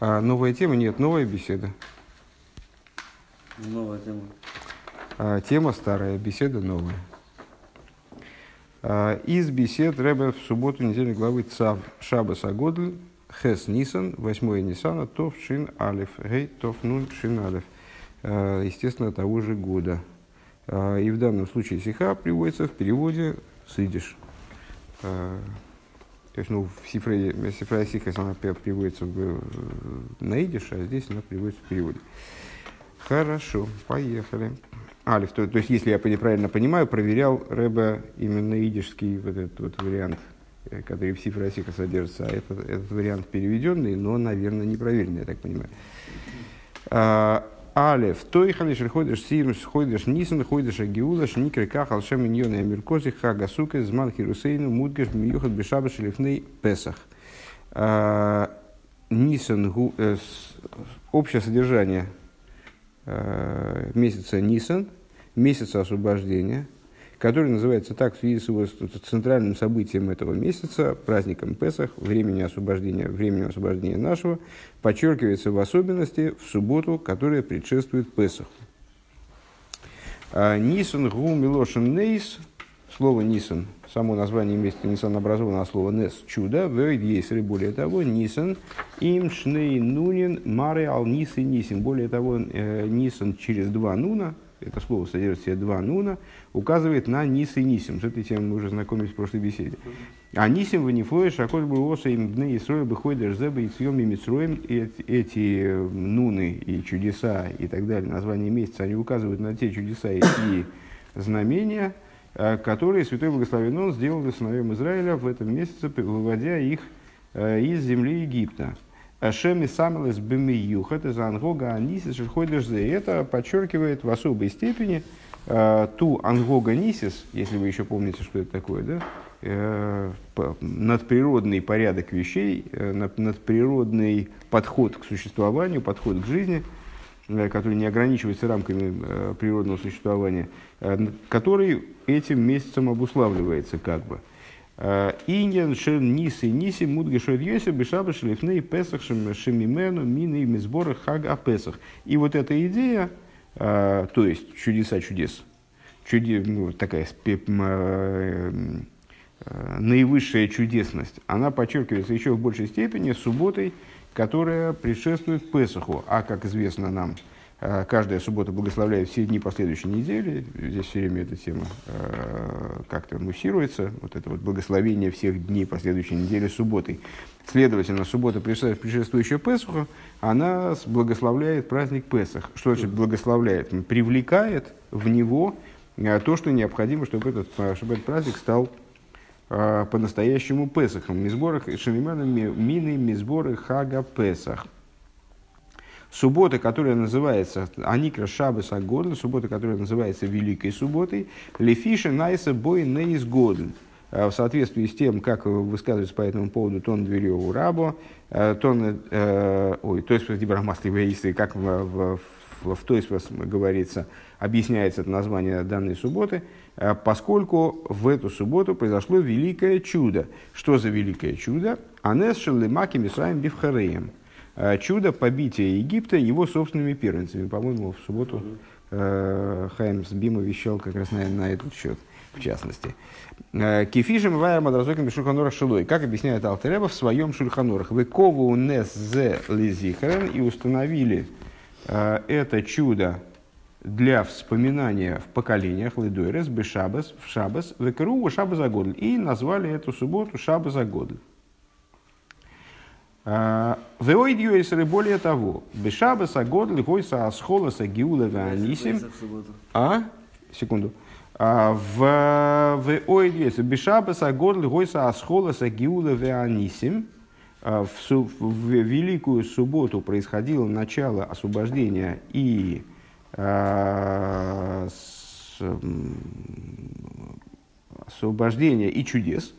А, новая тема? Нет, новая беседа. Новая тема. А, тема старая, беседа новая. А, из бесед Рэбе в субботу недельной главы Цав Шабас Агодль Хес Нисан, 8 Нисана, Тов Шин Алиф, Гей Тов Нун Шин Алиф. А, естественно, того же года. А, и в данном случае сиха приводится в переводе с идиш. А, то есть, ну, в Сифре, Сифра Сихас она приводится в, на идиш, а здесь она приводится в переводе. Хорошо, поехали. Алиф, то, то есть, если я правильно понимаю, проверял Рэба именно идишский вот этот вот вариант, э, который в Сифре Сиха содержится, а этот, этот вариант переведенный, но, наверное, непроверенный, я так понимаю. А, Алев, той халиш ходишь симс, ходишь нисан, ходишь агиулаш, никры кахал шем иньоны амиркози, хага сука, зман хирусейну, мудгаш, миюхат бешаба шелифней песах. Нисан, общее содержание месяца Нисан, месяца освобождения, который называется так в связи с его центральным событием этого месяца, праздником Песах, времени освобождения, времени освобождения нашего, подчеркивается в особенности в субботу, которая предшествует Песаху. Нисан гу милошин нейс, слово Нисан, само название месяца Нисан образовано от слова нес, чудо, вейд есть, более того, Нисан, им шней нунин, маре ал нис и нисин, более того, Нисан через два нуна, это слово содержит в себе два нуна, указывает на Нис и Нисим. С этой темой мы уже знакомились в прошлой беседе. А Нисим в Нифлое, Шаколь Буоса, им Дны Исроя, Быходер, Зеба, и Цьем, и Митсроем, эти нуны и чудеса и так далее, название месяца, они указывают на те чудеса и знамения, которые Святой Благословен Он сделал для сыновьям Израиля в этом месяце, выводя их из земли Египта. Шеми самелес бемиюхат из ангога анисис шельходишь Это подчеркивает в особой степени э, ту ангога нисис, если вы еще помните, что это такое, да? Э, надприродный порядок вещей, э, надприродный подход к существованию, подход к жизни, который не ограничивается рамками природного существования, который этим месяцем обуславливается как бы. Иньян шен ниси ниси мудги шед йоси бешаба шлифней песах шемимену мины и мизбора хаг а песах. И вот эта идея, то есть чудеса чудес, чуде, ну, такая наивысшая чудесность, она подчеркивается еще в большей степени субботой, которая предшествует Песаху. А, как известно нам, каждая суббота благословляет все дни последующей недели. Здесь все время эта тема э, как-то муссируется. Вот это вот благословение всех дней последующей недели субботой. Следовательно, суббота, предшествующая Песаху, она благословляет праздник Песах. Что значит благословляет? Привлекает в него то, что необходимо, чтобы этот, чтобы этот праздник стал по-настоящему Песахом. Мизборах Шалимана Мины Мизборы Хага Песах суббота, которая называется Аникра Шабас Агодл, суббота, которая называется Великой субботой, Лефиша Найса Бой Нейс Годл. В соответствии с тем, как высказывается по этому поводу Тон Двереву Рабо, Тон, э, ой, то есть Дибрахмасли Вейсы, как в, в, в, в той говорится, объясняется это название данной субботы, поскольку в эту субботу произошло великое чудо. Что за великое чудо? Анес Шелемаки Мисраем Бифхареем – Э, чудо побития Египта его собственными первенцами. По-моему, в субботу э, Хайм Бима вещал как раз на, на этот счет, в частности. Э, Кефишем ваем адразоким шульханорах шилой. Как объясняет Алтереба в своем шульханорах. Выкову нес зе лизихрен и установили э, это чудо для вспоминания в поколениях Лидойрес, Бешабас, в Шабас, Векру, Шаба за И назвали эту субботу Шаба за Веойдьюэсеры более того, Бешабаса год лихойса асхоласа гиула веанисим. А? Секунду. В Веойдьюэсеры Бешабаса год лихойса асхоласа гиула веанисим. В, в Великую Субботу происходило начало освобождения и э, с, освобождения и чудес.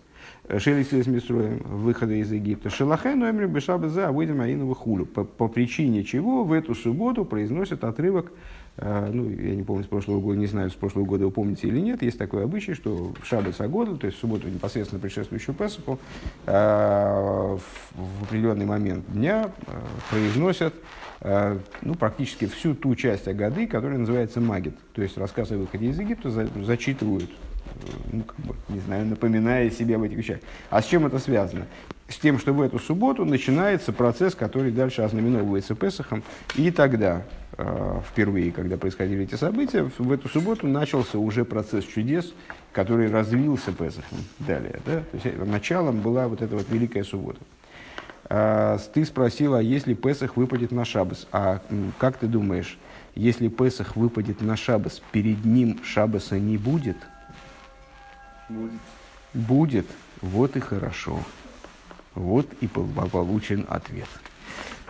Шелисилис Мисроем, выхода из Египта. Шелахен номер Бешаба за выйдем Аинову хулю. По, по причине чего в эту субботу произносят отрывок, э, ну, я не помню с прошлого года, не знаю, с прошлого года вы помните или нет, есть такой обычай, что в Шаббат Сагода, то есть в субботу непосредственно предшествующую Песаху, э, в, в определенный момент дня э, произносят э, ну, практически всю ту часть Агады, которая называется Магит. То есть рассказ о выходе из Египта за, зачитывают ну, как бы, не знаю, напоминая себе об этих вещах. А с чем это связано? С тем, что в эту субботу начинается процесс, который дальше ознаменовывается Песохом. И тогда, э, впервые, когда происходили эти события, в эту субботу начался уже процесс чудес, который развился Песохом далее. Да? То есть началом была вот эта вот Великая суббота. А, ты спросила, если Песах выпадет на Шабас? А как ты думаешь, если Песах выпадет на Шабас, перед ним Шабаса не будет – Будет. Будет. Вот и хорошо. Вот и получен ответ.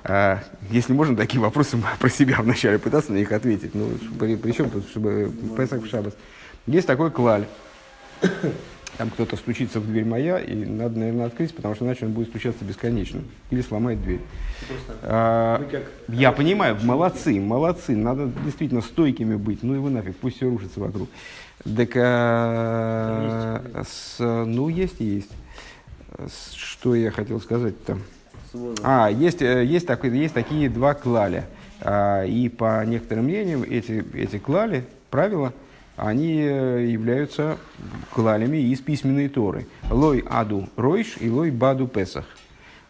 А, если можно, такие вопросы про себя вначале пытаться на них ответить. Ну, при, причем тут, чтобы Песах в Шабас. Есть такой клаль. Там кто-то стучится в дверь моя, и надо, наверное, открыть, потому что иначе он будет стучаться бесконечно. Или сломает дверь. А, я понимаю, молодцы, молодцы. Надо действительно стойкими быть. Ну и вы нафиг, пусть все рушится вокруг. Так, а, с, ну, есть и есть. Что я хотел сказать-то? А, есть, э, есть, такой, есть такие два клаля. А, и по некоторым мнениям эти, эти клали, правила, они э, являются клалями из письменной Торы. Лой аду ройш и лой баду песах.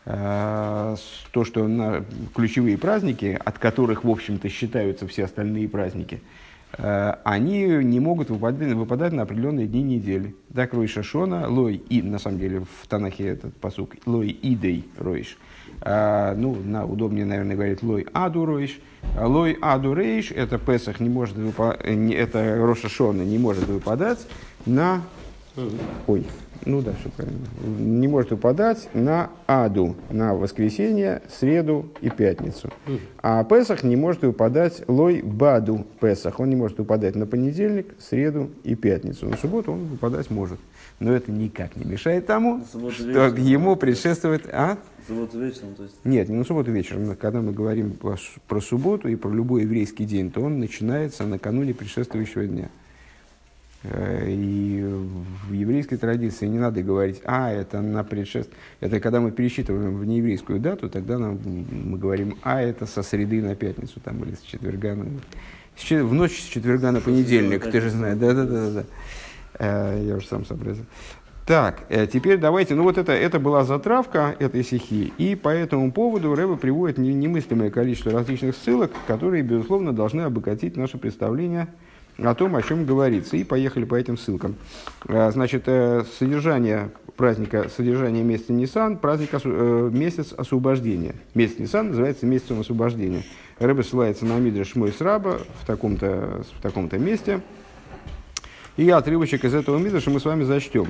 А, то, что на ключевые праздники, от которых, в общем-то, считаются все остальные праздники – Э, они не могут выпадать, выпадать на определенные дни недели. Так Рой Шашона, Лой и, на самом деле, в Танахе этот посук, Лой Идей Ройш. А, ну, на, удобнее, наверное, говорить Лой Аду Ройш. Лой Аду Рейш, это Песах не может выпадать, это Роша Шона не может выпадать на... Ой, ну да, все правильно, не может выпадать на Аду, на воскресенье, среду и пятницу. А Песах не может выпадать Лой Баду Песах. Он не может выпадать на понедельник, среду и пятницу. На субботу он выпадать может. Но это никак не мешает тому, что вечером, ему предшествует... А? Субботу вечером, то есть? Нет, не на субботу вечером. Когда мы говорим про субботу и про любой еврейский день, то он начинается накануне предшествующего дня. Э, и в еврейской традиции не надо говорить, а, это на предшеств... Это когда мы пересчитываем в нееврейскую дату, тогда нам, мы говорим, а, это со среды на пятницу, там, или с четверга на... В ночь с четверга на понедельник, ты же знаешь. Да-да-да. Э, я уже сам сообразил. Так, э, теперь давайте, ну вот это, это была затравка этой стихи, и по этому поводу Рэба приводит немыслимое количество различных ссылок, которые, безусловно, должны обогатить наше представление о том, о чем говорится. И поехали по этим ссылкам. Э, значит, э, содержание праздника, содержание месяца Нисан, праздник, э, месяц освобождения. Месяц Нисан называется месяцем освобождения. Рэбе ссылается на Мидриш Мой Сраба в таком-то в таком-то месте. И отрывочек из этого Мидраша мы с вами зачтем.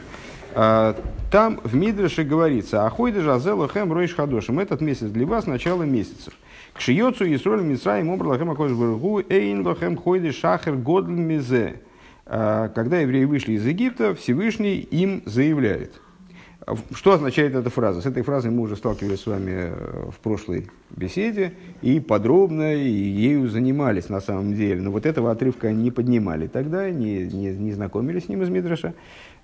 Там в Мидраше говорится, «Ахойда жазелу хэм ройш хадошим». Этот месяц для вас начало месяцев. К шиёцу Исроль Мисраим обр лахем акош баргу эйн лахем хойды шахер годл мизе. А, когда евреи вышли из Египта, Всевышний им заявляет. Что означает эта фраза? С этой фразой мы уже сталкивались с вами э, в прошлой беседе и подробно ею занимались на самом деле. Но вот этого отрывка не поднимали тогда, не, не, не знакомились с ним из Мидраша.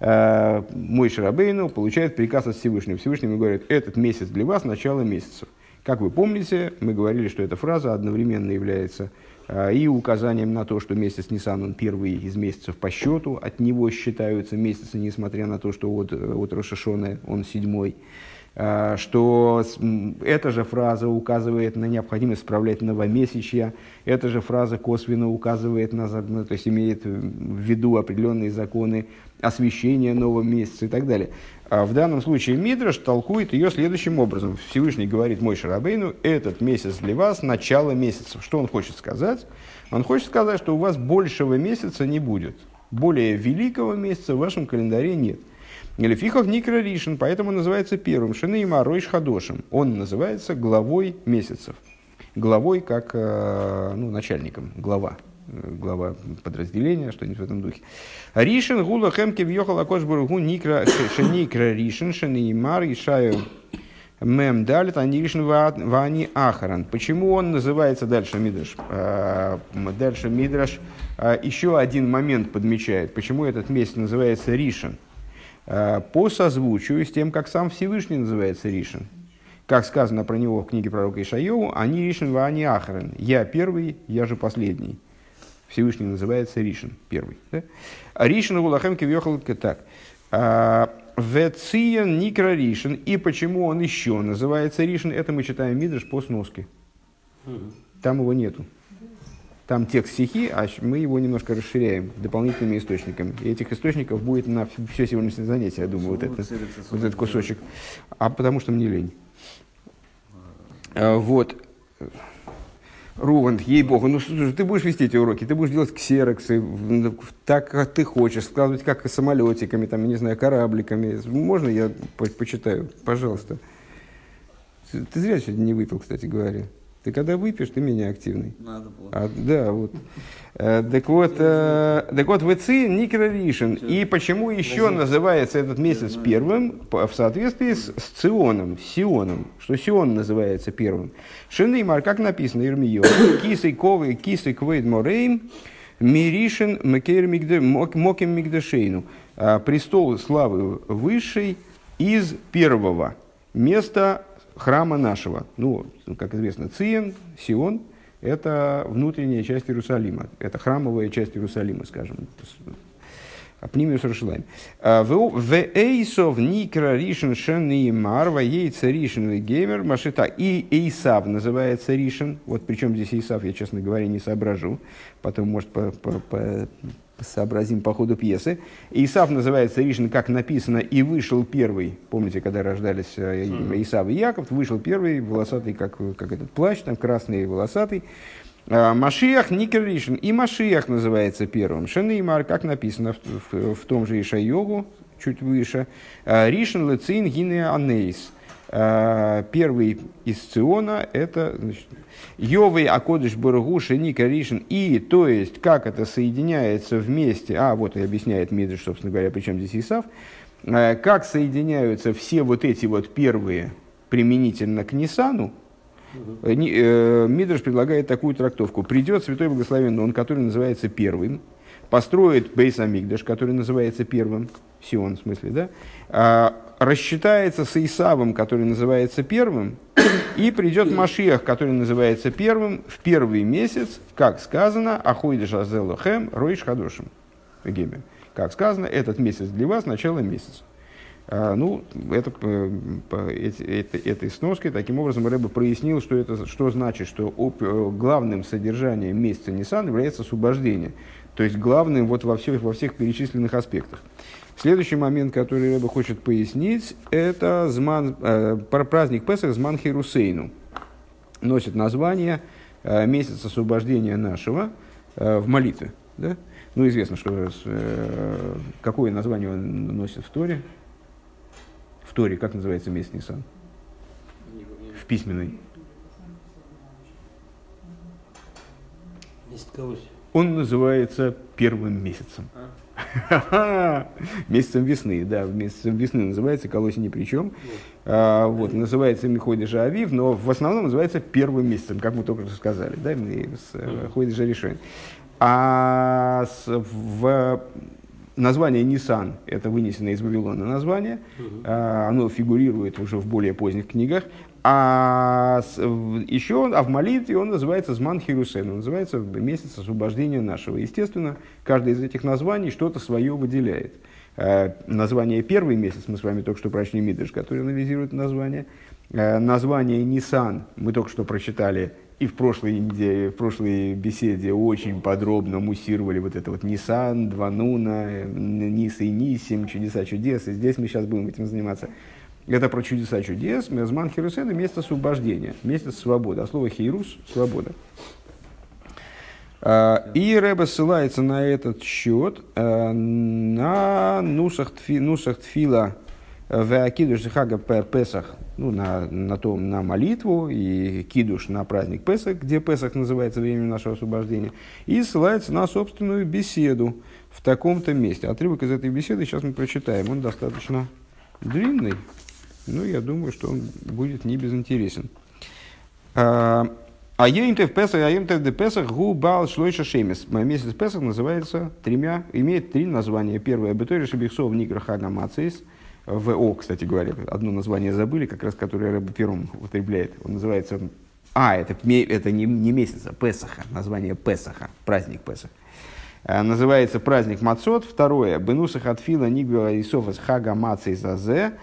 А, мой Шарабейну получает приказ от Всевышнего. Всевышний ему говорит, этот месяц для вас начало месяца. Как вы помните, мы говорили, что эта фраза одновременно является а, и указанием на то, что месяц Нисан, он первый из месяцев по счету, от него считаются месяцы, несмотря на то, что от, от Рошашона он седьмой. А, что эта же фраза указывает на необходимость справлять новомесячья, эта же фраза косвенно указывает на, ну, то есть имеет в виду определенные законы освещения нового месяца и так далее. А в данном случае Мидраш толкует ее следующим образом. Всевышний говорит мой Шарабейну, этот месяц для вас начало месяца. Что он хочет сказать? Он хочет сказать, что у вас большего месяца не будет. Более великого месяца в вашем календаре нет. Или фихов Никра поэтому называется первым. Шины и Маройш Хадошем. Он называется главой месяцев. Главой как э, ну, начальником, глава. Глава подразделения, что-нибудь в этом духе. Ришин гула хемки въехал акошбургу никра шеникра ришин шенеймар ишаю мем далит они ришин вани ахаран. Почему он называется дальше мидраш? А, дальше мидраш а, еще один момент подмечает. Почему этот месяц называется ришин? А, по созвучию с тем, как сам Всевышний называется ришин как сказано про него в книге пророка Ишайову, они Ришин Вани Ахарен. Я первый, я же последний. Всевышний называется Ришин, первый. Да? А Ришин Гулахем Кивьехал так. «А, Вециен Никра Ришин. И почему он еще называется Ришин, это мы читаем Мидрш по сноске. Там его нету. Там текст стихи, а мы его немножко расширяем дополнительными источниками. И этих источников будет на все сегодняшнее занятие, я думаю, вот, это, вот этот кусочек. А потому что мне лень. А, вот. Руван, ей-богу, ну слушай, ты будешь вести эти уроки, ты будешь делать ксероксы, так, как ты хочешь, складывать как самолетиками, там, не знаю, корабликами. Можно я по почитаю? Пожалуйста. Ты зря сегодня не выпил, кстати говоря. Ты когда выпьешь, ты менее активный. Надо было. А, да, вот. Э, так вот, э, так вот, ВЦ Никера Ришин. И почему еще называется этот месяц первым? В соответствии с, с Ционом, с Сионом. Что Сион называется первым. Шинеймар, как написано, Ирмио, кисой ковы, кисой квейд морейм, миришин моким мигдашейну. А, престол славы высшей из первого места храма нашего. Ну, как известно, Циен, Сион – это внутренняя часть Иерусалима. Это храмовая часть Иерусалима, скажем. Апнимиус Рашилайм. В Эйсов Никра Ришин Шен и Марва Ейца Ришин Геймер Машита. И Эйсав называется Ришин. Вот причем здесь Эйсав, я, честно говоря, не соображу. Потом, может, по, по, по, сообразим по ходу пьесы. Исав называется Ришин, как написано, и вышел первый. Помните, когда рождались э, Исав и Яков, вышел первый, волосатый, как, как этот плащ, там красный волосатый. А, Машиях Никер Ришин. И Машиях называется первым. Шенеймар, как написано в, в, в том же Ишайогу, чуть выше. А, Ришин Лецин Гине Анейс. А, первый из Циона – это значит, Йовый Акодыш Баргу Шеника Ришин. И, то есть, как это соединяется вместе, а вот и объясняет Мидриш, собственно говоря, причем здесь Исав, а, как соединяются все вот эти вот первые применительно к Нисану, э, Мидриш предлагает такую трактовку. Придет Святой Благословенный, он, который называется первым, построит Бейс Амигдаш, который называется первым, Сион в смысле, да, а, рассчитается с Исавом, который называется первым, и придет Машиах, который называется первым, в первый месяц, как сказано, Ахойдеш Азелохем Ройш Хадошим. Как сказано, этот месяц для вас начало месяца. А, ну, это, по, эти, это, этой сноской, таким образом, Рэбе прояснил, что, это, что значит, что оп, э, главным содержанием месяца Нисан является освобождение. То есть главным вот во, всех, во всех перечисленных аспектах. Следующий момент, который Рэба хочет пояснить, это зман, э, праздник Песах Зман Херусейну. Носит название э, месяц освобождения нашего э, в молитве. Да? Ну, известно, что э, какое название он носит в Торе. В Торе, как называется месяц Нисан? В письменной. Он называется первым месяцем. Месяцем весны, да, месяцем весны называется, колоси ни при чем. А, вот, называется Миходи Авив, но в основном называется первым месяцем, как мы только что сказали, да, с э, Ходи решение. А с, в название Нисан, это вынесено из Вавилона название, а, оно фигурирует уже в более поздних книгах, а еще, а в молитве он называется Зман Хирусен, он называется месяц освобождения нашего. Естественно, каждое из этих названий что-то свое выделяет. Э, название первый месяц, мы с вами только что прочли Мидриш, который анализирует название. Э, название Нисан мы только что прочитали и в прошлой, неделе, в прошлой беседе очень подробно муссировали вот это вот Нисан, Два Нуна, Ниса и Нисим, чудеса чудес. И здесь мы сейчас будем этим заниматься. Это про чудеса чудес. Мезман Херусен – место освобождения, место свободы. А слово Хейрус – свобода. А, и Рэба ссылается на этот счет а, на Нусах, тфи, нусах Тфила в кидуш хага Песах, ну, на, на, том, на молитву, и кидуш на праздник Песах, где Песах называется временем нашего освобождения, и ссылается на собственную беседу в таком-то месте. Отрывок из этой беседы сейчас мы прочитаем. Он достаточно длинный, но я думаю, что он будет не безинтересен. А Йоимтев Песах, Йоимтев де Песах, Губал Шлойша Шемес. Месяц Песах называется тремя, имеет три названия. Первое, Бетори Шабихсов Нигр Хага Мацис. ВО, кстати говоря, одно название забыли, как раз которое Рэб первым употребляет. Он называется... А, это, это не, не месяц, а Песаха, название Песаха, праздник Песах. А, называется праздник Мацот. Второе, Бенусах Атфила Нигвела Исофас Хага Мацей Зазе.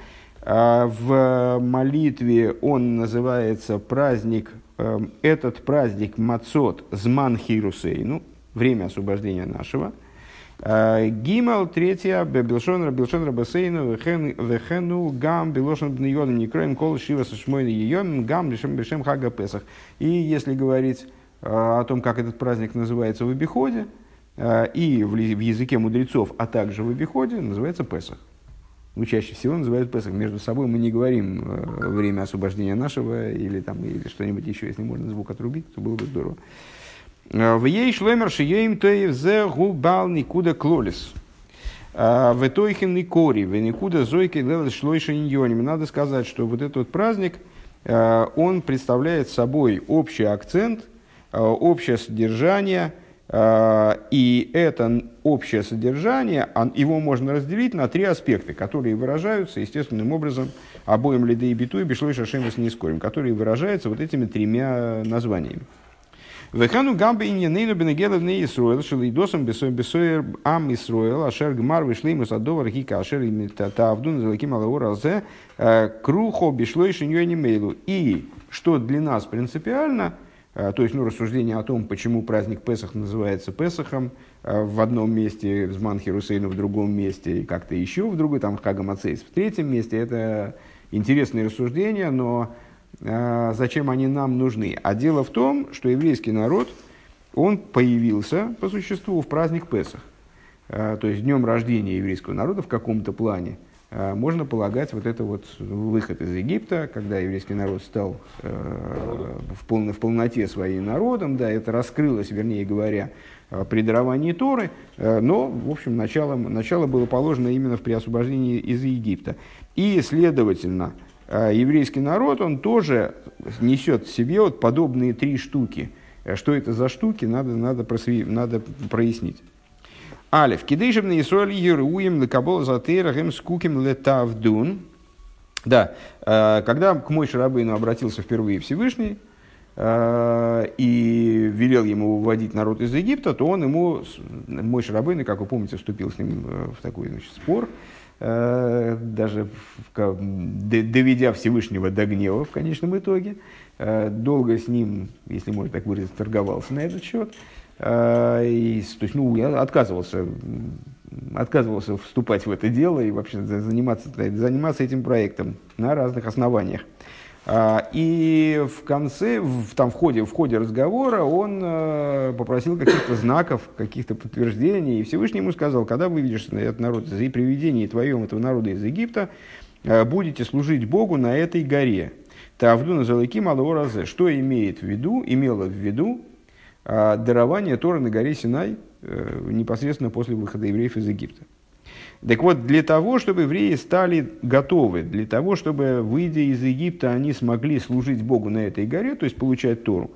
А, в молитве он называется праздник, эм, этот праздник Мацот Зман Хирусейну, время освобождения нашего – Э, Гимал, третья, Белшон, Белшон Рабасейну, Вехену, Гам, Белошон Бнейону, Никроем, Кол, Шива, Сашмойна, Йом, Гам, Лишем, Бешем, Хага, Песах. И если говорить э, о том, как этот праздник называется в обиходе, э, и в языке мудрецов, а также в обиходе, называется Песах. Ну, чаще всего называют Песах. Между собой мы не говорим время освобождения нашего или, там, или что-нибудь еще, если можно звук отрубить, то было бы здорово. В ей шлемер шиеем тоев зе губал никуда клолис. В итойхем никори, в никуда зойки лелес шлойша иньоним. Надо сказать, что вот этот праздник, э, он представляет собой общий акцент, э, общее содержание, э, и это общее содержание, его можно разделить на три аспекта, которые выражаются естественным образом обоим лиды и биту и бишлой шашем с нискорим, которые выражаются вот этими тремя названиями. Вехану гамбе иньянейну бенегелев не Исруэл, шелидосом бесоер ам Исруэл, ашер гмар вышли ему садовар хика, ашер им тавдун залаким алаур алзе, э, крухо бишло и шиньёни мейлу. И, что для нас принципиально, э, то есть ну, рассуждение о том, почему праздник Песах называется Песахом, в одном месте в Зманхе Русейна, в другом месте и как-то еще в другой, там в Хагамацейс, в третьем месте, это интересные рассуждения, но а, зачем они нам нужны. А дело в том, что еврейский народ, он появился по существу в праздник Песах. А, то есть днем рождения еврейского народа в каком-то плане а, можно полагать вот это вот выход из Египта, когда еврейский народ стал в, полно, в полноте своим народом, да, это раскрылось, вернее говоря, при даровании Торы, но, в общем, начало, начало было положено именно в при освобождении из Египта. И, следовательно, а еврейский народ, он тоже несет в себе вот подобные три штуки. Э, что это за штуки, надо, надо, просви, надо прояснить. Алиф. Кидышев на Исруэль Еруем Лекабол Затерахем Скуким Летавдун. Да, э, когда к Мой Шарабейну обратился впервые Всевышний э, и велел ему выводить народ из Египта, то он ему, Мой Шарабейну, как вы помните, вступил с ним в такой значит, спор, Э, даже в, доведя Всевышнего до гнева в конечном итоге, э, долго с ним, если можно так выразиться, торговался на этот счет. Э, и, то есть, ну, я отказывался, отказывался вступать в это дело и вообще заниматься, заниматься этим проектом на разных основаниях. А, и в конце, в, там, в, ходе, в ходе разговора он э, попросил каких-то знаков, каких-то подтверждений. И Всевышний ему сказал, когда вы видишь этот народ за приведение твоем этого народа из Египта, э, будете служить Богу на этой горе. Тавду на залыки малоразе. Что имеет в виду, имело в виду э, дарование Тора на горе Синай непосредственно после выхода евреев из Египта. Так вот, для того, чтобы евреи стали готовы, для того, чтобы, выйдя из Египта, они смогли служить Богу на этой горе, то есть получать Тору,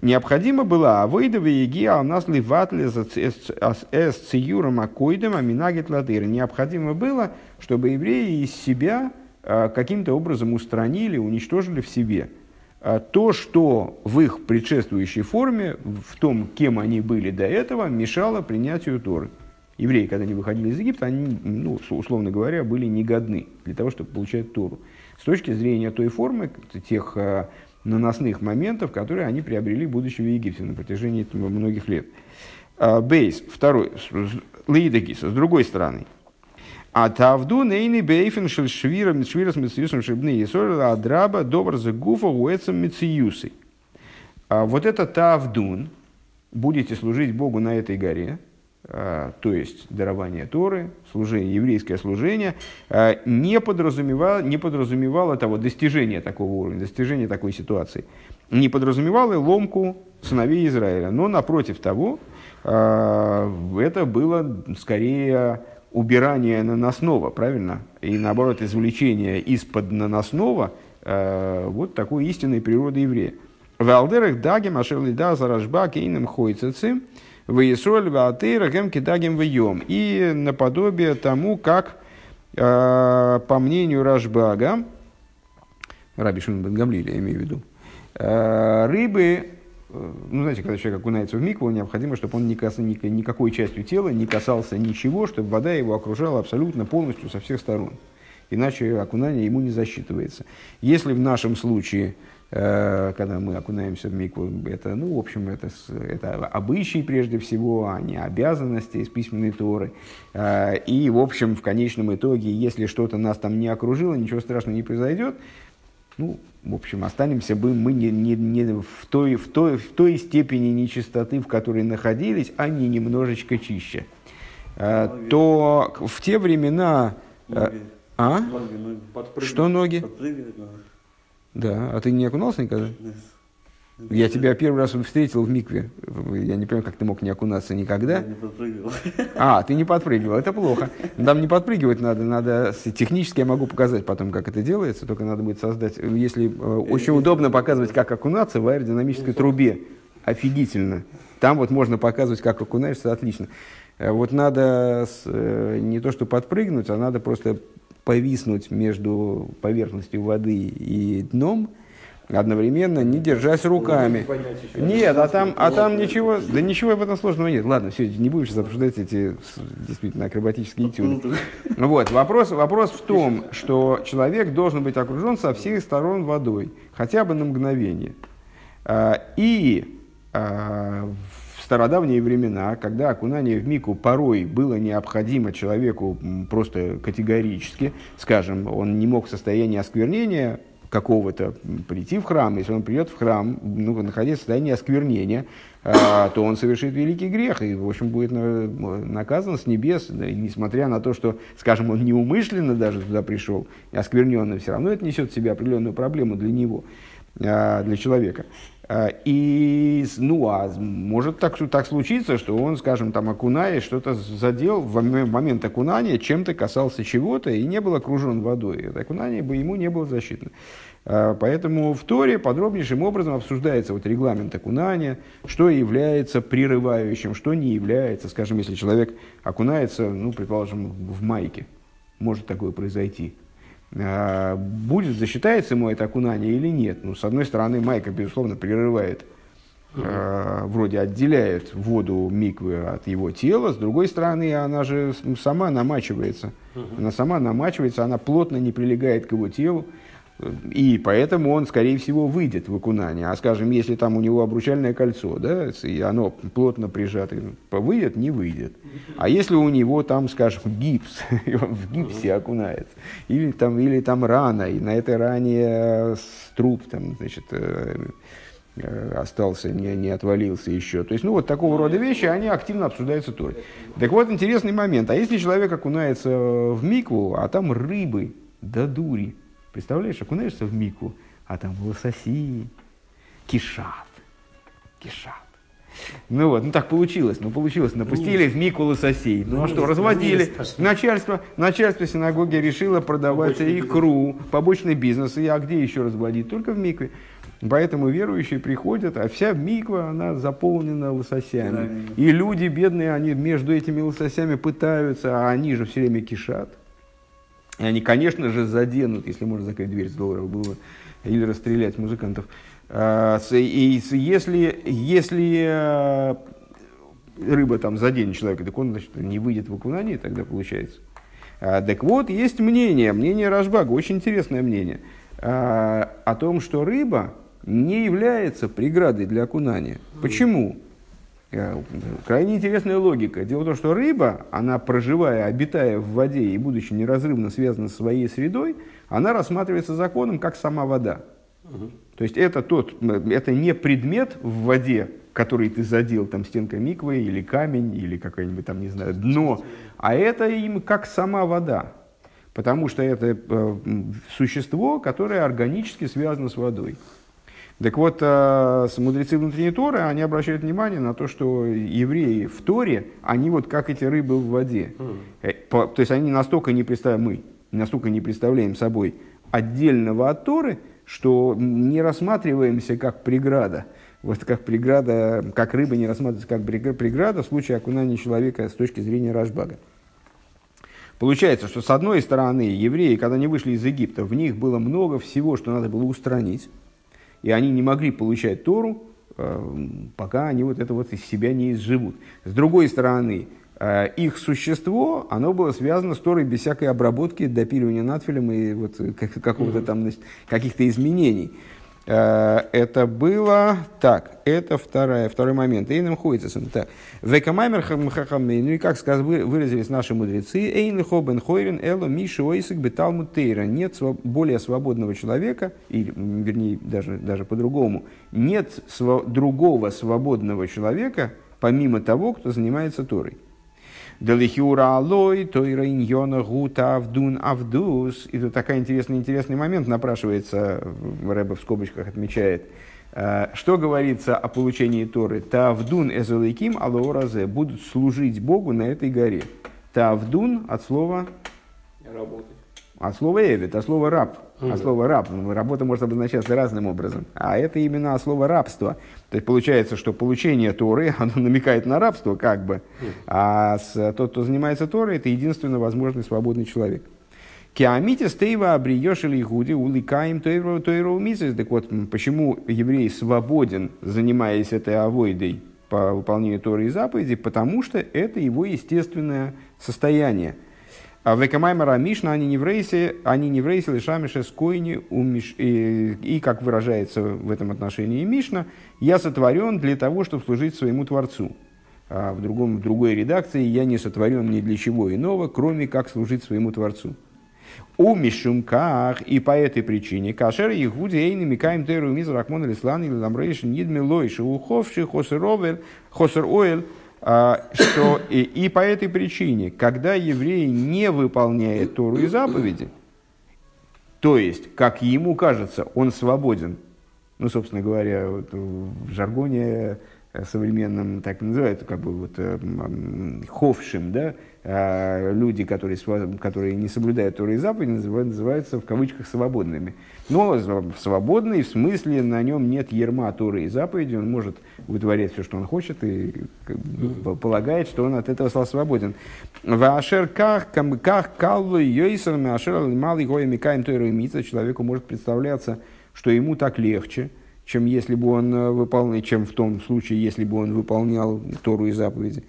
необходимо было авойдова еги а нас ливатле с циюром акойдем аминагет латыр. Необходимо было, чтобы евреи из себя а, каким-то образом устранили, уничтожили в себе а, то, что в их предшествующей форме, в том, кем они были до этого, мешало принятию Торы евреи, когда они выходили из Египта, они, ну, условно говоря, были негодны для того, чтобы получать Тору. С точки зрения той формы, тех э, наносных моментов, которые они приобрели, будучи в Египте на протяжении многих лет. А, бейс, второй, Лейдагис, с другой стороны. А тавду нейни бейфен шель швира швира с мециюсом шибны исорил адраба добр за гуфа уэцем мециюсой. А вот это тавдун, будете служить Богу на этой горе, то есть дарование Торы, служение, еврейское служение, э, не подразумевало, не подразумевало того достижения такого уровня, достижения такой ситуации, не подразумевало ломку сыновей Израиля, но напротив того, это было скорее убирание наносного, правильно? И наоборот, извлечение из-под наносного вот такой истинной природы еврея. Валдерах дагим ашерли да заражба кейным хойцецы в Исроль ваатейра гем кидагим вьем. И наподобие тому, как э, по мнению Рашбага, Раби Шимон бен Гамлиля, я имею в виду, э, рыбы, э, ну, знаете, когда человек окунается в микву, необходимо, чтобы он никас, никакой частью тела не касался ничего, чтобы вода его окружала абсолютно полностью со всех сторон. Иначе окунание ему не засчитывается. Если в нашем случае когда мы окунаемся в микву, это, ну, в общем, это, это обычаи прежде всего, а не обязанности из письменной Торы. Э, и, в общем, в конечном итоге, если что-то нас там не окружило, ничего страшного не произойдет, ну, в общем, останемся бы мы не, не, не в, той, в, той, в той степени нечистоты, в которой находились, а не немножечко чище. Э, ноги. То в те времена... Ноги. А? Ноги, ноги. Что ноги? Подпрыгивать надо. Да, а ты не окунался никогда? Я тебя первый раз встретил в микве. Я не понимаю, как ты мог не окунаться никогда. Я не подпрыгивал. А, ты не подпрыгивал, это плохо. Там не подпрыгивать надо, надо технически я могу показать потом, как это делается, только надо будет создать, если э, очень удобно показывать, как окунаться в аэродинамической трубе. Офигительно. Там вот можно показывать, как окунаешься, отлично. Э, вот надо э, не то, что подпрыгнуть, а надо просто повиснуть между поверхностью воды и дном, одновременно не держась руками. Нет, а там, а там ничего, да ничего в этом сложного нет. Ладно, все, не будем сейчас обсуждать эти действительно акробатические этюды. Вот, вопрос, вопрос в том, что человек должен быть окружен со всех сторон водой, хотя бы на мгновение. А, и а, стародавние времена, когда окунание в мику порой было необходимо человеку просто категорически, скажем, он не мог в состоянии осквернения какого-то прийти в храм, если он придет в храм, ну, находясь в состоянии осквернения, а, то он совершит великий грех и, в общем, будет наказан с небес, несмотря на то, что, скажем, он неумышленно даже туда пришел, оскверненно, все равно это несет в себе определенную проблему для него, а, для человека. А, и, ну, а может так, так случиться, что он, скажем, там, окунаясь, что-то задел в момент окунания, чем-то касался чего-то и не был окружен водой. Это окунание бы ему не было защитно. А, поэтому в Торе подробнейшим образом обсуждается вот регламент окунания, что является прерывающим, что не является. Скажем, если человек окунается, ну, предположим, в майке, может такое произойти – будет, засчитается ему это окунание или нет. Ну, с одной стороны, майка, безусловно, прерывает, э, вроде отделяет воду миквы от его тела, с другой стороны, она же сама намачивается. Она сама намачивается, она плотно не прилегает к его телу. И поэтому он, скорее всего, выйдет в окунание. А скажем, если там у него обручальное кольцо, да, и оно плотно прижато, выйдет, не выйдет. А если у него там, скажем, гипс, и он в гипсе окунается, или там, или там рана, и на этой ране э, труп там, значит, э, э, остался, не, не отвалился еще. То есть, ну, вот такого рода вещи, они активно обсуждаются тоже. Так вот, интересный момент. А если человек окунается в микву, а там рыбы, да дури, Представляешь, окунаешься в мику, а там лососи кишат. Кишат. Ну вот, ну так получилось, ну получилось, напустили в мику лососей. Ну, ну а что, разводили. Начальство, начальство синагоги решило продавать побочный икру, бизнес. побочный бизнес. И, а где еще разводить? Только в микве. Поэтому верующие приходят, а вся миква, она заполнена лососями. Да, и люди бедные, они между этими лососями пытаются, а они же все время кишат. Они, конечно же, заденут, если можно закрыть дверь с долларов было, или расстрелять музыкантов. А, и если, если э, рыба там заденет человека, так он значит, не выйдет в окунание, тогда получается. А, так вот, есть мнение, мнение Рашбага, очень интересное мнение, а, о том, что рыба не является преградой для окунания. Почему? Э, крайне интересная логика. Дело в том, что рыба, она проживая, обитая в воде и будучи неразрывно связана с своей средой, она рассматривается законом как сама вода. То есть это, тот, это не предмет в воде, который ты задел, там стенка миквы или камень, или какое-нибудь там, не знаю, дно, а это им как сама вода, потому что это э, существо, которое органически связано с водой. Так вот, э, мудрецы внутренней Торы, они обращают внимание на то, что евреи в Торе, они вот как эти рыбы в воде. Э, то есть они настолько не представляем, мы настолько не представляем собой отдельного от Торы, что не рассматриваемся как преграда. Вот как преграда, как рыба не рассматривается как преграда в случае окунания человека с точки зрения Рашбага. Получается, что с одной стороны, евреи, когда они вышли из Египта, в них было много всего, что надо было устранить, и они не могли получать Тору, э, пока они вот это вот из себя не изживут. С другой стороны, э, их существо, оно было связано с Торой без всякой обработки, допиливания надфилем и вот какого-то там значит, каких-то изменений. Э, это было так, это вторая, второй момент. Эйном ходится. Так. Векамаймер хахамей, ну и как сказ, выразились наши мудрецы, Эйн хобен хойрен эло миши ойсик беталму тейра. Нет более свободного человека, или, вернее, даже, даже по-другому, нет св- другого свободного человека, помимо того, кто занимается Торой. Делихиура алой, тойра иньона гута авдун авдус. И тут такой интересный, интересный момент напрашивается, Рэбе в скобочках отмечает. Э, что говорится о получении Торы? Тавдун эзолейким алооразе будут служить Богу на этой горе. Тавдун от слова Работать. От слова «эвид», от слова «раб». От слова «раб». Ну, Работа может обозначаться разным образом. А это именно от слова «рабство». То есть получается, что получение Торы, оно намекает на рабство как бы. А с, тот, кто занимается Торой, это единственно возможный свободный человек. Киамите стейва обриешь или игуди уликаем тойру мисис. Так вот, почему еврей свободен, занимаясь этой авойдой по выполнению Торы и заповедей? Потому что это его естественное состояние. А в Экамаймара Мишна они не в рейсе, они не в рейсе лишамише скойни умиш, и, и, как выражается в этом отношении Мишна, я сотворен для того, чтобы служить своему Творцу. А в, другом, в другой редакции я не сотворен ни для чего иного, кроме как служить своему Творцу. У Мишумках и по этой причине Кашер Игуди Эйни Микаем Теру Мизрахмон Лислан или Ламрейшин Нидмилой Шиуховши Хосер Овель Хосер а, что и, и по этой причине, когда еврей не выполняет Тору и заповеди, то есть, как ему кажется, он свободен, ну, собственно говоря, вот в жаргоне э, современном так называют, как бы вот э, м, ховшим, да, а люди, которые, которые не соблюдают Торы и заповеди, называют- называются в кавычках свободными. Но свободный в смысле на нем нет ерма Торы и заповеди, он может вытворять все, что он хочет, и полагает, что он от этого стал свободен. Вашер как как каллу йойсер машер малый гоя микаем и человеку может представляться, что ему так легче, чем если бы он э, выполнял, чем в том случае, если бы он выполнял Тору и заповеди.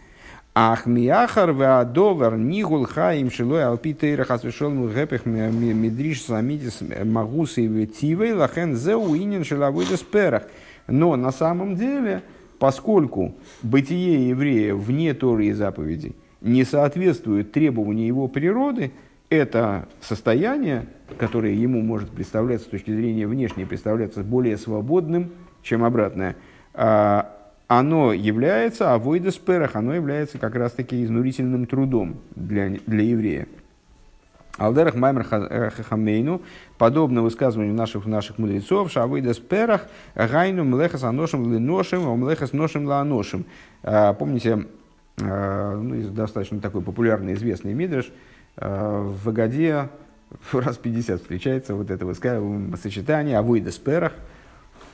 Ах миахар веадовар нигул хаим шилой алпи тейра хасвешол мугэпех медриш самидис магусы и ветивей лахен зеу инин шилавыдес перах. Но на самом деле, поскольку бытие еврея вне Торы и заповедей не соответствует требованию его природы, это состояние, которое ему может представляться с точки зрения внешней, представляться более свободным, чем обратное, а, оно является, а войдесперах, оно является как раз-таки изнурительным трудом для, для еврея. Алдерах Маймер Хахамейну, подобно высказыванию наших, наших мудрецов, Шавыдас Перах, Гайну Млехас Аношим Леношим, Млехас Ношим Ланошим. А, Помните, а, ну, достаточно такой популярный, известный мидриш, а, в Агаде раз 50 встречается вот это высказывание, сочетание Авойдас Перах,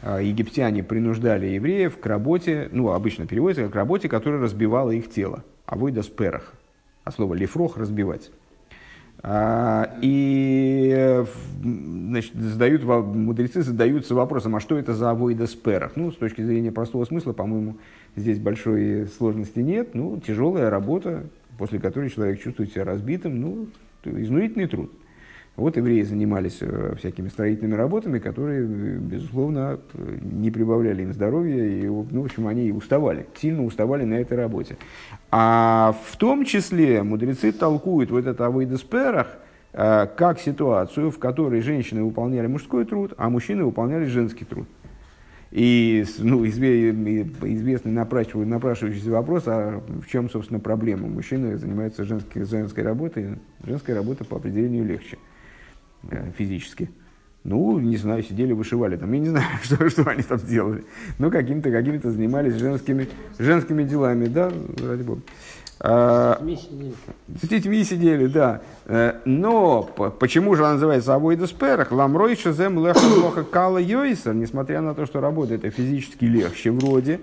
египтяне принуждали евреев к работе, ну, обычно переводится как к работе, которая разбивала их тело. Авойдас перах. А слово лифрох – разбивать. А, И э, значит, задают, мудрецы задаются вопросом, а что это за авойдас перах? Ну, с точки зрения простого смысла, по-моему, здесь большой сложности нет. Ну, тяжелая работа, после которой человек чувствует себя разбитым, ну, изнурительный труд. Вот евреи занимались э, всякими строительными работами, которые, э, безусловно, не прибавляли им здоровья, и, ну, в общем, они уставали, сильно уставали на этой работе. А в том числе мудрецы толкуют вот это авойдесперах э, как ситуацию, в которой женщины выполняли мужской труд, а мужчины выполняли женский труд. И ну, известный напрашивающийся вопрос, а в чем, собственно, проблема? Мужчины занимаются женской, женской работой, женская работа по определению легче э, физически. Ну, не знаю, сидели, вышивали там, я не знаю, что, что они там делали. Ну, каким-то каким занимались женскими, женскими делами, да, ради бога. А, с детьми сидели, да. Э, но почему же она называется Авойда Сперах? Ламрой Шазем Леха Кала Йойса, несмотря на то, что работа это физически легче вроде.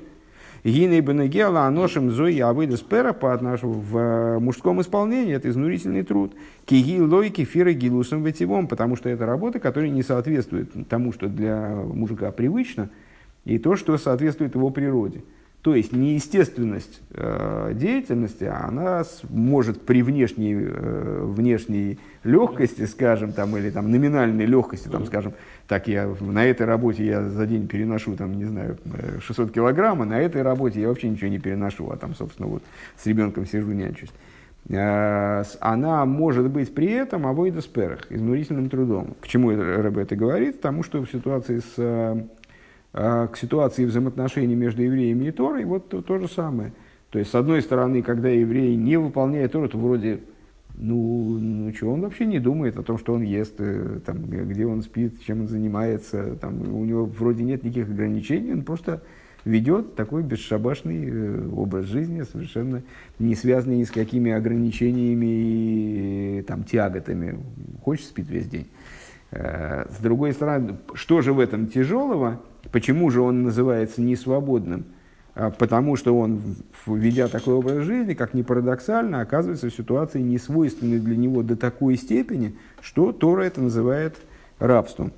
Гиней Бенегела Аношим Зои Авойда Сперах по отношению в э, мужском исполнении, это изнурительный труд. Киги Лойки Фира Гилусом Ветивом, потому что это работа, которая не соответствует тому, что для мужика привычно, и то, что соответствует его природе. То есть неестественность э, деятельности, она с, может при внешней, э, внешней легкости, скажем, там, или там, номинальной легкости, там, скажем, так я на этой работе я за день переношу, там, не знаю, 600 килограмм, а на этой работе я вообще ничего не переношу, а там, собственно, вот с ребенком сижу, нянчусь. Э, она может быть при этом авойда сперах, изнурительным трудом. К чему РБ это говорит? Потому что в ситуации с э, к ситуации взаимоотношений между евреями и Торой, вот то, то же самое. То есть, с одной стороны, когда еврей не выполняет Тору, то вроде, ну, ну что, он вообще не думает о том, что он ест, э, там, где он спит, чем он занимается, там, у него вроде нет никаких ограничений, он просто ведет такой бесшабашный э, образ жизни, совершенно не связанный ни с какими ограничениями и там, тяготами. Хочет спит весь день. Э, с другой стороны, что же в этом тяжелого? Почему же он называется несвободным? А потому что он, ведя такой образ жизни, как ни парадоксально, оказывается в ситуации несвойственной для него до такой степени, что Тора это называет рабством.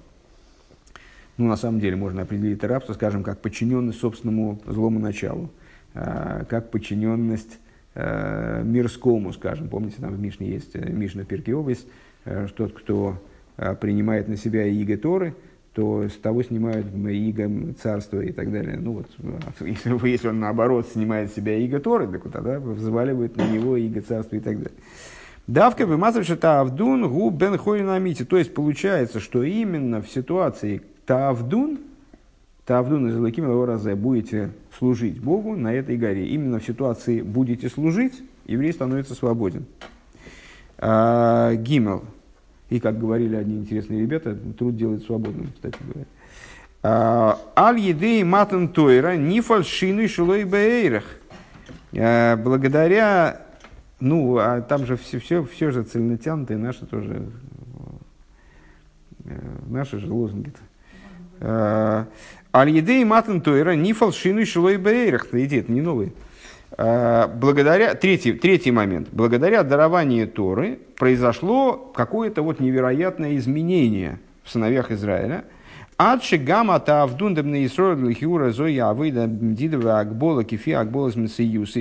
Ну, на самом деле, можно определить рабство, скажем, как подчиненность собственному злому началу, а, как подчиненность э, мирскому, скажем. Помните, там в Мишне есть, э, Мишна Перкиовис, э, что тот, кто принимает на себя иго Торы – то с того снимают иго царство и так далее. Ну вот, если, если он наоборот снимает с себя иго Торы, так вот тогда взваливает на него иго царство и так далее. Давка бы масовша тавдун гу бен амити. То есть получается, что именно в ситуации тавдун, тавдун из лаким разе будете служить Богу на этой горе. Именно в ситуации будете служить, еврей становится свободен. А, гимел. И, как говорили одни интересные ребята, труд делает свободным, кстати говоря. А, Аль едей матан тойра ни фальшину шилой бейрах. А, благодаря, ну, а там же все, все, все же цельнотянутые, наши тоже, э, наши же лозунги-то. Аль едей матан тойра ни фальшину шилой бейрах. Это не новый. Э, благодаря, третий, третий момент. Благодаря дарованию Торы произошло какое-то вот невероятное изменение в сыновьях Израиля. Адши гамма та авдундам на Исроил лихиура зоя авыда мдидова акбола кифи акбола с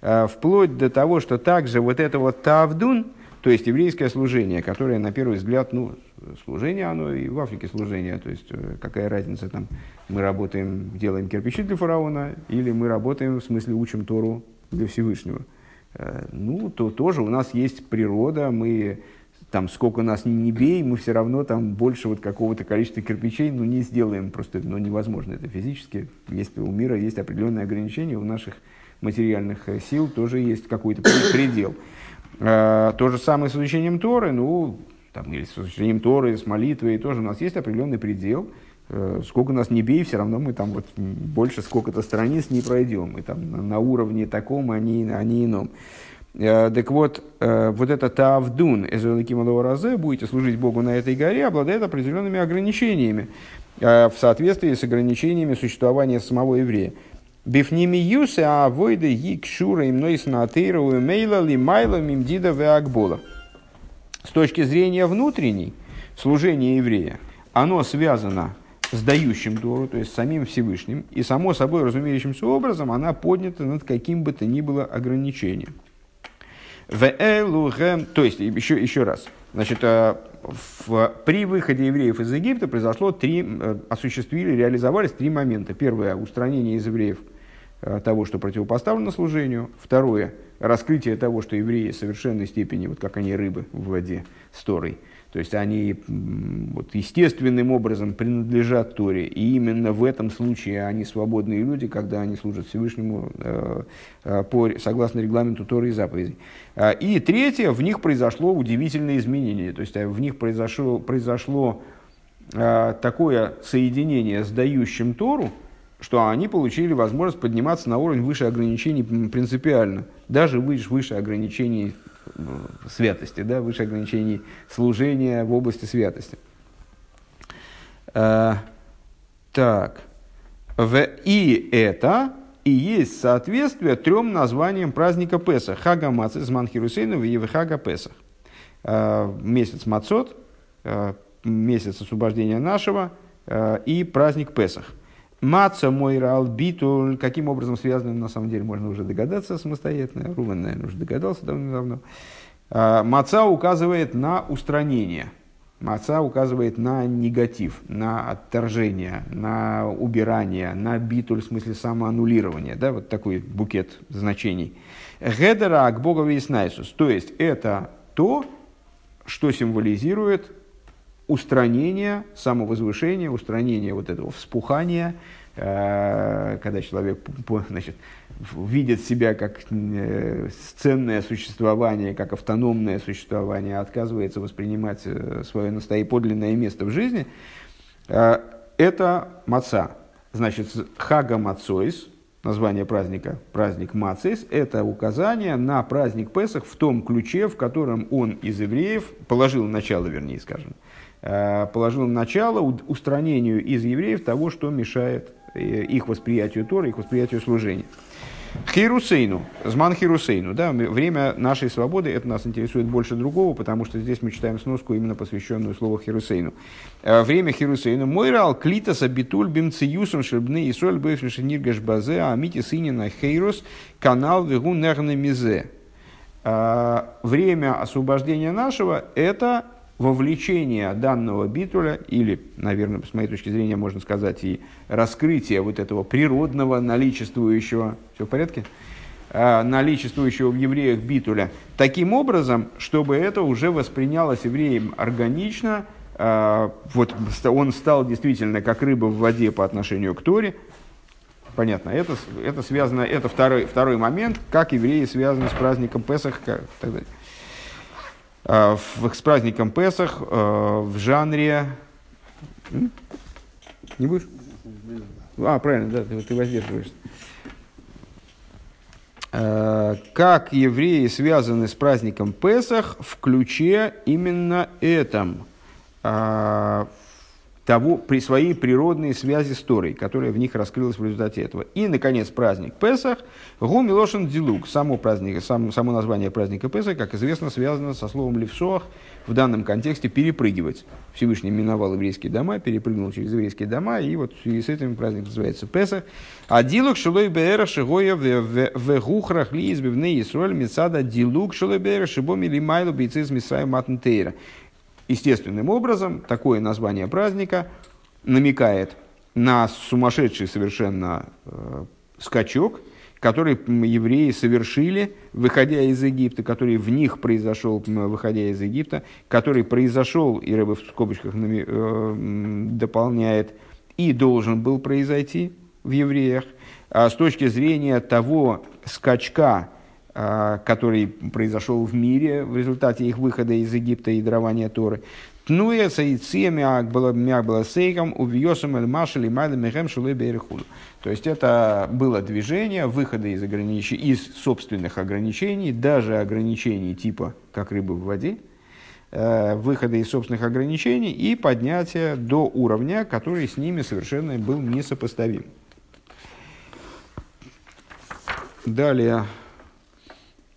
э, Вплоть до того, что также вот это вот тавдун, то есть еврейское служение, которое на первый взгляд, ну, служение оно и в Африке служение, то есть э, какая разница там, мы работаем, делаем кирпичи для фараона, или мы работаем, в смысле учим Тору для Всевышнего. Э, ну, то тоже у нас есть природа, мы там сколько нас ни, не бей, мы все равно там больше вот какого-то количества кирпичей ну, не сделаем, просто ну, невозможно это физически. Есть, у мира есть определенные ограничения, у наших материальных э, сил тоже есть какой-то предел. Э, то же самое с изучением Торы, ну, там, или с изучением Торы, с молитвой, тоже у нас есть определенный предел. Э, сколько нас не бей, все равно мы там вот больше сколько-то страниц не пройдем. Мы там на уровне таком, а не, а не ином. Э, так вот, вот это Тавдун, Эзуэлаким Разе, будете служить Богу на этой горе, обладает определенными ограничениями в соответствии с ограничениями существования самого еврея. Бифними юсе а войды гик шура им нойс на атеиру мейла ли майла мимдида акбола. С точки зрения внутренней, служение еврея, оно связано с дающим Тору, то есть с самим Всевышним, и само собой разумеющимся образом она поднята над каким бы то ни было ограничением. То есть, еще, еще раз, значит, э, в, при выходе евреев из Египта произошло три, э, осуществили, реализовались три момента. Первое – устранение из евреев того, что противопоставлено служению. Второе – раскрытие того, что евреи в совершенной степени, вот как они рыбы в воде, сторой – то есть они вот, естественным образом принадлежат Торе. И именно в этом случае они свободные люди, когда они служат Всевышнему э, э, по, согласно регламенту Торы и заповедей. А, и третье, в них произошло удивительное изменение. То есть э, в них произошло, произошло такое соединение с дающим Тору, что они получили возможность подниматься на уровень выше ограничений принципиально, даже выше, выше ограничений святости, да, выше ограничений служения в области святости. А, так. В, и это и есть соответствие трем названиям праздника Песах. Хага Мацис, Манхирусейну и Хага Песах. А, месяц Мацот, а, месяц освобождения нашего и праздник Песах. Маца мой битуль, каким образом связаны, на самом деле, можно уже догадаться самостоятельно. Руван, наверное, уже догадался давно-давно. А, маца указывает на устранение. Маца указывает на негатив, на отторжение, на убирание, на битуль, в смысле самоаннулирование. Да, вот такой букет значений. Гедера к богови снайсус. То есть, это то, что символизирует устранение, самовозвышение, устранение вот этого вспухания, э, когда человек значит, видит себя как э, ценное существование, как автономное существование, отказывается воспринимать э, свое настоящее подлинное место в жизни, это маца. Значит, хага мацойс, название праздника, праздник Мацис, это указание на праздник Песах в том ключе, в котором он из евреев положил начало, вернее, скажем, положил начало устранению из евреев того, что мешает э, их восприятию Тора, их восприятию служения. Хирусейну, Зман Хирусейну, да, время нашей свободы, это нас интересует больше другого, потому что здесь мы читаем сноску, именно посвященную слову Хирусейну. Э, время Хирусейну. Мойрал клитас абитуль бимциюсом шербны и соль бывший ниргаш базе, амити сынина хейрус, канал вегу нерны мизе. Время освобождения нашего – это вовлечение данного битуля, или, наверное, с моей точки зрения, можно сказать, и раскрытие вот этого природного наличествующего, все в порядке? А, наличествующего в евреях битуля, таким образом, чтобы это уже воспринялось евреем органично, а, вот он стал действительно как рыба в воде по отношению к Торе, Понятно, это, это связано, это второй, второй момент, как евреи связаны с праздником Песах и так далее. Э, в, с праздником Песах э, в жанре... Не будешь? А, правильно, да, ты, ты воздерживаешься. Э, как евреи связаны с праздником Песах в ключе именно этом, того, при своей природной связи с Торой, которая в них раскрылась в результате этого. И, наконец, праздник Песах, Гу Милошин Дилук, само, праздник, сам, само название праздника Песах, как известно, связано со словом Левсоах, в данном контексте перепрыгивать. Всевышний миновал еврейские дома, перепрыгнул через еврейские дома, и вот в с этим праздник называется Песах. А Дилук Шилой Беэра Шигоя в Гухрах Ли избивне Исроль Мецада Дилук Шилой Беэра Шибоми Лимайлу Бейциз Мисрай Матнтейра естественным образом такое название праздника намекает на сумасшедший совершенно э, скачок, который евреи совершили, выходя из Египта, который в них произошел, выходя из Египта, который произошел, и Рэбе в скобочках э, дополняет, и должен был произойти в евреях, а с точки зрения того скачка, который произошел в мире в результате их выхода из Египта и дарования Торы. Тнуя саициями было сейком увьесом эль машали майда мехем шулы берехуду. То есть это было движение выхода из, огранич... из собственных ограничений, даже ограничений типа как рыбы в воде, э, выхода из собственных ограничений и поднятия до уровня, который с ними совершенно был несопоставим. Далее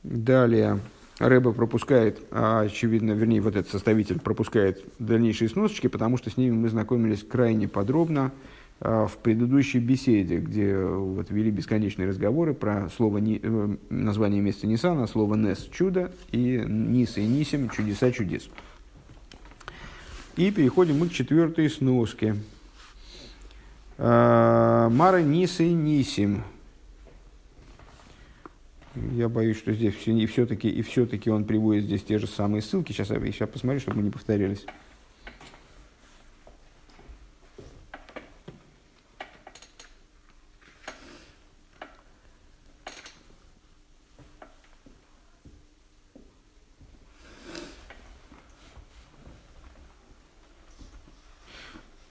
Далее Рэба пропускает, а, очевидно, вернее, вот этот составитель пропускает дальнейшие сносочки, потому что с ними мы знакомились крайне подробно а, в предыдущей беседе, где вот вели бесконечные разговоры про слово, э, название месяца Нисана, слово Нес – чудо, и Ниса и Нисим – чудеса чудес. И переходим мы к четвертой сноске. А, Мара Ниса и Нисим – Я боюсь, что здесь все, и все-таки, и все-таки он приводит здесь те же самые ссылки. Сейчас я сейчас посмотрю, чтобы мы не повторялись.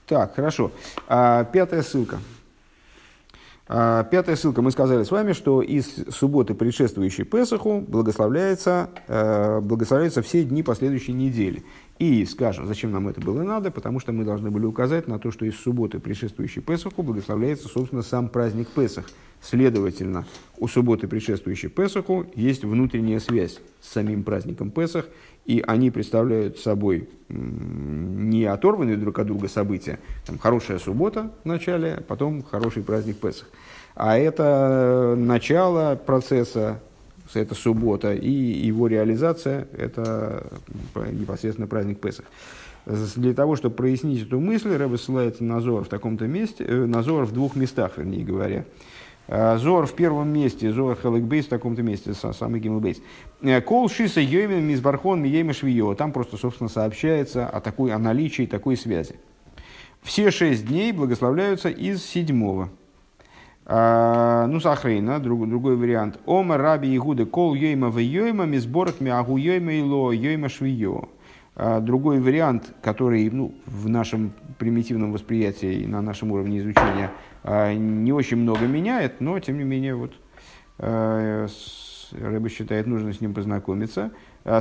Так, хорошо. А, пятая ссылка. А, пятая ссылка. Мы сказали с вами, что из субботы, предшествующей Песаху, благословляется, э, благословляются все дни последующей недели. И скажем, зачем нам это было надо, потому что мы должны были указать на то, что из субботы, предшествующей Песаху, благословляется, собственно, сам праздник Песах. Следовательно, у субботы, предшествующей Песаху, есть внутренняя связь с самим праздником Песах, и они представляют собой не оторванные друг от друга события, там хорошая суббота в начале, потом хороший праздник Песах, а это начало процесса это суббота, и его реализация – это непосредственно праздник Песах. Для того, чтобы прояснить эту мысль, Рэбе ссылается на Зор в таком-то месте, э, на Зор в двух местах, вернее говоря. Э, Зор в первом месте, Зор Хелек в таком-то месте, самый Гимл Бейс. Э, Кол Шиса Йоймен Мизбархон Миема. Там просто, собственно, сообщается о, такой, о наличии такой связи. Все шесть дней благословляются из седьмого. А, ну, Сахрейна, друг, другой вариант. Ома раби Игуда кол йойма в йойма мизборах миагу йойма ило йойма швио. А, другой вариант, который ну, в нашем примитивном восприятии и на нашем уровне изучения а, не очень много меняет, но тем не менее вот Рэба считает нужно с ним познакомиться.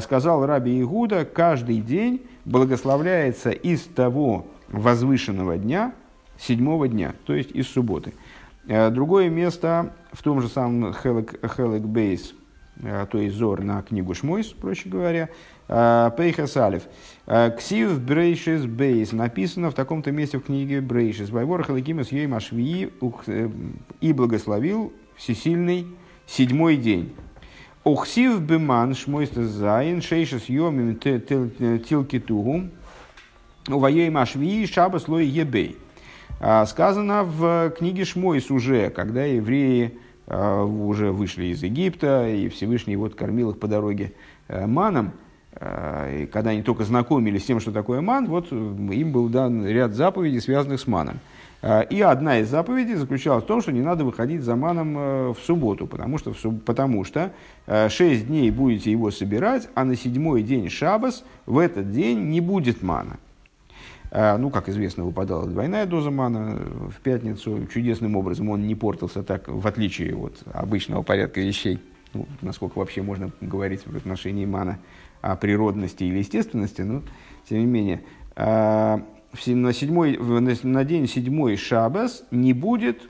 Сказал Раби Игуда, каждый день благословляется из того возвышенного дня, седьмого дня, то есть из субботы. Э, другое место в том же самом Хелек Бейс, э, то есть Зор на книгу Шмойс, проще говоря, э, Пейхас Алиф. Ксив Брейшис Бейс написано в таком-то месте в книге Брейшис. Вайвор Халакимас Йой Машвии и благословил всесильный седьмой день. Охсив Беман Шмойста Зайн Шейшис Йомим Тилкитугу Вайой Машвии Шабас Лой Ебей. А, сказано в книге Шмойс уже, когда евреи а, уже вышли из Египта, и Всевышний вот кормил их по дороге э, маном, а, и когда они только знакомились с тем, что такое ман, вот им был дан ряд заповедей, связанных с маном. И одна из заповедей заключалась в том, что не надо выходить за маном э, в субботу, потому что, потому что э, шесть дней будете его собирать, а на седьмой день шабас в этот день не будет мана. А, ну, как известно, выпадала двойная доза мана в пятницу. Чудесным образом он не портился так, в отличие от обычного порядка вещей. Ну, насколько вообще можно говорить в отношении мана о природности или естественности, но тем не менее. А, на, седьмой, на день седьмой шабас не будет,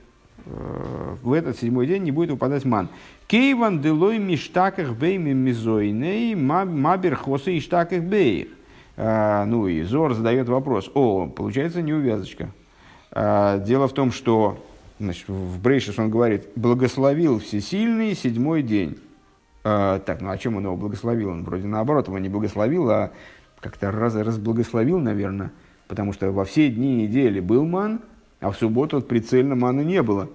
э, в этот седьмой день не будет выпадать ман. Кейван делой миштаках бейми мизойней мабер хосы иштаках бейх. А, ну и Зор задает вопрос. О, получается неувязочка. А, дело в том, что значит, в Брейшис он говорит, благословил всесильный седьмой день. А, так, ну а чем он его благословил? Он вроде наоборот его не благословил, а как-то раз, разблагословил, наверное, потому что во все дни недели был ман, а в субботу прицельно мана не было.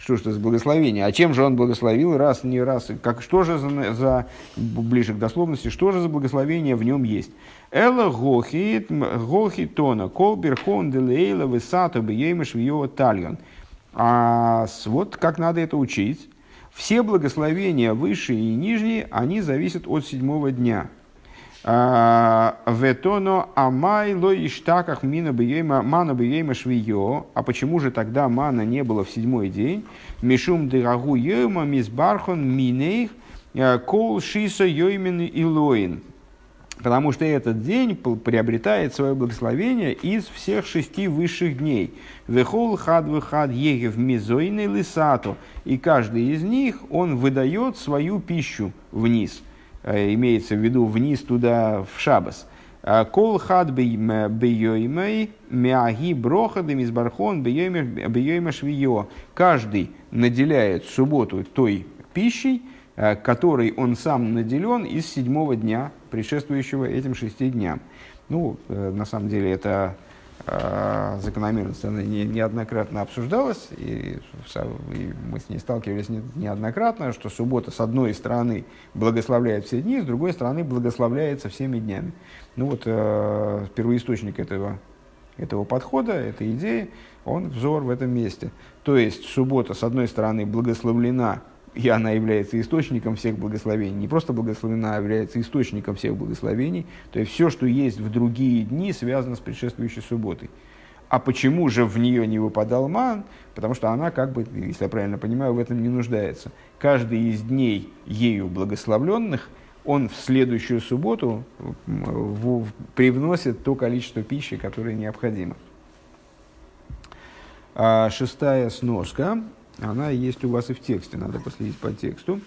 Что ж это за благословение? А чем же он благословил раз, не раз? Как, что же за, за, ближе к дословности, что же за благословение в нем есть? Эла гохит, гохитона, колбер хон делейла высато бьемеш в тальон. А вот как надо это учить? Все благословения высшие и нижние, они зависят от седьмого дня – Ветоно амай ло иштаках мина бьема мана бьема швиё. А почему же тогда мана не было в седьмой день? Мишум дырагу йома мизбархон минейх э, кол шиса йоймен илоин. Потому что этот день приобретает свое благословение из всех шести высших дней. Вехол хад вехад егев мизойный лисато. И каждый из них он выдает свою пищу вниз – имеется в виду вниз туда, в Шабас. «А кол хад бейоймей мяги брохадым из бархон бейойма швио. Каждый наделяет субботу той пищей, э, которой он сам наделен из седьмого дня, предшествующего этим шести дням. Ну, э, на самом деле, это э, закономерность, она не, неоднократно обсуждалась, и, и мы с ней сталкивались не, неоднократно, что суббота с одной стороны благословляет все дни, с другой стороны благословляется всеми днями. Ну вот э, первоисточник этого, этого подхода, этой идеи, он взор в этом месте. То есть суббота с одной стороны благословлена и она является источником всех благословений. Не просто благословена, а является источником всех благословений. То есть все, что есть в другие дни, связано с предшествующей субботой. А почему же в нее не выпадал ман? Потому что она, как бы, если я правильно понимаю, в этом не нуждается. Каждый из дней ею благословленных, он в следующую субботу в, в, привносит то количество пищи, которое необходимо. А шестая сноска она есть у вас и в тексте, надо последить по тексту.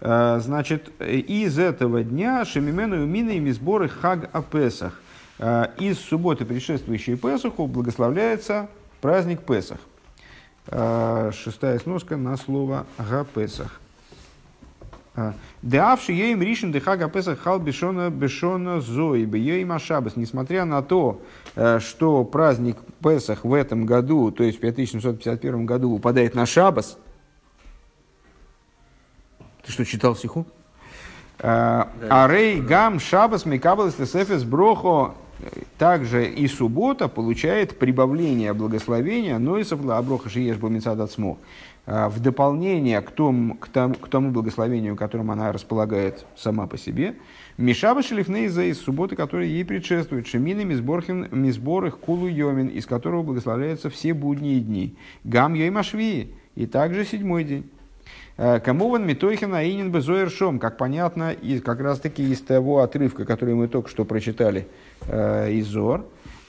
А, значит, из этого дня Шемимену Умина и Мизборы Хаг Апесах. А, из субботы, предшествующей Песаху, благословляется праздник Песах. Шестая сноска на слово Гапесах. Деавши ейм ришен дехага песах хал бешона бешона зои бейм ашабас. Несмотря на то, э, что праздник Песах в этом году, то есть в 5751 году, упадает на шабас. Ты что, читал сиху? Э, Арей гам шабас микабалас тесефес брохо также и суббота получает прибавление благословения, но и аброха шиеш бомицад смог а, в дополнение к тому, к, тому, к тому благословению, которым она располагает сама по себе, Мишаба Шелифнейза из субботы, которая ей предшествует, Шемины Мизборхин Мизборых Кулу Йомин, из которого благословляются все будние дни, Гам Йоймашви, и также седьмой день. А, Камован Митойхин Аинин Безоер Шом, как понятно, и как раз таки из того отрывка, который мы только что прочитали э, из Зор,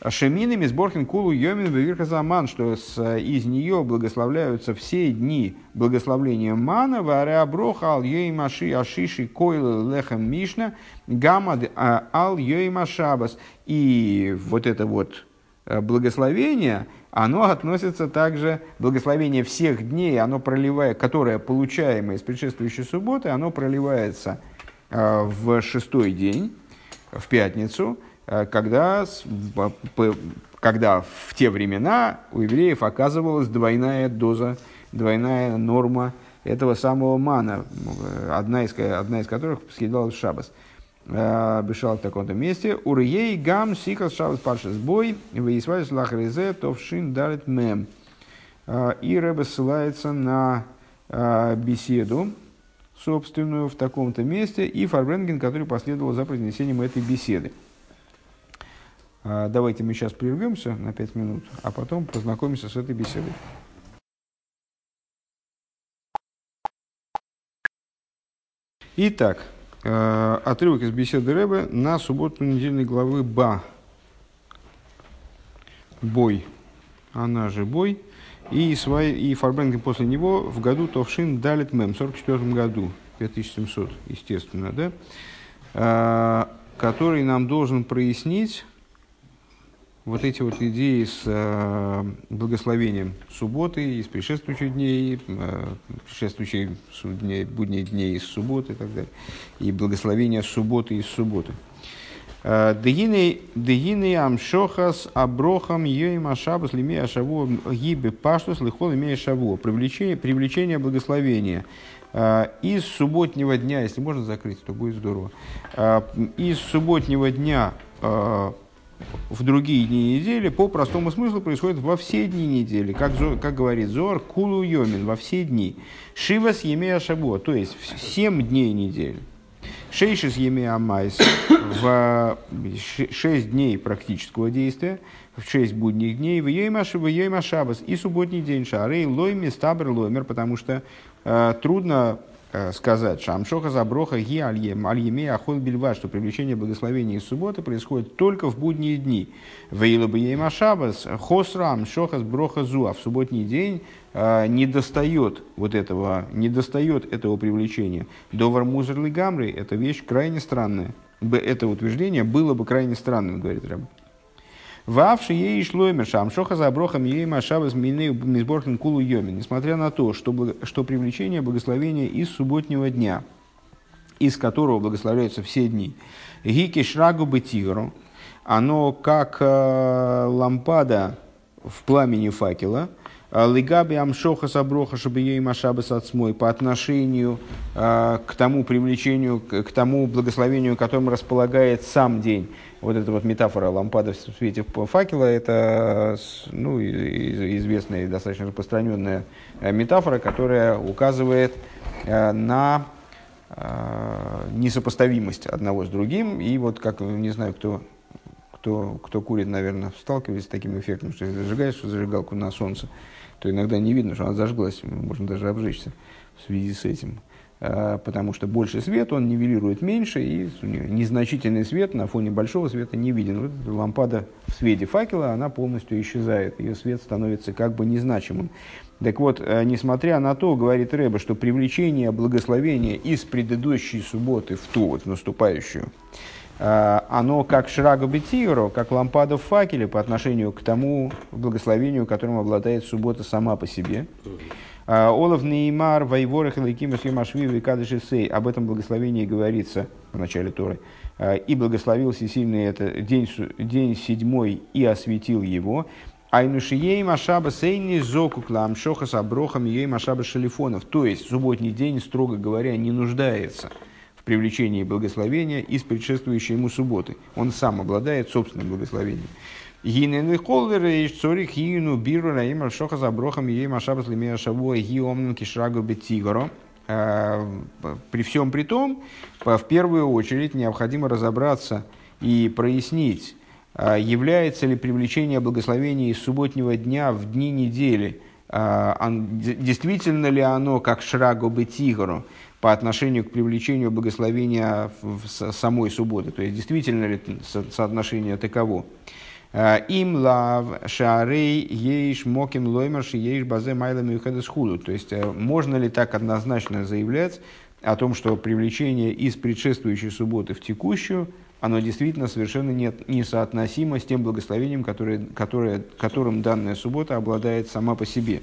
Шеминами сборхин кулу йомин вирхазаман, что с, из нее благословляются все дни благословления мана, варя броха ал йой маши ашиши койл лехам мишна, гамад а, ал йой машабас. И вот это вот э, благословение, оно относится также, благословение всех дней, оно проливает, которое получаемое из предшествующей субботы, оно проливается э, в шестой день, в пятницу, Э, когда, когда в те времена у евреев оказывалась двойная доза, двойная норма этого самого мана, одна из, одна из которых съедалась шабас. Э, Бешал в таком-то месте. Урьей гам сикас шабас паршас бой, выясвались лахрезе товшин дарит мем. Э, и Рэбе ссылается на беседу, собственную в таком-то месте, и Фарбренген, который последовал за произнесением этой беседы. А, давайте мы сейчас прервемся на 5 минут, а потом познакомимся с этой беседой. Итак, э, отрывок из беседы Рэбе на субботу недельной главы Ба. Бой. Она же бой. И, свой, и Фарбенген после него в году Товшин Далит Мем, в 44 году, 5700, естественно, да, э, который нам должен прояснить вот эти вот идеи с э, благословением субботы, из предшествующих дней, э, предшествующих дней, будней дней из субботы и так далее, и благословение субботы из субботы. Э, Дегины амшохас аброхам йоим ашабас лимея шаву гибе паштус лихол имея шаву. Привлечение, привлечение благословения э, из субботнего дня, если можно закрыть, то будет здорово, э, из субботнего дня в другие дни недели по простому смыслу происходит во все дни недели. Как, как говорит Зор, кулу йомин, во все дни. Шивас емея шабо, то есть семь дней недели. Шейшис емея майс, в шесть дней практического действия, в шесть будних дней, в йойма шабас и субботний день шарей лойми стабр лоймер, потому что э, трудно сказать, Шамшоха заброха ги альеме ахол бельва, что привлечение благословения из субботы происходит только в будние дни. Вейла бы ей машабас, хосрам, шохас броха зу, а в субботний день э, не достает вот этого, не достает этого привлечения. Довар музер гамры, это вещь крайне странная. Это утверждение было бы крайне странным, говорит Рэб. Вавши ей шлоймер шамшоха за брохом ей машаба мизборхен кулу йоми. Несмотря на то, что, что привлечение благословения из субботнего дня, из которого благословляются все дни, гики шрагу бы тигру, оно как э, лампада в пламени факела, Лигаби амшоха саброха, чтобы ей машабы сацмой по отношению э, к тому привлечению, к, к тому благословению, которым располагает сам день. Вот эта вот метафора лампады в свете факела, это ну, известная и достаточно распространенная э, метафора, которая указывает э, на э, несопоставимость одного с другим. И вот как, не знаю, кто кто, кто курит, наверное, сталкивается с таким эффектом, что если зажигаешь зажигалку на солнце, то иногда не видно, что она зажглась, можно даже обжечься в связи с этим. А, потому что больше свет, он нивелирует меньше, и незначительный свет на фоне большого света не виден. Вот лампада в свете факела, она полностью исчезает, ее свет становится как бы незначимым. Так вот, э, несмотря на то, говорит Рэба, что привлечение благословения из предыдущей субботы в ту вот наступающую, Э, оно как шрага бетиро, как лампада в факеле по отношению к тому благословению, которым обладает суббота сама по себе. Э, Олов Неймар, Вайворах, Илайким, Сьемашви, Кадышисей. Об этом благословении говорится в начале Торы. Э, и благословился сильный это день, день седьмой и осветил его. Айнушией Машаба Сейни Зоку Клам Шоха Саброхам Ей Машаба Шалифонов. То есть субботний день, строго говоря, не нуждается – привлечении благословения из предшествующей ему субботы. Он сам обладает собственным благословением. Гинены холверы цорих хину биру раим шоха заброхам ей машабас лимея шавуа гиомнен кишрагу бетигоро. А, при всем при том, в первую очередь необходимо разобраться и прояснить, а, является ли привлечение благословения из субботнего дня в дни недели, а, действительно ли оно как шрагу бетигоро, по отношению к привлечению благословения в самой субботы. То есть, действительно ли соотношение таково. Э, Им лав шарей ейш моким лоймаш ейш базе майлами худу. То есть, э, можно ли так однозначно заявлять о том, что привлечение из предшествующей субботы в текущую, оно действительно совершенно нет, несоотносимо с тем благословением, которое, которое, которым данная суббота обладает сама по себе.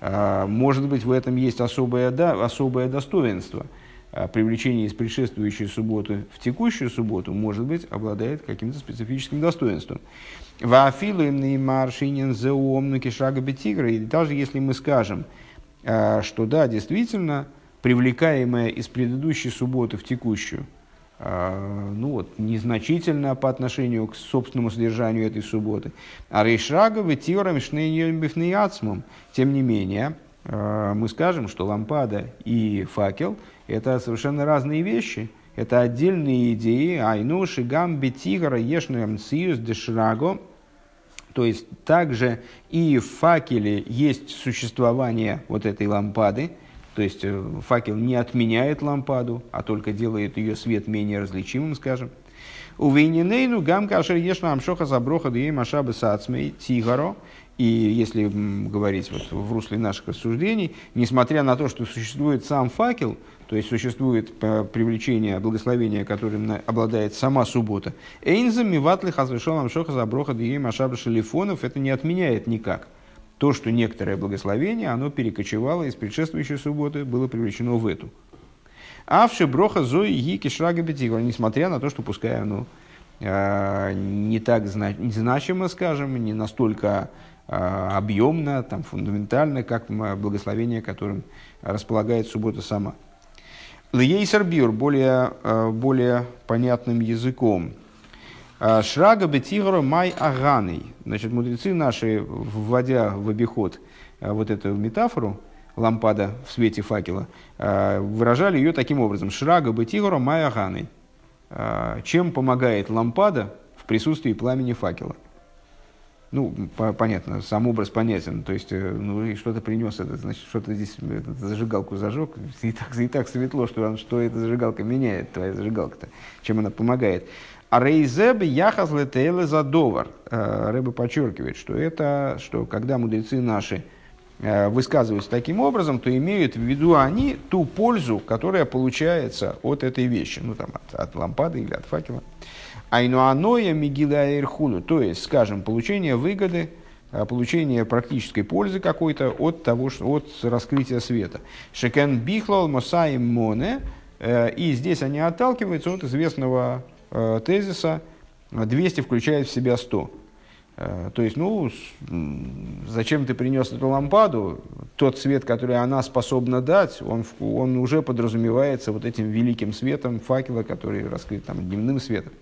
А, может быть, в этом есть особое, да, особое достоинство. А, привлечение из предшествующей субботы в текущую субботу, может быть, обладает каким-то специфическим достоинством. Вафилуемный маршинин зеомнуки шага. И даже если мы скажем, а, что да, действительно, привлекаемое из предыдущей субботы в текущую – а, ну вот, незначительно по отношению к собственному содержанию этой субботы. А рейшрага ветиорам шнейньюмбифнеяцмум. Тем не менее, мы скажем, что лампада и факел – это совершенно разные вещи. Это отдельные идеи. Айну шигам бетигара ешнем циюс дешраго. То есть, также и в факеле есть существование вот этой лампады – то есть э, факел не отменяет лампаду, а только делает ее свет менее различимым, скажем. У Вейнинейну гамка ашер ешна амшоха заброха да машабы сацмей тигаро. И если говорить вот в русле наших рассуждений, несмотря на то, что существует сам факел, то есть существует э, привлечение благословения, которым обладает сама суббота, эйнзам миватли хазвешон амшоха заброха да машабы шалифонов, это не отменяет никак то, что некоторое благословение, оно перекочевало из предшествующей субботы, было привлечено в эту. Авши броха зои гики шрага бетигра, несмотря на то, что пускай оно э, не так значимо, скажем, не настолько объемно, там, фундаментально, как благословение, которым располагает суббота сама. Лейсер биур более, э, более понятным языком. А, Шрага бетигро май аганый. Значит, мудрецы наши, вводя в обиход а, вот эту метафору, лампада в свете факела, а, выражали ее таким образом. Шрага бетигро май аганый. Чем помогает лампада в присутствии пламени факела? Ну, по, понятно, сам образ понятен. То есть, э, ну, и что-то принес, это, значит, что-то здесь, этот, зажигалку зажег, и так, и так светло, что, что эта зажигалка меняет, твоя зажигалка-то, чем она помогает. А рейзеб яхаз летейле задовар. Э, Рэбе подчеркивает, что это, что когда мудрецы наши э, высказываются таким образом, то имеют в виду они ту пользу, которая получается от этой вещи, ну там от, от лампады или от факела. Айнуаноя мигила ирхуну, то есть, скажем, получение выгоды, э, получение практической пользы какой-то от того, что, от раскрытия света. Шекен бихлал мосаим моне, и здесь они отталкиваются от известного Э, тезиса, 200 включает в себя 100. То есть, ну, зачем ты принес эту лампаду? Тот свет, который она способна дать, он, он уже подразумевается вот этим великим светом факела, который раскрыт там дневным светом.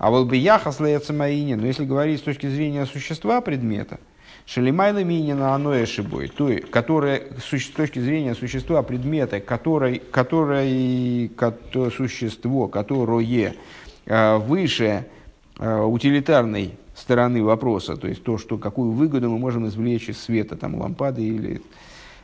А вот бы яхас маини, но если говорить с точки зрения существа предмета, шелимайла минина аноэ шибой, то, которое, с точки зрения существа предмета, который, который, которое, существо, которое э, выше э, утилитарной стороны вопроса, то есть то, что, какую выгоду мы можем извлечь из света, там, лампады или...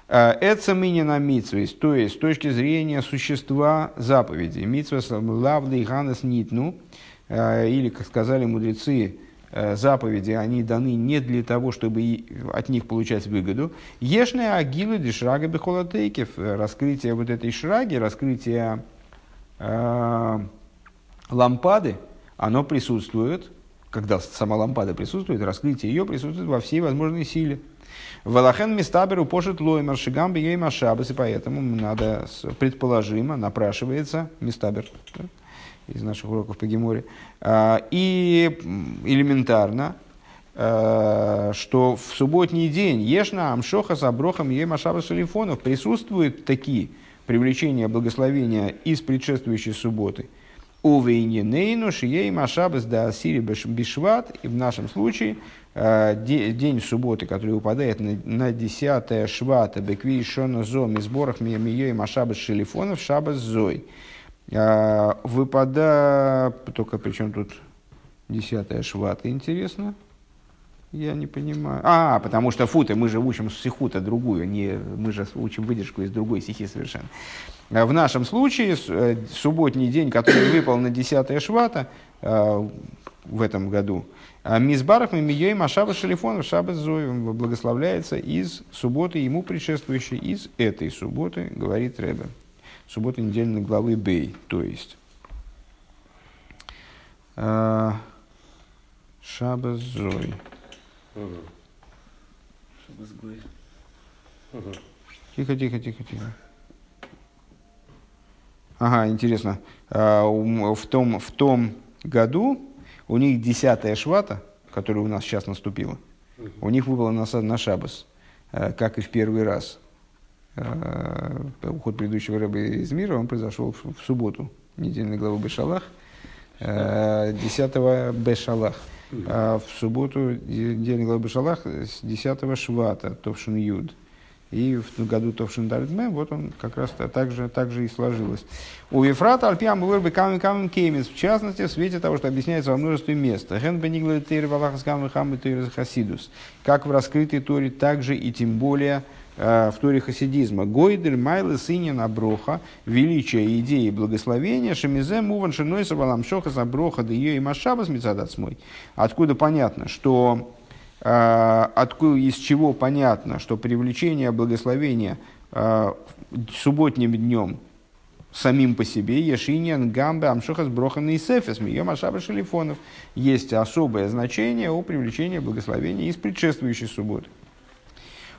Это минина митсвейс, то есть с точки зрения существа заповеди. Митсвейс лавли ганес нитну, э, или, как сказали мудрецы, э, заповеди, они даны не для того, чтобы от них получать выгоду. Ешная агилы дешрага бехолотейкев, раскрытие вот этой шраги, раскрытие э, лампады, оно присутствует когда сама лампада присутствует, раскрытие ее присутствует во всей возможной силе. Валахен мистаберу пошит лоймер шигам ей машабас, и поэтому надо предположимо, напрашивается мистабер да, из наших уроков по Геморе. А, и элементарно, а, что в субботний день Ешна Амшоха с Аброхом ей машаба шалифонов присутствуют такие привлечения благословения из предшествующей субботы – Увейнинейну шией машабас да асири бишват. И в нашем случае э, день субботы, который выпадает на 10 швата, бекви шона зом и сборах мией машабас шелефонов шабас зой. Э, выпада... Только причем тут 10 швата, интересно. Я не понимаю. А, потому что футы, мы же учим сихута другую, не, мы же учим выдержку из другой сихи совершенно. А в нашем случае э, субботний день, который выпал на 10 швата э, в этом году, а Мизбарах Мимией Машаба Шалифонов Шаба Зоев благословляется из субботы ему предшествующей, из этой субботы, говорит Рэбе. Суббота недельной главы Бей, то есть. Э, Шаба Зой. Тихо, тихо, тихо, тихо. Ага, интересно. А, в том, в том году у них десятая швата, которая у нас сейчас наступила, у них выпала на, на шабас, э, как и в первый раз. Э, уход предыдущего рыбы из мира, он произошел в, субботу, недельной главы Бешалах, 10 э, Бешалах. А в субботу недельной главы Бешалах с 10 Швата, Товшин Юд. И в году Товшин Дардме, вот он как раз так же, так же и сложилось. У Ефрата Альпиам Вырбы Камин Камин Кеймис, в частности, в свете того, что объясняется во множестве мест. Ген Бенигла Тейр Валахас Камин Хамы Тейр Хасидус. Как в раскрытой Торе, так же и тем более в Торе хасидизма. Гойдер Майлы Синин Аброха, величие идеи благословения, Шемизе Муван Шиной Савалам Шоха Заброха, ее и Машабас Мецадацмой. Откуда понятно, что а, откуда, из чего понятно, что привлечение благословения а, субботним днем самим по себе, Ешиньян, Гамбе, Амшохас, Брохан и Сефес, Мием Ашаба Шелифонов, есть особое значение у привлечения благословения из предшествующей субботы.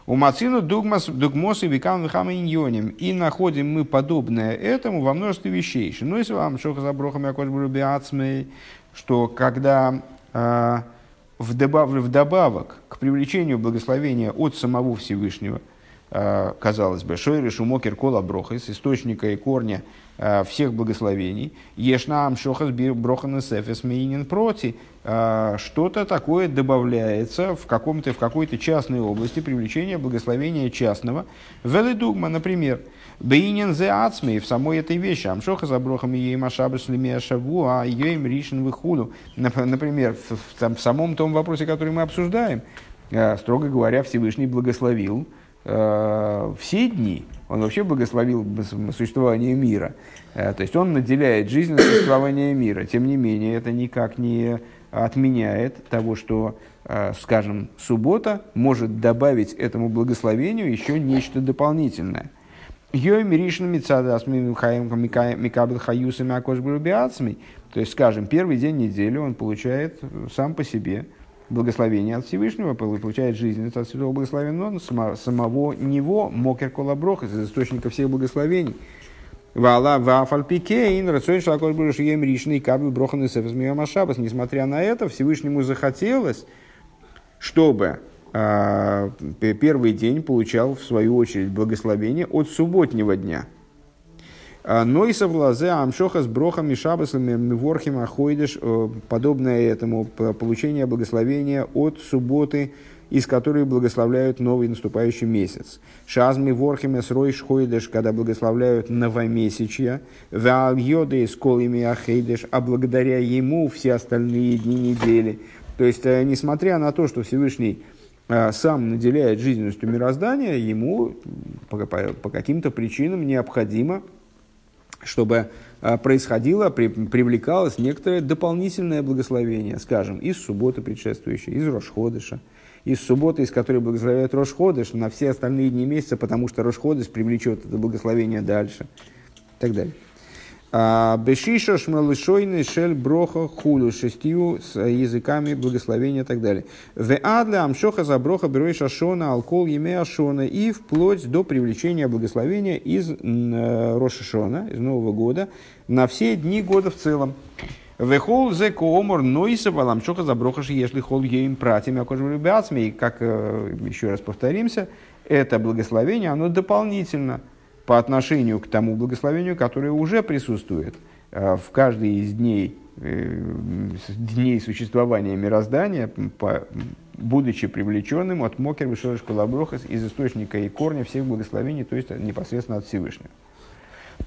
У Мацину дугмос, дугмос и векам вехам иньоним. И находим мы подобное этому во множестве вещей. Ну, если вам шоха за брохом якош что когда э, вдобав, вдобавок к привлечению благословения от самого Всевышнего, э, казалось бы, Шойриш Умокер Кола Брохас, источника и корня всех благословений, Ешнаам Шохас Брохана Сефес Мейнин Проти, э, что-то такое добавляется в, каком-то, в какой-то частной области привлечения благословения частного. Велидугма, например, Бейнин зе ацмей в самой этой вещи. Амшоха за брохом ей машабы шлемия шаву, а ее им ришен выхуду. Например, в, в, в самом том вопросе, который мы обсуждаем, э, строго говоря, Всевышний благословил э, все дни. Он вообще благословил существование мира. Э, то есть он наделяет жизнь существования мира. Тем не менее, это никак не отменяет того, что, э, скажем, суббота может добавить этому благословению еще нечто дополнительное. То есть, скажем, первый день недели он получает сам по себе благословение от Всевышнего, получает жизнь от Святого Благословенного, самого него, мокер колоброх, из источника всех благословений. Вала вафальпикейн, рацион шлаколь будешь ем ришный кабель брохан сефес шабас. Несмотря на это, Всевышнему захотелось, чтобы э, первый день получал, в свою очередь, благословение от субботнего дня. Но и совлазе амшоха с брохами шабасами миворхим ахойдеш, подобное этому получение благословения от субботы из которой благословляют новый наступающий месяц. Шазми ворхиме срой шхойдеш, когда благословляют новомесячья, ваальйоды с колами ахейдеш, а благодаря ему все остальные дни недели. То есть, э, несмотря на то, что Всевышний э, сам наделяет жизненностью мироздания, ему по каким-то причинам необходимо, чтобы э, происходило, при, привлекалось некоторое дополнительное благословение, скажем, из субботы предшествующей, из Рошходыша, из субботы, из которой благословляют Рошходыш, на все остальные дни месяца, потому что Рошходыш привлечет это благословение дальше. И так далее. А, Бешиша шмалышойный шель броха хулю шестью с языками благословения и так далее. В адля амшоха за броха берой шашона алкол еме ашона и вплоть до привлечения благословения из э, Рошашона, из Нового года, на все дни года в целом. Вехол зе коомор нойса валам чоха заброхаши если хол ейм пратим И как э, еще раз повторимся, это благословение, оно дополнительно по отношению к тому благословению, которое уже присутствует э, в каждый из дней, э, дней существования мироздания, по, будучи привлеченным от Мокер Вишорыш Колоброхас из источника и корня всех благословений, то есть непосредственно от Всевышнего.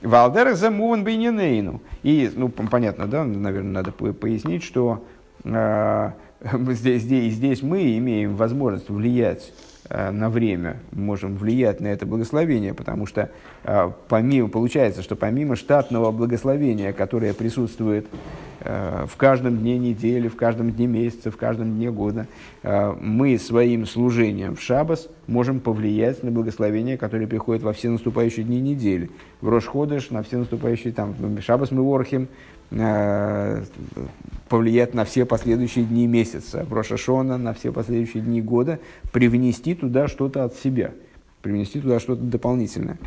Валдер замуван бейнинейну. И, ну, понятно, да, наверное, надо пояснить, что э, здесь, здесь, здесь мы имеем возможность влиять Э, на время можем влиять на это благословение, потому что э, помимо, получается, что помимо штатного благословения, которое присутствует э, в каждом дне недели, в каждом дне месяца, в каждом дне года, мы своим служением в Шабас можем повлиять на благословение, которое приходит во все наступающие дни недели. В Рошходыш, на все наступающие, там, Шабас мы ворхим, повлиять на все последующие дни месяца, в Рошашона, на все последующие дни года, привнести туда что-то от себя, привнести туда что-то дополнительное.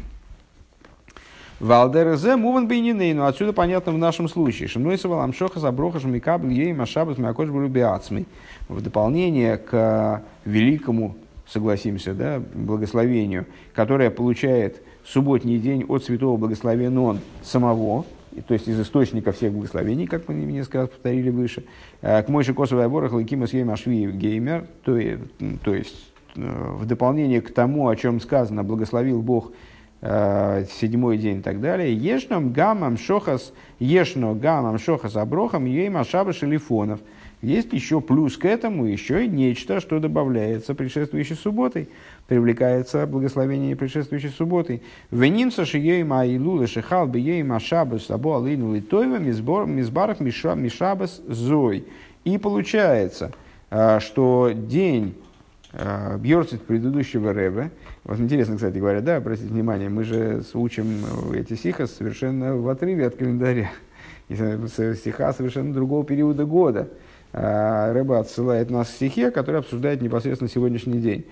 Валдерезе муван бейниней, но отсюда понятно в нашем случае. Шимной савалам шоха заброха шмикабл ей машабас мякош биацмей. В дополнение к великому, согласимся, да, благословению, которое получает субботний день от святого благословения он самого, то есть из источника всех благословений, как мы несколько раз повторили выше, э, к Мойши Косовой Ворох Лакима Съем Ашви Геймер, то, то есть э, в дополнение к тому, о чем сказано, благословил Бог э, седьмой день и так далее, ешном гамам шохас, ешно гамам шохас аброхам, ейма шаба шелифонов. Есть еще плюс к этому, еще и нечто, что добавляется предшествующей субботой привлекается благословение предшествующей субботы. Венимса шиейма айлула шихал биейма шабас або алейну литойва мизбарах мишабас зой. И получается, а, что день Бьорцит предыдущего Рэбе. Вот интересно, кстати говоря, да, обратите внимание, мы же учим эти стиха совершенно в отрыве от календаря. Стиха совершенно другого периода года. А, Рэба отсылает нас в стихе, который обсуждает непосредственно сегодняшний день.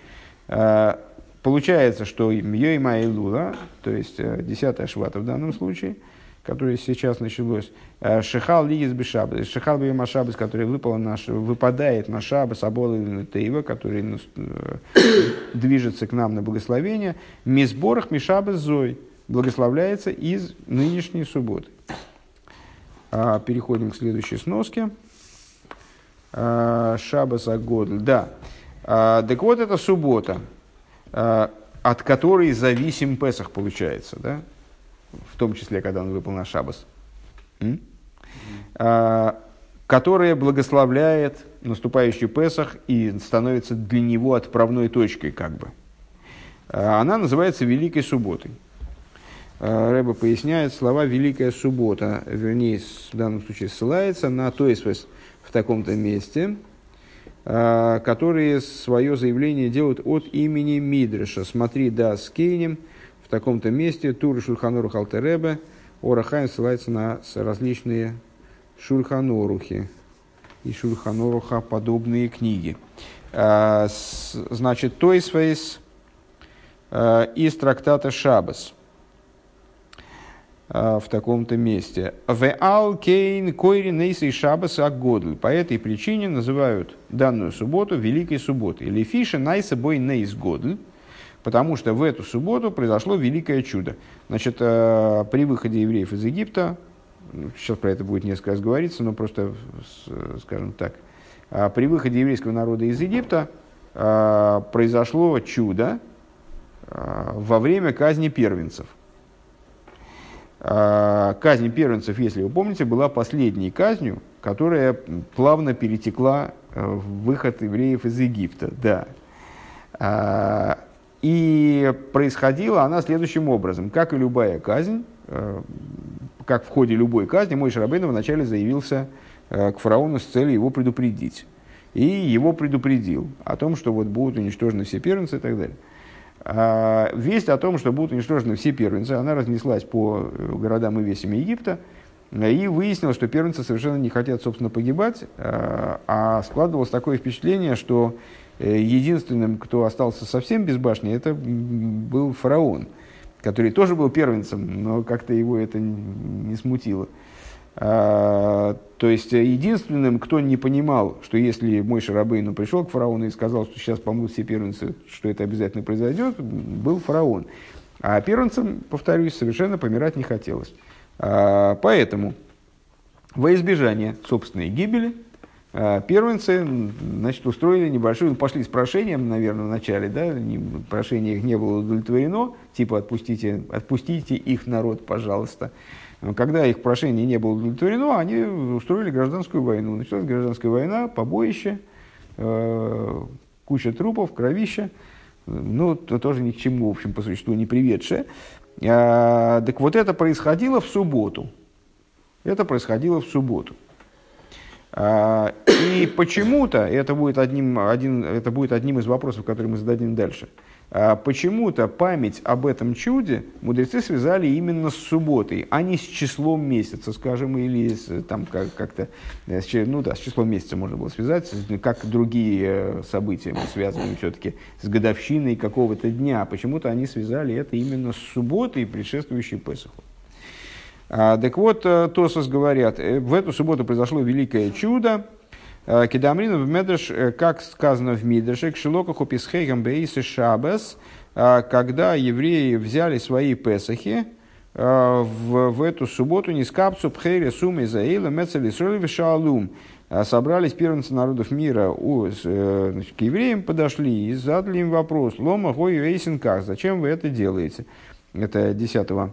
Э, получается, что Йойма и Лула, то есть 10 э, швата в данном случае, который сейчас началось, э, Шихал Лигис Бешабас, Шихал Бейма Шабас, который выпал на, выпадает на Шабас, Абол или Таива, который движется к нам на благословение, Мизборах Мишабас Зой, благословляется из нынешней субботы. А, переходим к следующей сноске. Шабас Агодль. Да. А, так вот, это суббота, а, от которой зависим Песах, получается, да? В том числе, когда он выпал на Шабас, а, которая благословляет наступающий Песах и становится для него отправной точкой, как бы. Она называется Великой Субботой. Рэба поясняет слова «Великая суббота», вернее, в данном случае ссылается на то есть в таком-то месте – а, которые свое заявление делают от имени Мидреша. Смотри, да, с Кейнем таком-то месте, Тур Шульханору Халтеребе, Орахайн ссылается на различные Шульханорухи и Шульханоруха подобные книги. А, значит, Тойсвейс а, из трактата Шабас. а, в таком-то месте. В ал кейн койри нейсей шабас агодль. По этой причине называют данную субботу Великой Субботой. Или фиша найса бой нейс годль. Потому что в эту субботу произошло великое чудо. Значит, а, при выходе евреев из Египта, сейчас про это будет несколько раз говориться, но просто, скажем так, а, при выходе еврейского народа из Египта произошло чудо во время казни первенцев – казнь первенцев, если вы помните, была последней казнью, которая плавно перетекла э, в выход евреев из Египта. Да. И происходила она следующим образом. Как и любая казнь, э, как в ходе любой казни, мой Шарабейн вначале заявился э, к фараону с целью его предупредить. И его предупредил о том, что вот будут уничтожены все первенцы и так далее. А, весть о том, что будут уничтожены все первенцы, она разнеслась по э, городам и весям Египта, и выяснилось, что первенцы совершенно не хотят, собственно, погибать, а, складывалось такое впечатление, что единственным, кто остался совсем без башни, это был фараон, который тоже был первенцем, но как-то его это не смутило. А, то есть э, единственным, кто не понимал, что если мой Шарабейну пришел к фараону и сказал, что сейчас помрут все первенцы, что это обязательно произойдет, был фараон. А первенцам, повторюсь, совершенно помирать не хотелось. А, поэтому во избежание собственной гибели первенцы значит, устроили небольшую, пошли с прошением, наверное, вначале, да, прошение их не было удовлетворено, типа отпустите, отпустите их народ, пожалуйста. Когда их прошение не было удовлетворено, они устроили гражданскую войну. Началась гражданская война, побоище, э, куча трупов, кровища. Ну, то тоже ни к чему, в общем, по существу не приведшее. А, так вот это происходило в субботу. Это происходило в субботу. А, и почему-то, это будет, одним, один, это будет одним из вопросов, которые мы зададим дальше – а почему-то память об этом чуде мудрецы связали именно с субботой, а не с числом месяца, скажем, или с, там как- как-то, э, ну да, с числом месяца можно было связать, как другие э, события мы связываем все-таки с годовщиной какого-то дня. Почему-то они связали это именно с субботой, предшествующей Песоху. А, так вот, э, Тосос говорят, в эту субботу произошло великое чудо, Э, Кедамрин в Медреш, э, как сказано в Мидреше, к Шилокаху Писхейгам Бейсы Шабес, э, когда евреи взяли свои песахи, в, в эту субботу не скапцу пхейре сумы заила мецели сроли шалум. Собрались первенцы народов мира у, значит, к евреям, подошли и задали им вопрос. Лома гой вейсенках, зачем вы это делаете? Это 10 Э,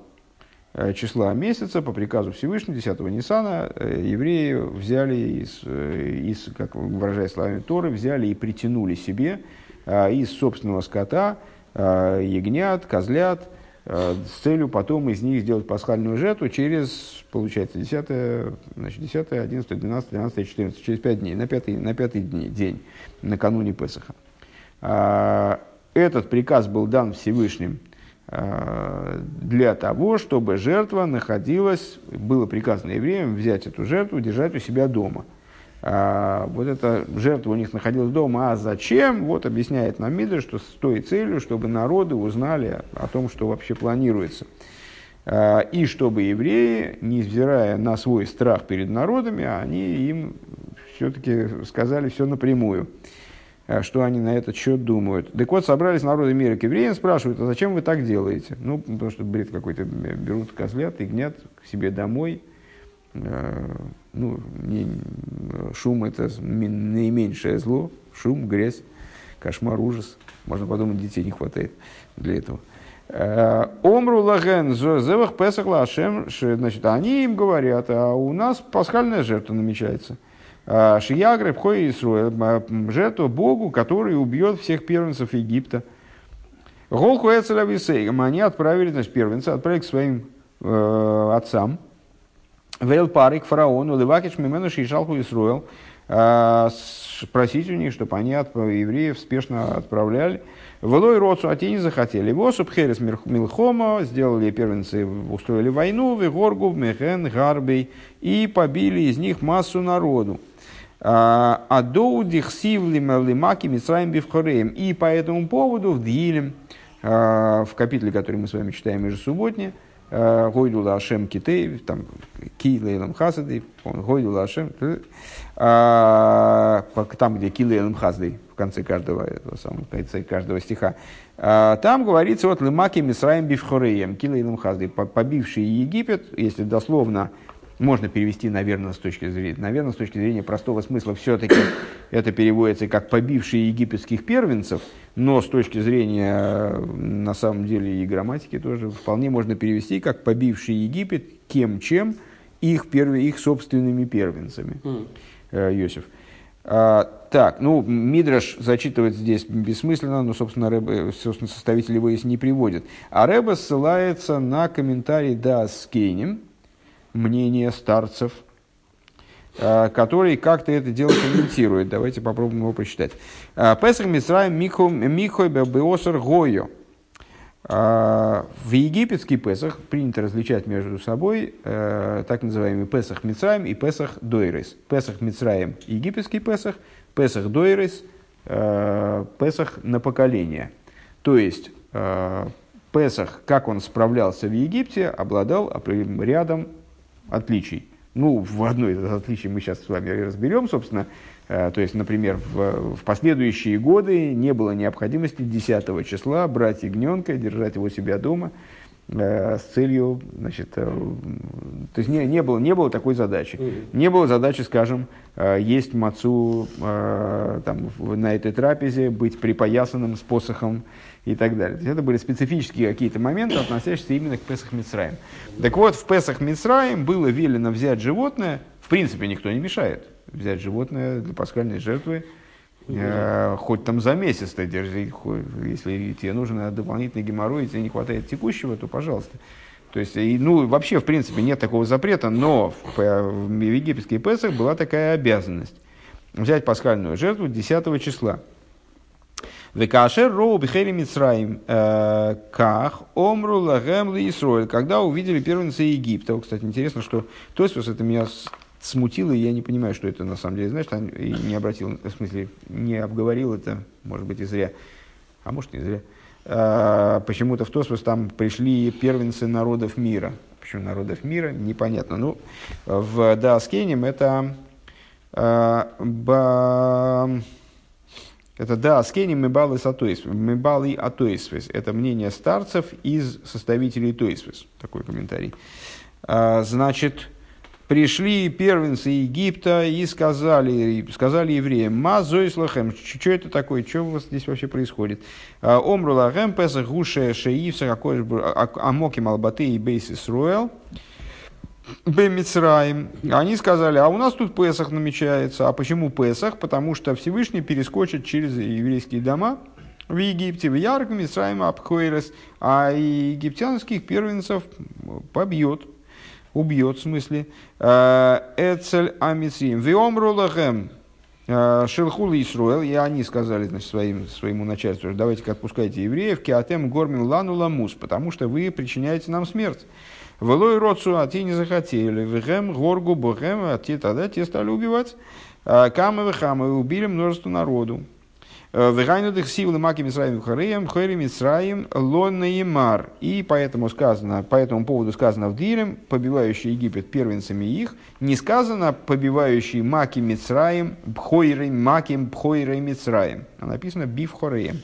числа месяца по приказу Всевышнего, 10 Ниссана, э, евреи взяли, из, э, из, как выражая словами Торы, взяли и притянули себе из собственного скота ягнят, козлят, с целью потом из них сделать пасхальную жертву через, получается, 10, значит, 10 11, 12, 13, 14, через 5 дней, на пятый, на пятый день, накануне Песаха. Этот приказ был дан Всевышним Э, для того, чтобы жертва находилась, было приказано евреям взять эту жертву, держать у себя дома. А, вот эта жертва у них находилась дома, а зачем? Вот объясняет нам Мидриш, что с той целью, чтобы народы узнали о том, что вообще планируется. А, и чтобы евреи, невзирая на свой страх перед народами, они им все-таки сказали все напрямую. А что они на этот счет думают. Так вот, собрались народы мира к евреям, спрашивают, а зачем вы так делаете? Ну, потому что бред какой-то, берут козлят и гнят к себе домой. Э, ну, не, шум это наименьшее зло, шум, грязь, кошмар, ужас. Можно подумать, детей не хватает для этого. Э, Омру лаген зевах песах лашем, значит, они им говорят, а у нас пасхальная жертва намечается – Шиягры Пхой Исруэл, жертву Богу, который убьет всех первенцев Египта. Голху Эцелависейгам, они отправили, значит, первенца, отправили к своим э, отцам. Вейл парик фараону, левакич мимену шишалху Исруэл, э, спросить у них, чтобы они от евреев спешно отправляли. Велой роцу, а те не захотели. Восуп херес милхома, сделали первенцы, устроили войну, вегоргу, мехен, гарбей, и побили из них массу народу. Адоудих сивлим лимаки мисраим бифхореем. И по этому поводу в Дилем, а, в капитле, который мы с вами читаем ежесубботне, э, Гойду Лашем Китей, там, Ки Лейлам Хасадей, Гойду Лашем, там, где Ки Лейлам Хасадей, в конце каждого, в конце каждого стиха, там говорится вот Лымаки Мисраем Бифхореем, Ки Лейлам Хасадей, побивший Египет, если дословно можно перевести, наверное, с точки зрения, наверное, с точки зрения простого смысла, все-таки это переводится как побившие египетских первенцев, но с точки зрения, на самом деле, и грамматики тоже вполне можно перевести как побивший Египет кем чем их, первые, их собственными первенцами. Mm. Йосиф. А, так, ну, Мидраш зачитывать здесь бессмысленно, но, собственно, Рэбе, собственно составитель его здесь не приводит. А Рэбе ссылается на комментарий Да Скейнем, мнение старцев, э, который как-то это дело комментирует. Давайте попробуем его прочитать. Э, Песах Мисраем Михой Беосар Гойо. Э, в египетский Песах принято различать между собой так называемый Песах Мицраем и Песах Дойрес. Песах Мицраем – египетский Песах, Песах Дойрес – Песах на поколение. То есть, Песах, как он справлялся в Египте, обладал рядом отличий. Ну, в одной из отличий мы сейчас с вами разберем, собственно. Э, то есть, например, в, в последующие годы не было необходимости 10 числа брать ягненка, держать его себя дома э, с целью, значит, э, то есть не, не, было, не было такой задачи. Не было задачи, скажем, есть мацу там, на этой трапезе, быть припоясанным с посохом и так далее. То есть это были специфические какие-то моменты, относящиеся именно к Песах Мицраем. Так вот, в Песах Мицраем было велено взять животное, в принципе, никто не мешает взять животное для пасхальной жертвы, э, хоть там за месяц ты держи, если тебе нужен дополнительный геморрой, и тебе не хватает текущего, то пожалуйста. То есть, и, ну, вообще, в принципе, нет такого запрета, но в, в египетский Песах была такая обязанность взять пасхальную жертву 10 числа. Векашер роу бихери Мицраим э, ках омру лагем Исроэль. Когда увидели первенца Египта. Кстати, интересно, что Тосфос это меня смутило, и я не понимаю, что это на самом деле, знаешь, не обратил, в смысле, не обговорил это, может быть, и зря, а может, не зря. А, почему-то в Тосфос там пришли первенцы народов мира. Почему народов мира, непонятно. Ну, в Даскенем это а, ба, это да, скени мебалы сатоисвес. Мебалы атоисвес. Это мнение старцев из составителей тоисвес. Такой комментарий. А, значит, пришли первенцы Египта и сказали, сказали евреям, «Ма зоислахем». Что это такое? Что у вас здесь вообще происходит? А, Омру лахем песах гуше шеивса какой амоки малбаты и бейсис руэл. Бемицраим. Они сказали, а у нас тут Песах намечается. А почему Песах? Потому что Всевышний перескочит через еврейские дома в Египте, в Ярк, Мицраим, Абхойрес, а египтянских первенцев побьет, убьет в смысле. Э, Эцель Амицрим. Виомрулахем э, Шилхул Исруэл, и они сказали значит, своим, своему начальству, давайте-ка отпускайте евреев, киатем гормин лану ламус, потому что вы причиняете нам смерть. Велой родцу, а те не захотели. Вехем, горгу, бохем, а те тогда те стали убивать. А, камы вехамы убили множество народу. Э, Вегайну дых силы маки Мисраим Хареем, Хэри Мисраим, Лоннаимар. И поэтому сказано, по этому поводу сказано в Дилем, побивающий Египет первенцами их, не сказано побивающий маки Мисраим, Бхойрей маким Бхойрей Мисраим. А написано Бифхореем.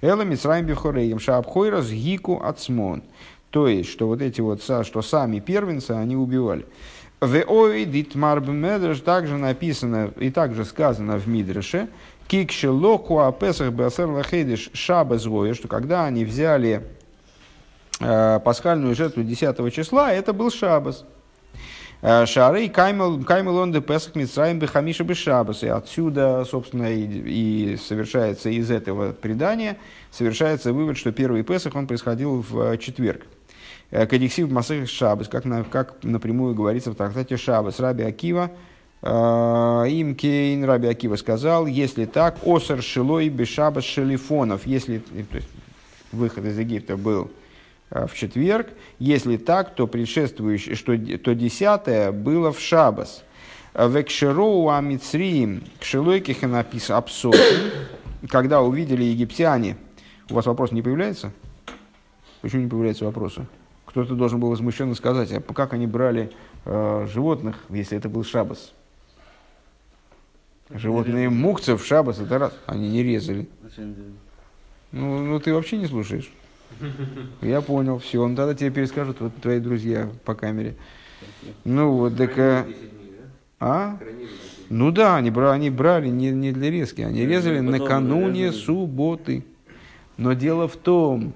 Эла Мисраим Бифхореем, Шаабхойрас Гику Ацмон. То есть, что вот эти вот, что сами первенцы, они убивали. В также написано и также сказано в Мидреше, Кикши локуа песах беасер лахейдиш шабас что когда они взяли э, пасхальную жертву 10 числа, это был шабас. Э, Шары каймел он де песах митсраим бехамиша бешабас. И отсюда, собственно, и, и совершается из этого предания, совершается вывод, что первый песах он происходил в четверг. Э, Кадиксив Масых Шабас, как, на, как напрямую говорится в трактате Шабас, Раби Акива, э, им Кейн Раби Акива сказал, если так, Осар Шилой Бешабас Шелифонов, если то есть, выход из Египта был э, в четверг, если так, то предшествующее, что то десятое было в Шабас. Векшероу Амицриим Кшелойких напис Апсот, когда увидели египтяне, у вас вопрос не появляется? Почему не появляются вопросы? Кто-то должен был возмущенно сказать, а как они брали э, животных, если это был шабас? Животные мукцев в шабас, это раз, они не резали. Ну, ну ты вообще не слушаешь. Я понял, все, ну тогда тебе перескажут вот твои друзья по камере. Ну вот, так... э, А? Ну да, они брали, они брали не, не для резки, они резали накануне субботы. Но дело в том,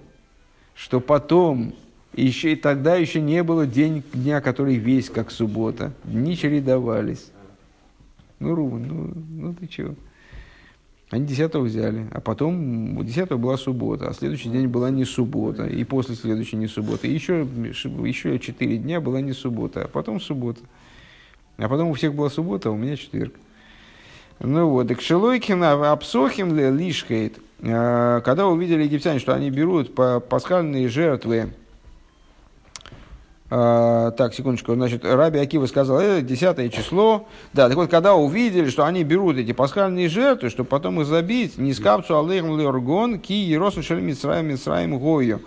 что потом, еще и тогда еще не было день, дня, который весь как суббота. Дни чередовались. Ну, Рубан, ну, ну ты чего? Они 10 взяли, а потом у 10 была суббота, а следующий день была не суббота, и после следующей не суббота. И еще, еще 4 дня была не суббота, а потом суббота. А потом у всех была суббота, а у меня четверг. Ну вот, и кшелойкин апсохим лишхейт. Э, Когда увидели египтяне, что они берут пасхальные жертвы, так, секундочку, значит, Раби Акива сказал, это десятое число. Да, так вот, когда увидели, что они берут эти пасхальные жертвы, чтобы потом их забить, не скапцу алейхм леоргон, ки еросу шель митсраем гою.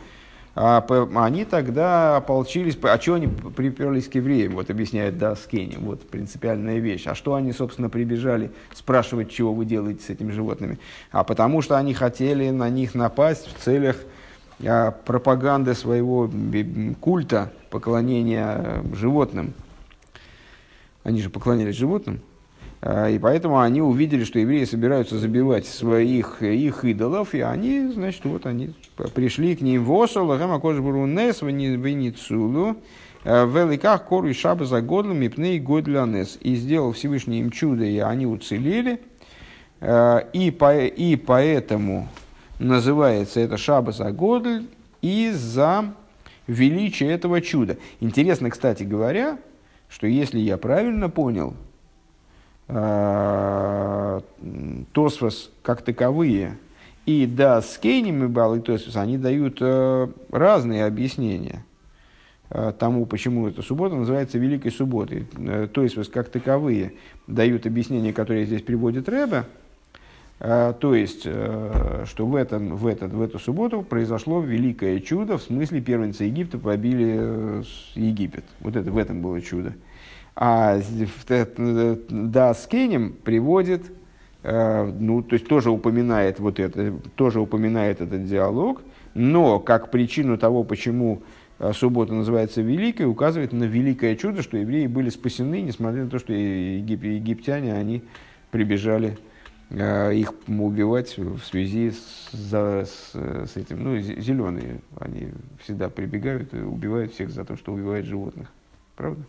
А, они тогда ополчились, а что они приперлись к евреям, вот объясняет Даскени, вот принципиальная вещь. А что они, собственно, прибежали спрашивать, чего вы делаете с этими животными? А потому что они хотели на них напасть в целях а, пропаганды своего культа, поклонения э, животным. Они же поклонялись животным. А, И поэтому они увидели, что евреи собираются забивать своих их идолов, и они, значит, вот они пришли к ним в Осол, Рамакошбурунес, Веницулу, в великах кору и шаба за годлами, пней годлянес. И сделал Всевышний им чудо, и они уцелели. И, по, и поэтому называется это шаба за годль из-за величия этого чуда. Интересно, кстати говоря, что если я правильно понял, а, Тосфос как таковые и да, с Кейнем и Бал Тосфос, они дают э, разные объяснения э, тому, почему эта суббота называется Великой Субботой. Э, Тосфос как таковые дают объяснение, которое здесь приводит Рэбе, то есть, э, что в, этом, в, этот, в эту субботу произошло великое чудо, в смысле первенцы Египта побили э, Египет. Вот это, в этом было чудо. А э, да, с Кенем приводит, э, ну, то есть тоже упоминает вот это, тоже упоминает этот диалог, но как причину того, почему э, суббота называется великой, указывает на великое чудо, что евреи были спасены, несмотря на то, что егип- египтяне, они прибежали э, их убивать в связи с, с, с этим. Ну, зеленые, они всегда прибегают и убивают всех за то, что убивают животных. Правда?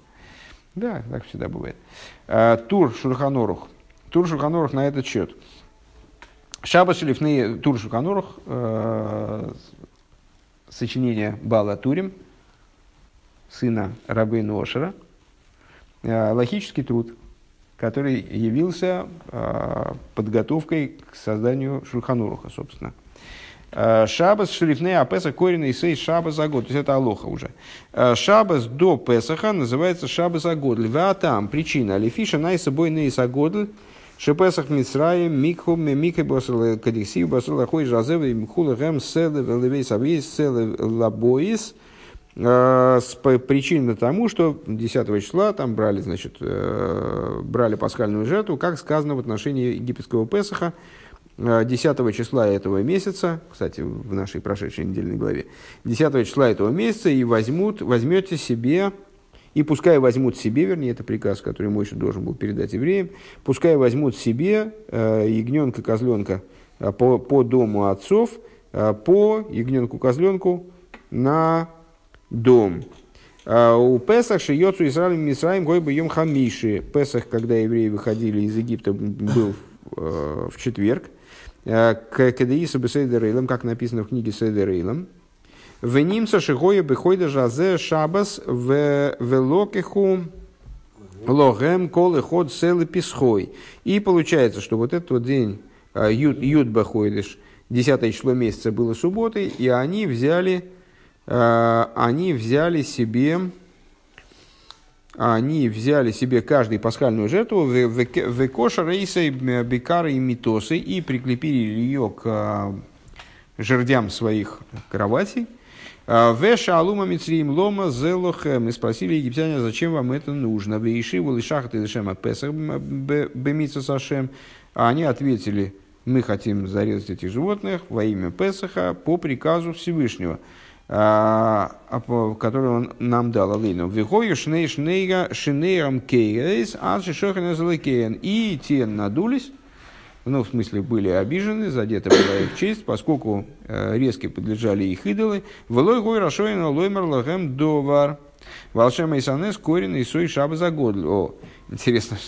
Да, так всегда бывает. А, Тур Шурханорух. Тур Шурханорух на этот счет. Шаба Шелифны Тур Шурханорух, э, сочинение Бала Турим, сына Рабейну Ошера, э, логический труд, который явился э, подготовкой к созданию Шурханоруха, собственно. Э, Шабас шрифней апеса корень и сей шабас за год. То есть это алоха уже. Э, Шабас до Песаха называется шабас за год. Льва там причина. Лефиша най собой ней сагодль. Шепесах Мицраем, Микху, Микхе Босел Кадиксив, Босел Ахой Жазев, Мхула Гэм, Селе, Левей Савейс, Селе Лабоис. Э, с причиной тому, что 10 числа там брали, значит, э, брали пасхальную жертву, как сказано в отношении египетского Песаха, Э, 10 числа этого месяца, кстати, в нашей прошедшей недельной главе, 10 числа этого месяца и возьмут, возьмете себе, и пускай возьмут себе, вернее, это приказ, который Мойша должен был передать евреям, пускай возьмут себе э, ягненка, козленка э, по, по дому отцов, по ягненку, козленку на дом. А У Песах шиёцу Израилем Мисраим гой бы йом хамиши. Песах, когда евреи выходили из Египта, был э, в четверг. Э, К Кедеису Бесейдерейлам, как написано в книге Сейдерейлам. Венимса шигоя бехойда жазе шабас в велокеху логем колы ход селы писхой. И получается, что вот этот вот день э, Юд, Юд Бахойдыш, 10 число месяца было субботой, и они взяли, они взяли себе они взяли себе каждый пасхальную жертву в коша рейсой бекары и митосы и прикрепили ее к э, жердям своих кроватей. Веша алума мицриим лома зелохем. Мы спросили египтяне, зачем вам это нужно? Вейши вулишахат и лишема песах бемитсу сашем. А они ответили, мы хотим зарезать этих животных во имя Песаха по приказу Всевышнего, а, а который он нам дал. Алейну. Вихою шней шнейга шинейрам кейрейс, а шишохен И те надулись, ну, в смысле, были обижены, задета была их честь, поскольку э, резко подлежали их идолы. Велой гой рашоина лоймер лагем довар. Волшема и санес корень и сой шаба за год. О, интересно.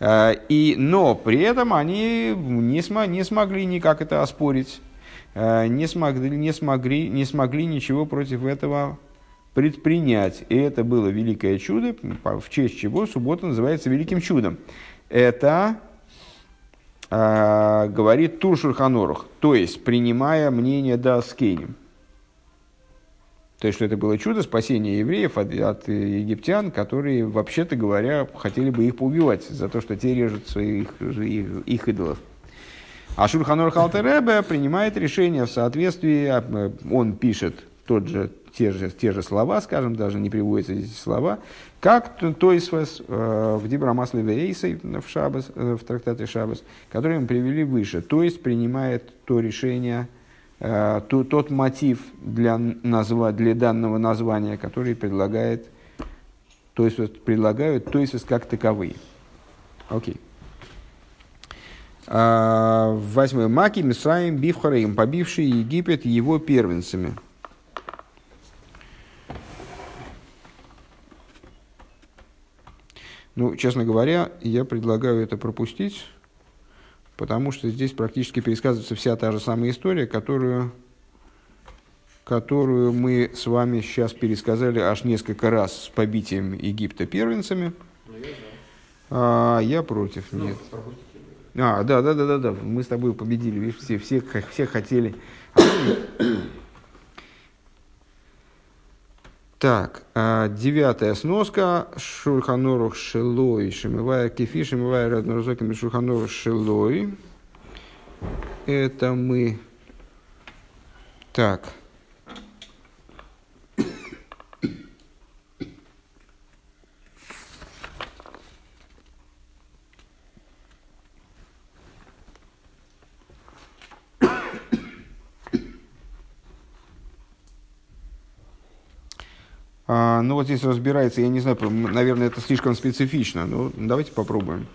Э, и, но при этом они не, см, не смогли никак это оспорить. Э, не смогли, не, смогли, не смогли ничего против этого предпринять. И это было великое чудо, в честь чего суббота называется великим чудом. Это э, говорит Тур Шурханорух, то есть принимая мнение Даскейним. То есть, что это было чудо спасения евреев от, от египтян, которые, вообще-то говоря, хотели бы их поубивать за то, что те режут своих их, их идолов. А Шурханор Халтеребе принимает решение в соответствии, а, он пишет тот же, те, же, те же слова, скажем, даже не приводятся эти слова, как то есть э, в Дибрамасле Вейсей в, Шабас, э, в трактате Шабас, который мы привели выше, то есть принимает то решение, э, то, тот мотив для, назва, для данного названия, который предлагает, то есть предлагают, то есть как таковые. Окей. А, восьмой. Маки Мисраим Бифхараим, побивший Египет его первенцами. Ну, честно говоря, я предлагаю это пропустить, потому что здесь практически пересказывается вся та же самая история, которую, которую мы с вами сейчас пересказали аж несколько раз с побитием Египта первенцами. А, я против, ну, нет. А, да, да, да, да, да. Мы с тобой победили, видишь, все, все, все хотели. Так, а, девятая сноска. Шульханорух шелой. Шимывая кефи, шимывая раднорозоками шульханорух шелой. Это мы... Так. А, ну вот здесь разбирается, я не знаю, наверное, это слишком специфично, но давайте попробуем.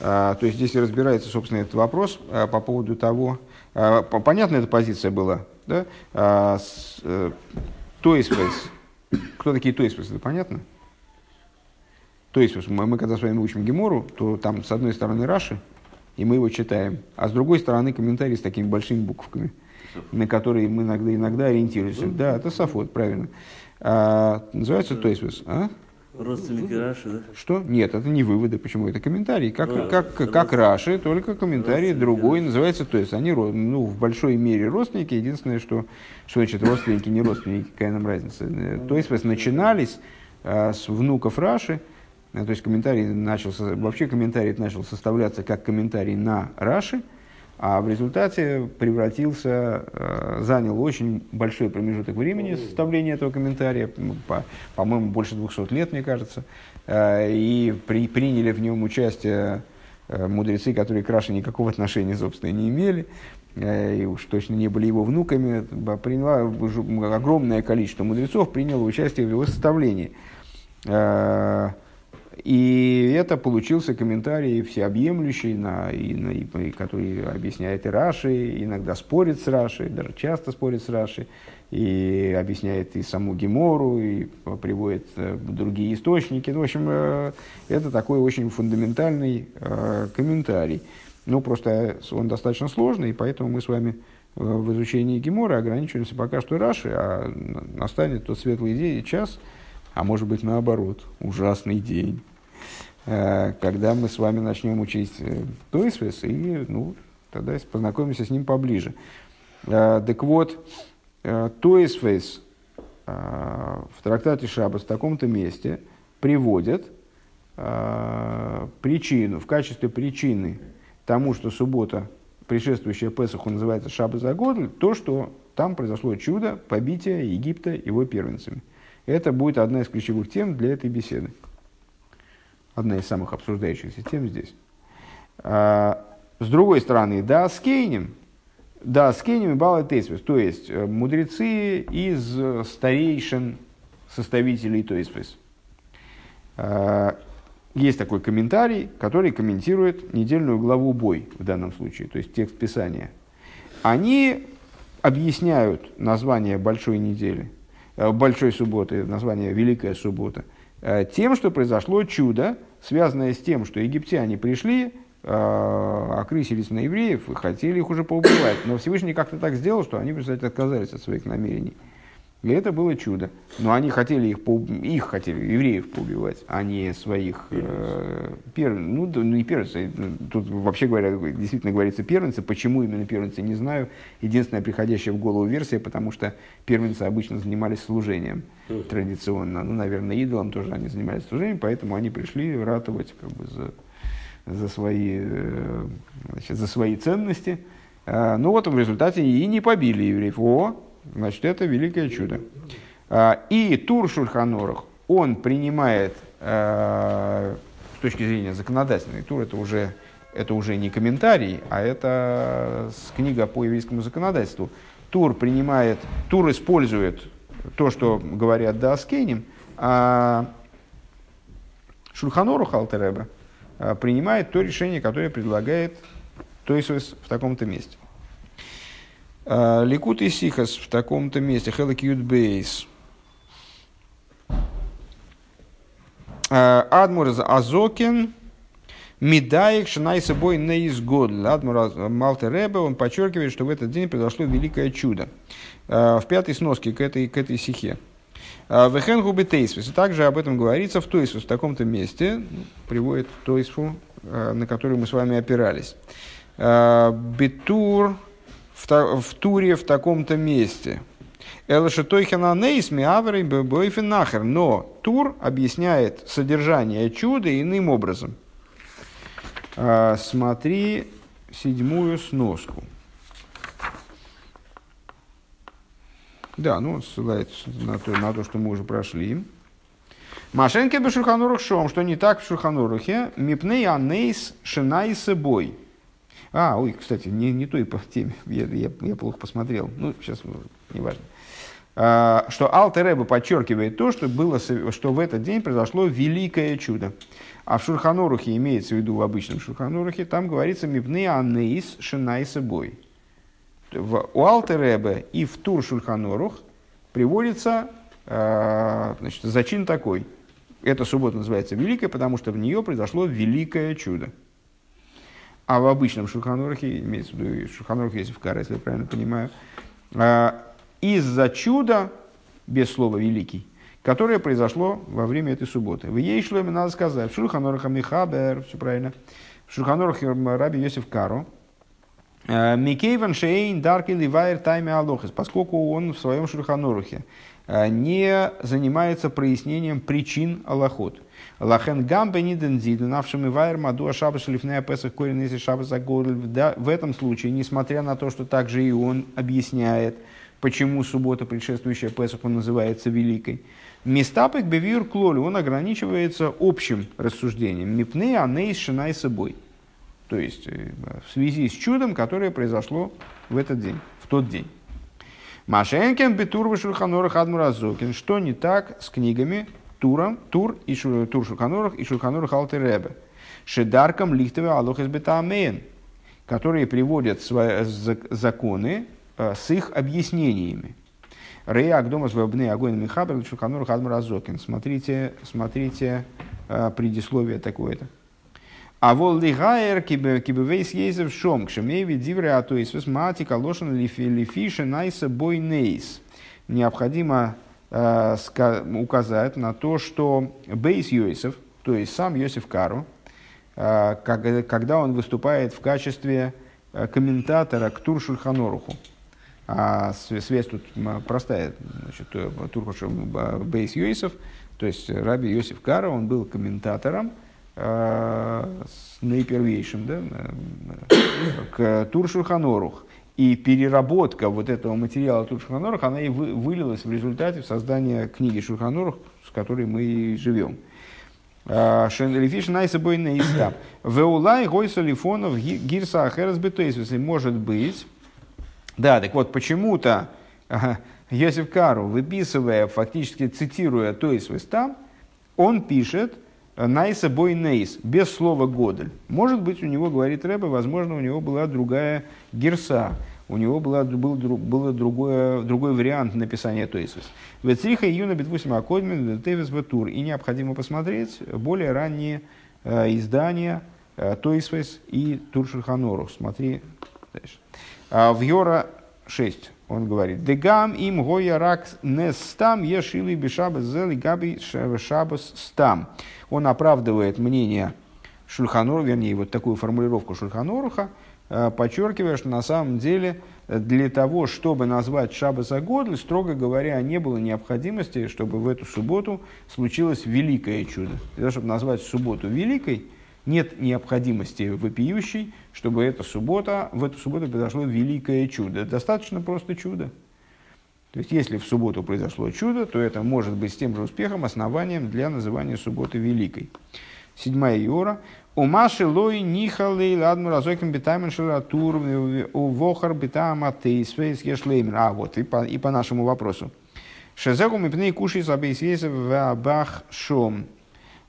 А, то есть здесь разбирается, собственно, этот вопрос а, по поводу того, понятна эта позиция была, да? Э, Тойсвес, кто такие Тойсвес, это понятно? Тойсвес, мы, мы когда с вами учим Гемору, то там с одной стороны Раши, и мы его читаем, а с другой стороны комментарий с такими большими буковками, на которые мы иногда, иногда ориентируемся. Да, это Сафот, правильно. А, называется Тойсвис. А? Родственники Раши, да? Что? Нет, это не выводы. Почему? Это комментарии. Как, а, как, как Раши, только комментарий другой. Называется, то есть они ну, в большой мере родственники. Единственное, что, что значит родственники, не родственники, какая нам разница. То есть начинались а, с внуков Раши, то есть комментарий начался, вообще комментарий начал составляться как комментарий на Раши, а в результате превратился, э, занял очень большой промежуток времени составления этого комментария, по, по-моему, больше 200 лет, мне кажется, э, и при, приняли в нем участие э, мудрецы, которые к Раше никакого отношения, собственно, не имели, и уж точно не были его внуками, приняла, огромное количество мудрецов приняло участие в его составлении. И это получился комментарий всеобъемлющий, на, и, на, и, который объясняет и Раши, иногда спорит с Раши, даже часто спорит с Раши, и объясняет и саму Гемору, и приводит э, другие источники. Ну, в общем, э, это такой очень фундаментальный э, комментарий. Ну, просто он достаточно сложный, и поэтому мы с вами в изучении Гемора ограничиваемся пока что Раши, а настанет тот светлый день, час – а может быть наоборот, ужасный день, э, когда мы с вами начнем учить э, Тойсвес, и ну, тогда познакомимся с ним поближе. Э, так вот, Тойсвес в трактате Шабас в таком-то месте приводит причину, в качестве причины тому, что суббота, предшествующая Песаху, называется Шабас Агодль, то, что Там произошло чудо побития Египта его первенцами. Это будет одна из ключевых тем для этой беседы. Одна из самых обсуждающихся тем здесь. А, с другой стороны, да, с Кейнем, да, с Кейнем и Бала Тейсвис, то есть э, мудрецы из старейшин составителей Тойсвис. А, есть такой комментарий, который комментирует недельную главу «Бой» в данном случае, то есть текст Писания. Они объясняют название большой недели, э, большой субботы, название Великая суббота, э, тем, что произошло чудо, связанное с тем, что египтяне пришли, э, окрысились на евреев и хотели их уже поубивать. Но Всевышний как-то так сделал, что они, представляете, отказались от своих намерений. И это было чудо. Но они хотели их, их хотели, евреев поубивать, а не своих э, первенцев. Ну, ну, не первенцы. Тут вообще говоря, действительно говорится первенцы. Почему именно первенцы, не знаю. Единственная приходящая в голову версия, потому что первенцы обычно занимались служением традиционно. Ну, наверное, идолам тоже они занимались служением, поэтому они пришли ратовать как бы, за, за, свои, э, значит, за свои ценности. А, ну вот в результате и не побили евреев. О, Значит, это великое чудо. А, и Тур Шульханорах, он принимает а, с точки зрения законодательной, Тур это уже, это уже не комментарий, а это книга по еврейскому законодательству. Тур принимает, Тур использует то, что говорят Даскеним, а Шульханорух Алтереба принимает то решение, которое предлагает Тойсвес в таком-то месте. А, Ликут и Сихас в таком-то месте, Хелакьют Бейс. А, Адмур Азокин, Медаик Шанай собой не изгод. Адмур Малте Ребе, он подчеркивает, что в этот день произошло великое чудо. А, в пятой сноске к этой, к этой сихе. Вехен губи Тейсвис. Также об этом говорится в Тойсвис, в таком-то месте, приводит Тойсфу, на который мы с вами опирались. Битур в, в туре в таком-то месте. Элашетойхана нейс миаврей бойфенахер. Но тур объясняет содержание чуда иным образом. А, смотри седьмую сноску. Да, ну, ссылается на то, на то, что мы уже прошли. Машенке бы шом, что не так в Шурханурахе, мипней анейс шинай собой. А, ой, кстати, не, не той по теме, я, я, я плохо посмотрел. Ну, сейчас, неважно. А, что Алтереба подчеркивает то, что, было, что в этот день произошло великое чудо. А в Шурханорухе, имеется в виду в обычном Шурханорухе, там говорится «Мипны анеис шинай собой». В, у Алтеребе и в Тур Шурханорух приводится э, значит, зачин такой. Эта суббота называется Великая, потому что в нее произошло великое чудо. А в обычном Шуханурахе, имеется в виду в Кара, если я правильно понимаю, а, из-за чуда, без слова «великий», которое произошло во время этой субботы. В ей шломе надо сказать, в Шульханораха Михабер, все правильно, в Шульханорахе Раби Йосиф Каро, а, Микейван Шейн Дарки Ливайр Тайме Алохис, поскольку он в своем Шульханорухе а, не занимается прояснением причин Аллахот. Лахен гамбе ниден зиден, навшими вайр маду ашаба шлифнея песах корень если шаба В этом случае, несмотря на то, что также и он объясняет, почему суббота, предшествующая Песаху, называется великой, Местапек бевир клолю, он ограничивается общим рассуждением. Мипны анейс шинай собой. То есть, э, в связи с чудом, которое произошло в этот день, в тот день. Машенкен бетур вышурханорах адмуразокин. Что не так с книгами Туром, Тур и шу, Тур Шулханурах и Шулханурах Алтеребе. Шедарком Лихтове Алохес Бетамейн, которые приводят свои законы э, с их объяснениями. Рея Агдомас Вебны Агоин Михабер Шулханурах Адмуразокин. Смотрите, смотрите э, предисловие такое-то. А вол лигаер кибевейс езев шом, кшемеви дивре атоисвес мати калошен лифиша найса бойнейс. Необходимо Э, указать на то, что Бейс Йосиф, то есть сам Йосиф Кару, э, когда он выступает в качестве э, комментатора к Тур Шульханоруху, а связь тут простая, значит, Тур Бейс Йосиф, то есть Раби Йосиф Кара, он был комментатором с наипервейшим да, к Тур Шульханорух. И переработка вот этого материала тут Шульханорух, она и вы, вылилась в результате в создание книги Шульханорух, с которой мы живем. А, Шенрифиш найсабой наиста. Веулай гойса лифонов гирса ахерас бетойсвесы. Может быть. Да, так вот, почему-то Йосиф Кару, выписывая, фактически цитируя Тойсвеста, он пишет – Найса бой нейс, без слова годель. Может быть, у него, говорит Рэбе, возможно, у него была другая герса, у него была, был, был другое, другой вариант написания Тойсвис. Вецриха июна битвусим акодмин тевис батур. И необходимо посмотреть более ранние э, издания э, Тойсвис и Туршиханорух. Смотри дальше. А, в Йора 6 он говорит, «Дегам им гоя рак не стам, ешили бешабас зел и габи шабас стам». Он оправдывает мнение Шульханор, вернее, вот такую формулировку Шульханоруха, э, подчеркивая, что на самом деле для того, чтобы назвать Шабас Агодль, строго говоря, не было необходимости, чтобы в эту субботу случилось великое чудо. Для того, чтобы назвать субботу великой, нет необходимости вопиющей, чтобы эта суббота, в эту субботу произошло великое чудо. Достаточно просто чудо. То есть, если в субботу произошло чудо, то это может быть с тем же успехом основанием для называния субботы великой. Седьмая Иора. У Маши лой нихалей ладму разойкам битамен шаратур у вохар битама тейсвейс ешлеймер. А, вот, и по, и по нашему вопросу. Шезегу мы пней кушай забейсвейсов в бах шом.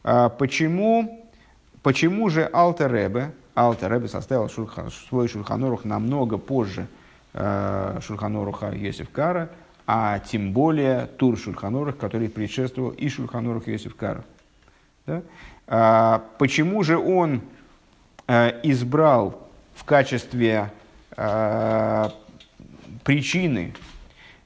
А, почему Почему же Алтер Ребе, Алтер Ребе составил шульхан, свой Шульханорух намного позже э, Шульханоруха Йосиф Кара, а тем более Тур Шульханорух, который предшествовал и Шульханорух Йосиф Кара. Да? А, почему же он э, избрал в качестве э, причины,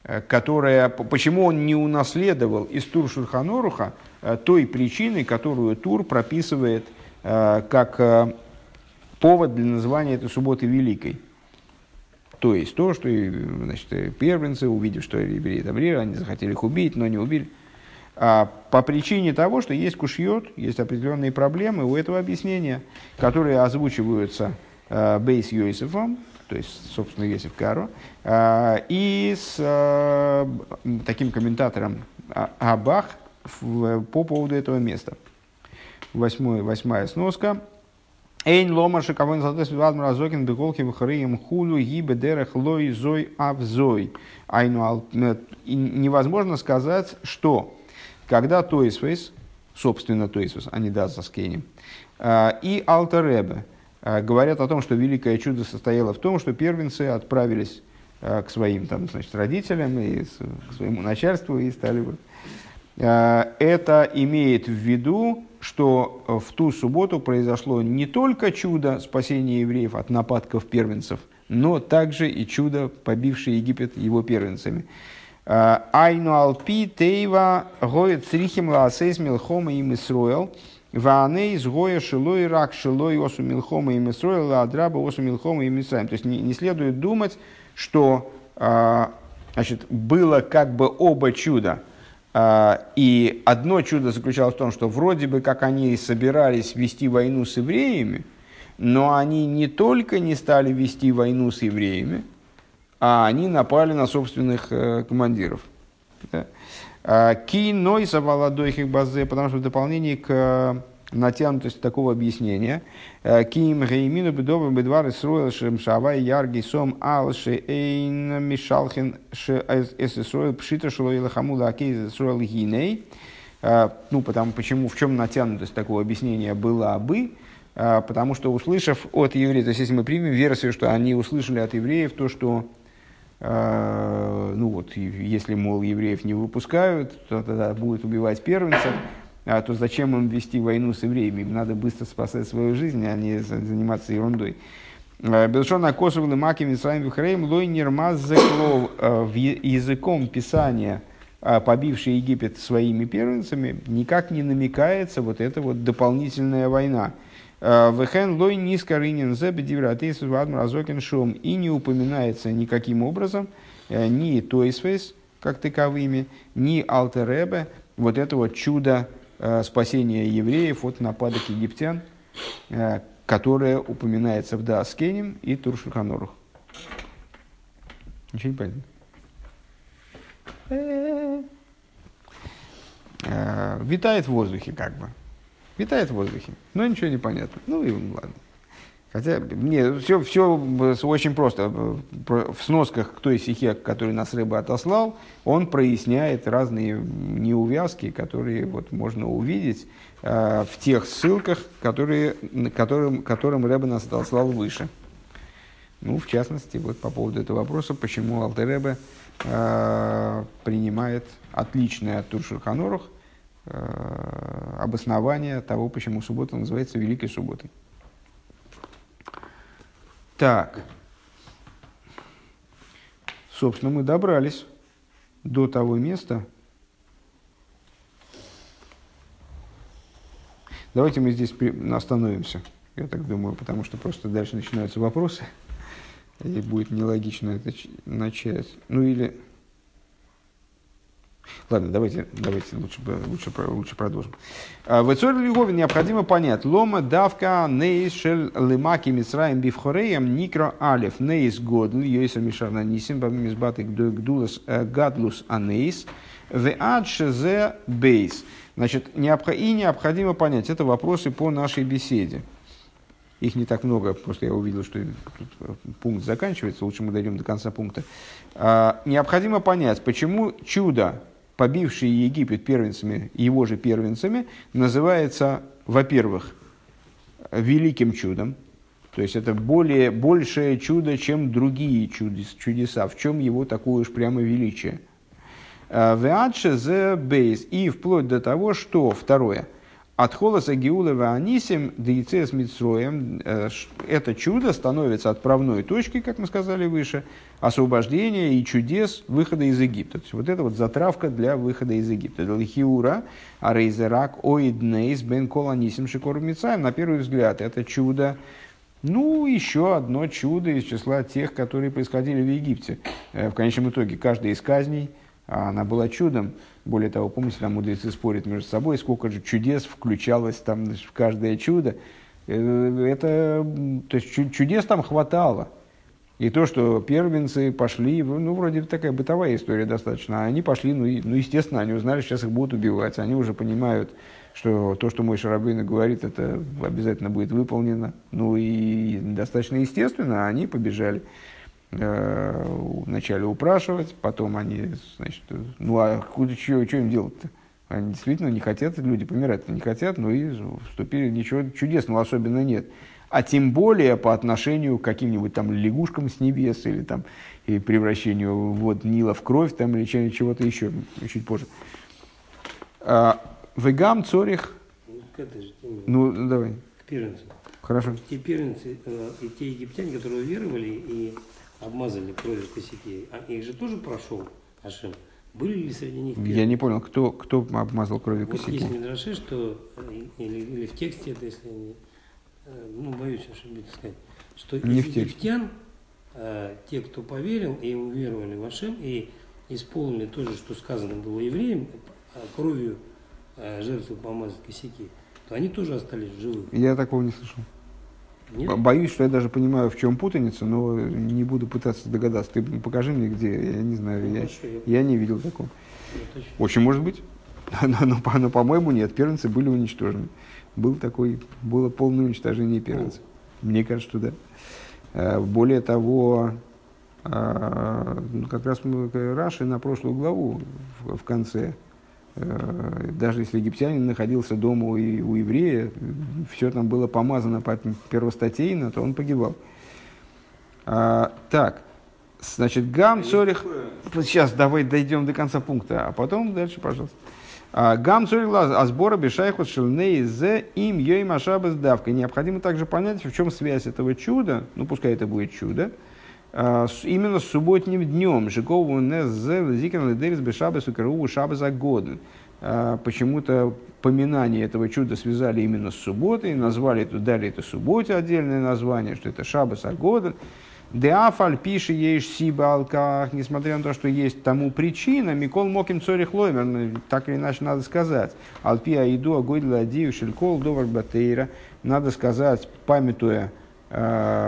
э, которая, почему он не унаследовал из Тур Шульханоруха э, той причины, которую Тур прописывает – как э, повод для названия этой субботы великой. То есть то, что значит, первенцы, увидев, что евреи добрее, они захотели их убить, но не убили. А по причине того, что есть кушьет, есть определенные проблемы у этого объяснения, которые озвучиваются э, Бейс Йосифом, то есть, собственно, Йосиф Каро, э, и с э, таким комментатором а, Абах в, по поводу этого места восьмой, восьмая сноска. Эйн лома шиковон задес вадм разокин беголки вхарием хулу гибе дерех лой зой авзой. Айну невозможно сказать, что когда Тойсвейс, собственно Тойсвейс, а не Даза Скейни, а, и Алтаребе а, говорят о том, что великое чудо состояло в том, что первенцы отправились к своим там, значит, родителям и к своему начальству и стали... Это имеет в виду что э, в ту субботу произошло не только чудо спасения евреев от нападков первенцев, но также и чудо, побившее Египет его первенцами. Э, Айну алпи тейва гоет црихим лаасейс милхома им Исроэл, Вааней из гоя шилой рак шилой осу милхома им Исроэл, ладраба осу милхома им Исраем. То есть не, не следует думать, что э, значит, было как бы оба чуда – и одно чудо заключалось в том, что вроде бы как они собирались вести войну с евреями, но они не только не стали вести войну с евреями, а они напали на собственных э, командиров. А, Ки нойса валадойхих базе, потому что в дополнение к натянутость такого объяснения. Э, Ким геймину бедовы бедвар исруэл шем шавай ярги сом ал ше эйн мишалхин ше эс исруэл пшита шело илахамула акей исруэл гиней. Э, ну, потому, почему, в чем натянутость такого объяснения была бы, э, потому что услышав от евреев, то есть если мы примем версию, что они услышали от евреев то, что ну вот, если, мол, евреев не выпускают, то тогда будут убивать первенцев, то зачем им вести войну с евреями? Им надо быстро спасать свою жизнь, а не заниматься ерундой. А, Белшона Косовлы Маки Мисраим Вихрейм Лой Нирмаззеклов а, языком Писания, а, побивший Египет своими первенцами, никак не намекается вот эта вот дополнительная война. Вехен лой низко рынен шум. И не упоминается никаким образом ни Тойсвейс, как таковыми, ни Алтеребе, вот это вот чудо Э, спасения евреев от нападок египтян, э, которое упоминается в Дааскенем и Туршуханорух. Ничего не понятно. Э, витает в воздухе, как бы. Витает в воздухе. Но ничего не понятно. Ну и ладно. Хотя, не, все, все очень просто. В сносках к той стихе, который нас рыба отослал, он проясняет разные неувязки, которые вот можно увидеть э, в тех ссылках, которые, которым, которым Рэба нас отослал выше. Ну, в частности, вот по поводу этого вопроса, почему Алтеребе э, принимает отличное от Туршурханорух э, обоснование того, почему суббота называется Великой Субботой. Так. Собственно, мы добрались до того места. Давайте мы здесь остановимся, я так думаю, потому что просто дальше начинаются вопросы, и будет нелогично это начать. Ну или... Ладно, давайте, давайте лучше, лучше, лучше продолжим. А, в Эцоре Львове необходимо понять. Лома давка нейс шел лимаки мисраем бифхореем никро алев нейс годл йойса мишарна нисим бамизбаты гдулас э, гадлус анейс в адшезе бейс. Значит, и необходимо понять. Это вопросы по нашей беседе. Их не так много, просто я увидел, что тут пункт заканчивается, лучше мы дойдем до конца пункта. А, необходимо понять, почему чудо побивший Египет первенцами, его же первенцами, называется, во-первых, великим чудом, то есть это более, большее чудо, чем другие чудес, чудеса. В чем его такое уж прямо величие? Э, Веадше зе бейс. И вплоть до того, что, второе, от холоса Геулова Анисим Дейцес Митсроем э, это чудо становится отправной точкой, как мы сказали выше, освобождения и чудес выхода из Египта. То есть вот это вот затравка для выхода из Египта. Лихиура, Арейзерак, Оиднейс, Бен Коланисим Шикор. На первый взгляд это чудо, ну, еще одно чудо из числа тех, которые происходили в Египте. Э, в конечном итоге, каждая из казней, она была чудом. Более того, помните, там мудрецы спорят между собой, сколько же чудес включалось там в каждое чудо. Э, это, то есть чудес там хватало. И то, что первенцы пошли, ну, вроде такая бытовая история достаточно, а они пошли, ну, и, ну, естественно, они узнали, сейчас их будут убивать. Они уже понимают, что то, что мой Шарабейна говорит, это обязательно будет выполнено. Ну, и достаточно естественно, они побежали. Э, вначале упрашивать, потом они, значит, ну а куда, что, что им делать-то? Они действительно не хотят, люди помирать не хотят, но и вступили, ничего чудесного особенно нет. А тем более по отношению к каким-нибудь там лягушкам с небес или там и превращению вот Нила в кровь там или чего-то еще чуть позже. А, Вегам Цорих. Ну, давай. К первенцам. Хорошо. Те первенцы э, и те египтяне, которые веровали и обмазали кровью косяки, а их же тоже прошел Ашем. Были ли среди них первые? Я не понял, кто, кто обмазал кровью вот косяки? есть Мидраши, что, э, или, или в тексте это, если не, э, ну, боюсь ошибиться сказать, что не из египтян, э, те, кто поверил и уверовали в Ашем, и исполнили то же, что сказано было евреям, а кровью э, жертвы помазать косяки, то они тоже остались живы. Я такого не слышал. Нет? Боюсь, что я даже понимаю, в чем путаница, но не буду пытаться догадаться. Ты покажи мне, где, я не знаю, Ну, я, я не видел такого. Точно- Очень может быть, но, но, по- но, по-моему, нет, первенцы были уничтожены. Был такой, было полное уничтожение первенцев. Мне кажется, что да. Э, Более того, э, ну, как раз мы э, Раши на прошлую главу в, конце, даже если египтянин находился дома у, у еврея, все там было помазано по первостатейно, то он погибал. А, так, значит, Гам Цорих... Сейчас давай дойдем до конца пункта, а потом дальше, пожалуйста. А, Гам а сбора Бешайхус Шелней Зе им Йой Машабас Давка. Необходимо также понять, в чем связь этого чуда, ну пускай это будет чудо, именно с субботним днем. Жикову не зе зикен ледерис бешабас укру шабас агоден. А, Почему-то поминание этого чуда связали именно с субботой, назвали это, дали это субботе отдельное название, что это шабас агоден. Деафаль пиши ешь сиба несмотря на то, что есть тому причина, Микол Моким Цорих Лоймер, ну, так или иначе надо сказать. Алпия иду агойдла адию шелькол довар батейра, надо сказать, памятуя э,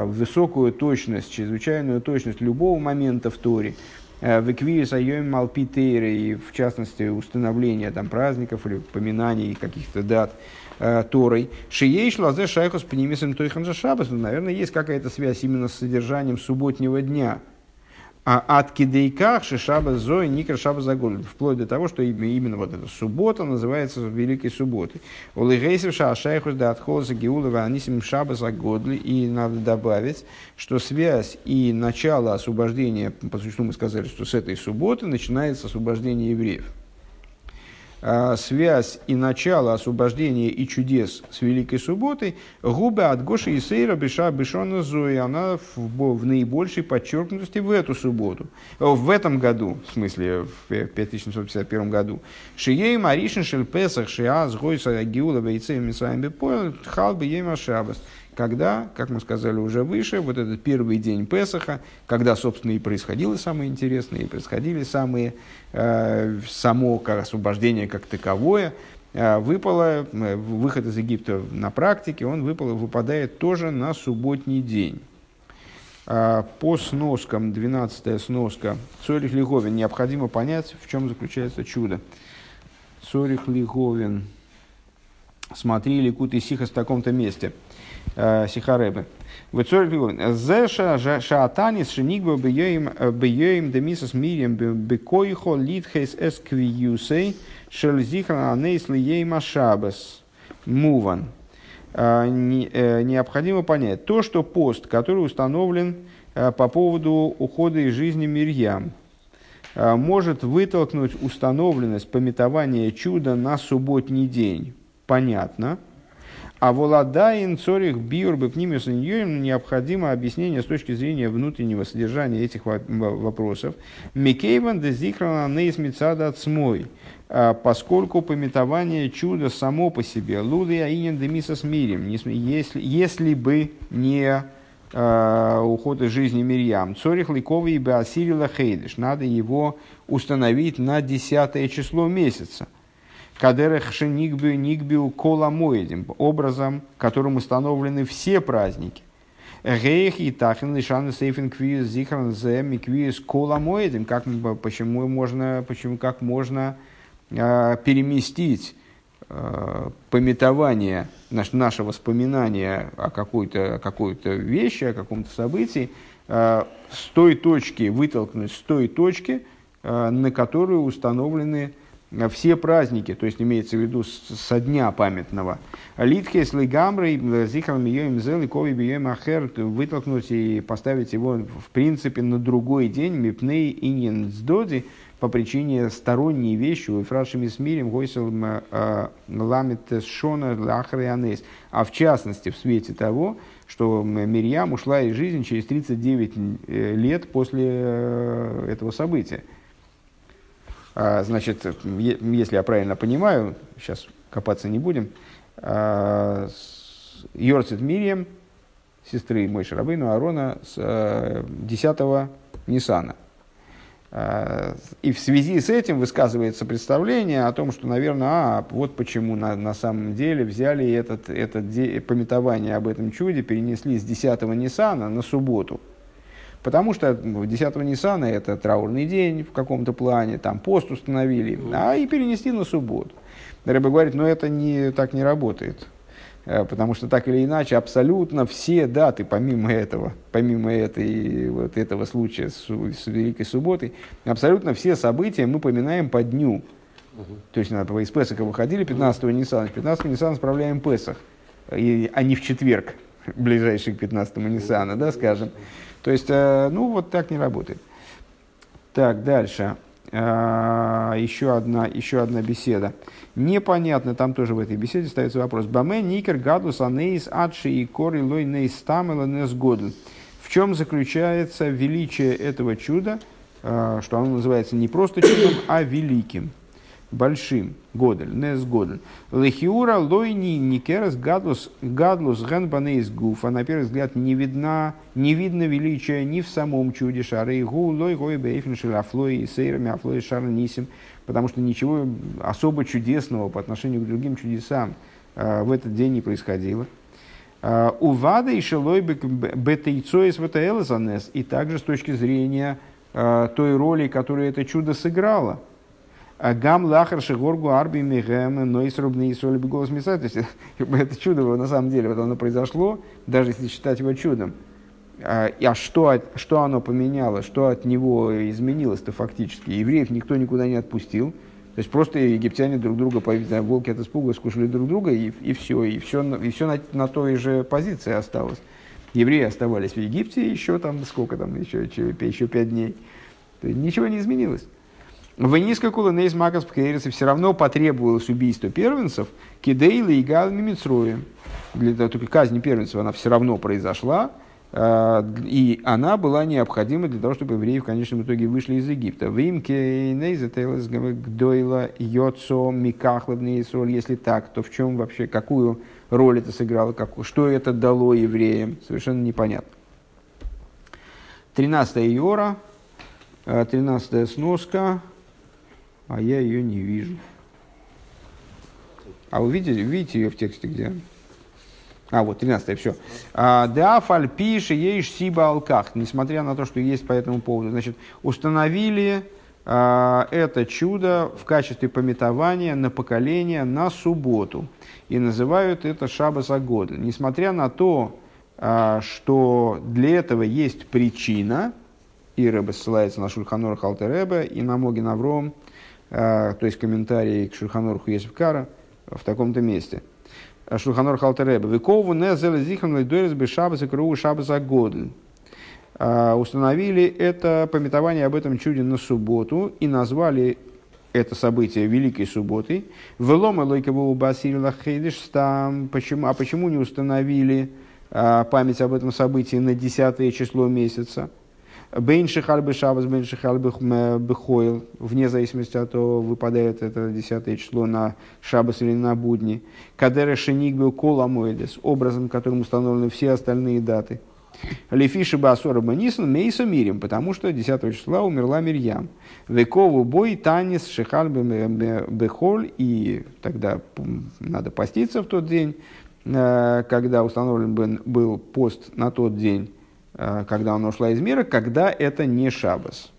высокую точность, чрезвычайную точность любого момента в Торе, э, в Эквиес Айоим Малпитейре, и в частности установления там, праздников или поминаний каких-то дат э, Торой. Шиейш лазе шайхус пенимисом тойхан шабас. Ну, наверное, есть какая-то связь именно с содержанием субботнего дня – а от кидейках шишаба зои никра шаба загуль. Вплоть до того, что именно вот эта суббота называется Великой Субботой. Улигейсив шашайхус да отхолза геулова анисим шаба загодли. И надо добавить, что связь и начало освобождения, по существу мы сказали, что с этой субботы начинается освобождение евреев. А, связь и начало освобождения и чудес с Великой Субботой, губа от Гоши и Сейра Биша Бишона Зои, она в, в наибольшей подчеркнутости в эту субботу, в этом году, в смысле в 5751 году. Шией Маришин Шель Песах Шиаз Гойса Гиула Бейцей Мисаем Бепоэл Тхал Бейема Шабас когда, как мы сказали уже выше, вот этот первый день Песаха, когда, собственно, и происходило самое интересное, и происходили самые, э, само как освобождение как таковое, э, выпало, э, выход из Египта на практике, он выпал, выпадает тоже на субботний день. Э, по сноскам, 12 сноска, Цорих Лиговин, необходимо понять, в чем заключается чудо. Цорих Лиговин, смотри Ликут и Сихас в таком-то месте – Э, Сихаребе. Зеша шаатанис шинигба бьёим демисас мирием бекоихо литхейс эсквиюсей шельзихран анейс лиейма шабас. Муван. Э, э, необходимо понять то, что пост, который установлен по поводу ухода из жизни Мирьям, может вытолкнуть установленность пометования чуда на субботний день. Понятно. А воладаин цорих биур бепнимиус необходимо объяснение с точки зрения внутреннего содержания этих вопросов. Микейван де зихрана нейсмицада цмой, а, поскольку пометование чуда само по себе, луды аинен де мисас мирим, если, если бы не э, уход из жизни Мирьям. Цорих ликовый бы осирила хейдиш. Надо его установить на десятое число месяца. Кадерех шеникбю никбю кола моедим, образом, которым установлены все праздники. Гейх и тахин лишан сейфен квиз зихран зем квиз кола. Как, почему можно, почему, как можно э, переместить э, пометование, наш, наше воспоминание о какой-то какой вещи, о каком-то событии, э, с той точки, вытолкнуть с той точки, э, на которую установлены все праздники, то есть имеется в виду со дня памятного. Литхес лигамрой зихар мием зел кови бием ахер вытолкнуть и поставить его в принципе на другой день мипней инин сдоди по причине сторонней вещи у Ефрашими с мирем гойсел э, ламит шона лахарианес. А в частности в свете того, что Мирьям ушла из жизни через 39 э, лет после э, этого события. А, значит, если я правильно понимаю, сейчас копаться не будем, а, Йорцит Мирием, сестры Мой Шарабейну Арона, с 10 э, Нисана. А, и в связи с этим высказывается представление о том, что, наверное, а, вот почему на, на самом деле взяли этот, это пометование об этом чуде, перенесли с 10 Нисана на субботу – Потому что 10 Ниссана это траурный день в каком-то плане, там пост установили, а и перенесли на субботу. Рэбе говорит, но это не, так не работает. Э, потому что так или иначе абсолютно все даты, помимо этого, помимо этой, вот этого случая с, с Великой Субботой, абсолютно все события мы поминаем по дню. Угу. То есть надо, из Песаха выходили 15-го Ниссана, 15 Ниссана справляем Песах, и, а не в четверг, ближайший к 15-му Ниссана, да, скажем. То есть, э, ну, вот так не работает. Так, дальше. А, еще одна, еще одна беседа. Непонятно, там тоже в этой беседе ставится вопрос. Баме никер гадус анейс адши и кори лой нейс тамела нес В чем заключается величие этого чуда, э, что оно называется не просто чудом, а великим? Большим, годель, нес годель. Лехиура лойни никерас гадлус, гадлус генбанейс гуфа. На первый взгляд не видно, не видно величия ни в самом чуде шары. Гу лой гой бейфен шарафлой и сейрами афлой шарнисим. Потому что ничего особо чудесного по отношению к другим чудесам э, в этот день не происходило. А, У вада и шелой бетейцой из ВТЛ и также с точки зрения а, той роли, которую это чудо сыграло. А Гам лахар шигоргу арби мегем нойсрубный и соли голос То есть это чудо на самом деле, вот оно произошло, даже если считать его чудом. А, а что, что оно поменяло, что от него изменилось-то фактически? Евреев никто никуда не отпустил. То есть просто египтяне друг друга, волки от испуга скушали друг друга, и, и все, и все, и все на, на той же позиции осталось. Евреи оставались в Египте еще там, сколько там, еще, еще пять дней. То есть ничего не изменилось. В низко куланейс макас пкейрис все равно потребовалось убийство первенцев, кидейла и гал мимицроем. Для того, только казнь первенцев она все равно произошла, а, и она была необходима для того, чтобы евреи в конечном итоге вышли из Египта. В имке гдойла йоцо микахлабный соль. Если так, то в чем вообще, какую роль это сыграло, как, что это дало евреям, совершенно непонятно. 13 иора, 13 сноска, а я ее не вижу. А вы видите, видите ее в тексте где? А, вот, 13 все. А, Деафаль пиши ейш сиба алках. Несмотря на то, что есть по этому поводу. Значит, установили а, это чудо в качестве пометования на поколение на субботу. И называют это Шабас Агодль. Несмотря на то, а, что для этого есть причина, и Рэбе ссылается на Шульханор Халтеребе и на Могин Авром, то есть комментарии к Шульханорху Есифкара в таком-то месте – Шульханор Халтереба. Викову не зелезихан лейдорис бы шабас и круу шабас агодль. А, установили это пометование об этом чуде на субботу и назвали это событие Великой Субботой. Велома лойкабу басир лахейдиш там. Почему, а почему не установили а, память об этом событии на десятое число месяца? Бейн шихаль шабас, бейн шихаль бехойл, вне зависимости от того, выпадает это десятое число на шабас или на будни. Кадера шеник был кола моэдес, образом, которым установлены все остальные даты. Лефиши басора банисан мейса мирим, потому что 10 числа умерла Мирьям. Векову бой танис шихаль бехоль, и тогда надо поститься в тот день, э, когда установлен был пост на тот день Э, когда она ушла из мира, когда это не шабас.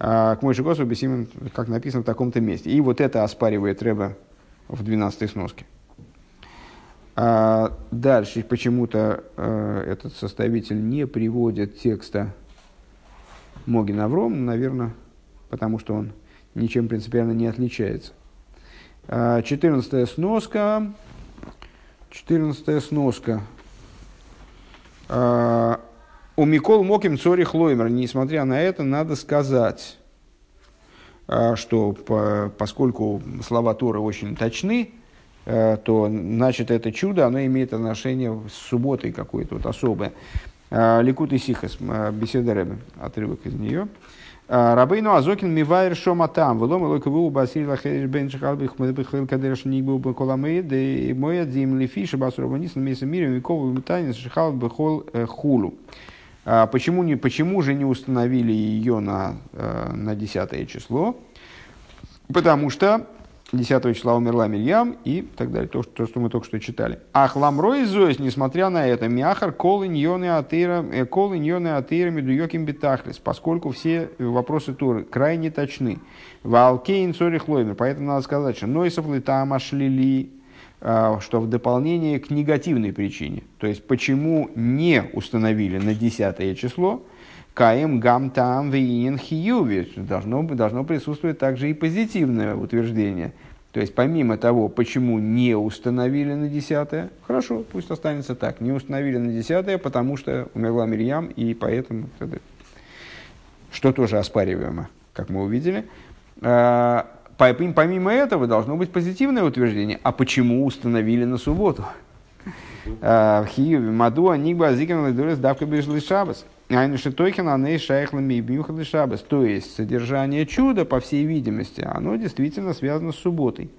А, к Мойши Госу Бесимен, как написано в таком-то месте. И вот это оспаривает Рэба в 12 сноске. А дальше почему-то э, этот составитель не приводит текста Могин Авром, наверное, потому что он ничем принципиально не отличается. А, 14 сноска. 14 сноска. А, у Микол Моким Цори Хлоймер, несмотря на это, надо сказать, а, что поскольку слова Торы очень точны, а, то значит это чудо, оно имеет отношение с субботой какое-то вот особое. Ликут и Сихас, беседа Рэбе, отрывок из нее. Рабейну Азокин мивайр шома там, велом элой каву басир лахериш бен шахал бихмел кадерш ник был бы коламы, да и мой адзим лифи шабасу рабанис на месте мира микову митанис шахал бихол хулу. Почему, не, почему же не установили ее на, на 10 число? Потому что 10 числа умерла Мирьям и так далее, то, то, что мы только что читали. Ахламрой Зоис, несмотря на это, Мяхар кол иньоны атыра, э, медуйоким битахлис, поскольку все вопросы Туры крайне точны. Валкейн цорих лоймер, поэтому надо сказать, что Нойсов летам ашлили, а, что в дополнение к негативной причине, то есть почему не установили на 10 число, Каем гам там виин хиюви. Должно, должно присутствовать также и позитивное утверждение. То есть, помимо того, почему не установили на десятое, хорошо, пусть останется так. Не установили на десятое, потому что умерла Мирьям, и поэтому... Что тоже оспариваемо, как мы увидели. А, помимо этого, должно быть позитивное утверждение. А почему установили на субботу? А, в Хиюве Маду Анигба Азикан Ледурес Давка Бежли Шабас. Айнуши Тойхен, Аней Шайхлами и Бьюхады Шабас. То есть, содержание чуда, по всей видимости, оно действительно связано с субботой.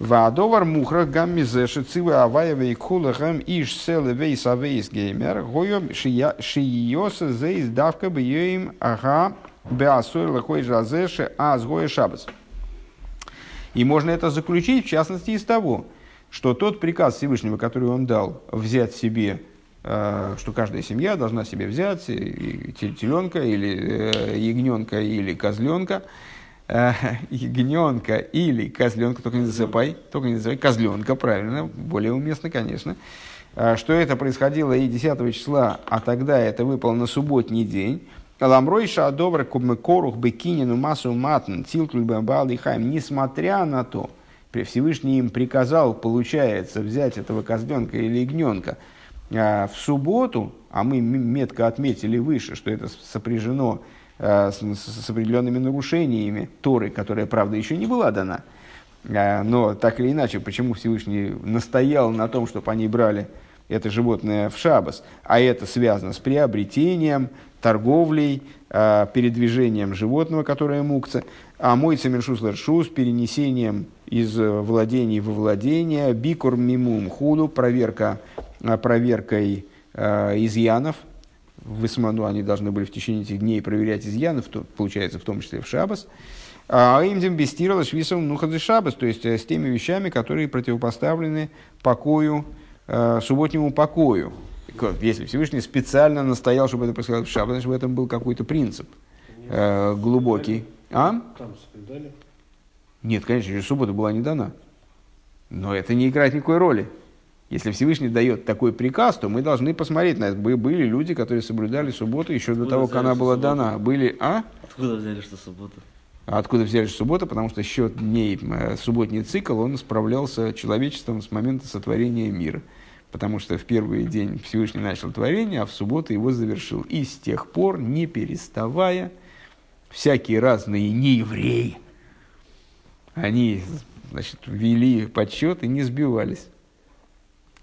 Ваадовар мухрах гамми зеши цива аваева и кулахам иш селе вейс авейс геймер гойом шииоса зейс давка бьёим ага беасой лахой жазеши а сгоя шабас. И можно это заключить, в частности, из того, что тот приказ Всевышнего, который он дал, взять себе, что каждая семья должна себе взять теленка или э, ягненка или козленка, э, ягненка или козленка, только не засыпай, только не засыпай, козленка, правильно, более уместно, конечно, что это происходило и 10 числа, а тогда это выпало на субботний день, Ламройша добра корух бекинину массу матн и хайм. Несмотря на то, Всевышний им приказал, получается, взять этого козленка или ягненка в субботу, а мы метко отметили выше, что это сопряжено а, с, с определенными нарушениями Торы, которая, правда, еще не была дана. А, но так или иначе, почему Всевышний настоял на том, чтобы они брали это животное в шабас, а это связано с приобретением, торговлей, передвижением животного, которое мукца, а мой цеменшус лершус, перенесением из э, владений во владение, бикур мимум худу, проверка, проверкой изъянов, в Исману они должны были в течение этих дней проверять изъянов, то, получается, в том числе в Шабас. А им дембестировалось висом нухадзе Шабас, то есть с теми вещами, которые противопоставлены покою, субботнему покою, если Всевышний специально настоял, чтобы это происходило в шаббат, значит, в этом был какой-то принцип э, глубокий. А? Там соблюдали? Нет, конечно, еще суббота была не дана. Но это не играет никакой роли. Если Всевышний дает такой приказ, то мы должны посмотреть на это. Были люди, которые соблюдали субботу еще Откуда до того, как она была суббота? дана. Были, а? Откуда взяли, что суббота? Откуда взяли, что суббота? Потому что счет дней, э, субботний цикл, он справлялся человечеством с момента сотворения мира потому что в первый день Всевышний начал творение, а в субботу его завершил. И с тех пор, не переставая, всякие разные неевреи, они значит, вели подсчет и не сбивались.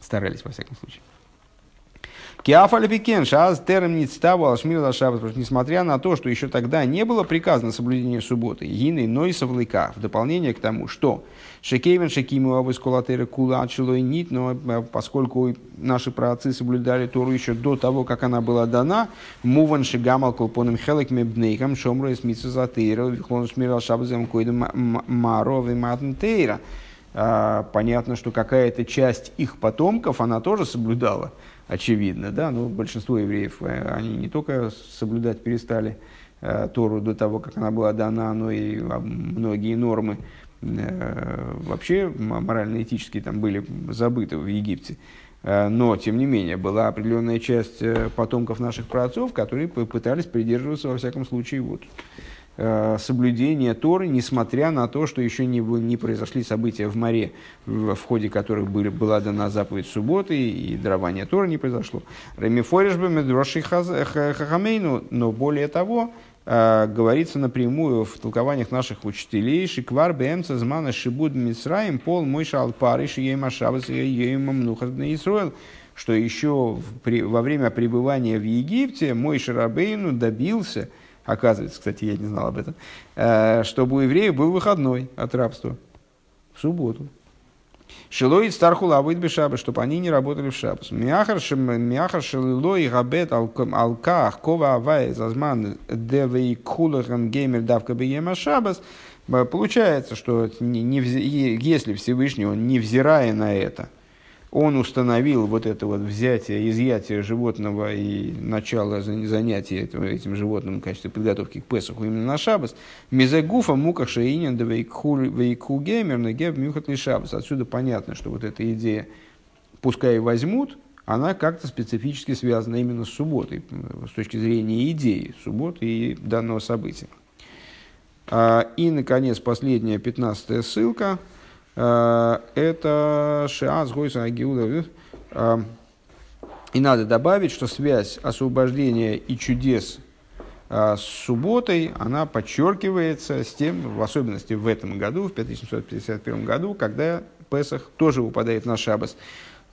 Старались, во всяком случае. Киафалипикен, шаз терем ництаву алшмир. Несмотря на то, что еще тогда не было приказано соблюдение субботы, гины нойсов лыка, в дополнение к тому, что шекейвен шекиму авыскулатеры кула и нит, но э, поскольку наши праотцы соблюдали Тору еще до того, как она была дана, муван шигамал колпоном хелек мебнейкам шомру из митсузатейра, вихлон шмирал шабазем койдем маров и матнтейра. А, понятно, что какая-то часть их потомков она тоже соблюдала очевидно, да, но большинство евреев, э, они не только соблюдать перестали э, Тору до того, как она была дана, но и а, многие нормы э, вообще морально-этические там были забыты в Египте. Но, тем не менее, была определенная часть потомков наших праотцов, которые пытались придерживаться, во всяком случае, вот, соблюдение Торы, несмотря на то, что еще не, не произошли события в море, в, в ходе которых были, была дана заповедь субботы, и дарование Торы не произошло. Ремифоришбе медроши хахамейну, но более того, э, говорится напрямую в толкованиях наших учителей, шиквар бэмца змана шибуд мисраим пол мой шалпары шиема шабас ема мнухат Исруэл, что еще в, при, во время пребывания в Египте мой Шарабейну добился – оказывается, кстати, я не знал об этом, э, чтобы у евреев был выходной от рабства в субботу. Шилой старху лавыт бешаба, чтобы они не работали в шабас. Мяхар шилой габет алках кова авай зазман девей кулахам геймер давка бейема шабас. Получается, что если Всевышний, он невзирая на это, он установил вот это вот взятие, изъятие животного и начало занятия этого, этим животным в качестве подготовки к Песаху именно на Шабас. Мизагуфа мука шеинен да вейку геймер на геб мюхат ли Шабас. Отсюда понятно, что вот эта идея пускай возьмут, она как-то специфически связана именно с субботой, с точки зрения идеи субботы и данного события. А, и, наконец, последняя, пятнадцатая ссылка – это Шиаз Гойса Агиуда. Э, и надо добавить, что связь освобождения и чудес э, с субботой, она подчеркивается с тем, в особенности в этом году, в 5751 году, когда Песах тоже выпадает на Шабас.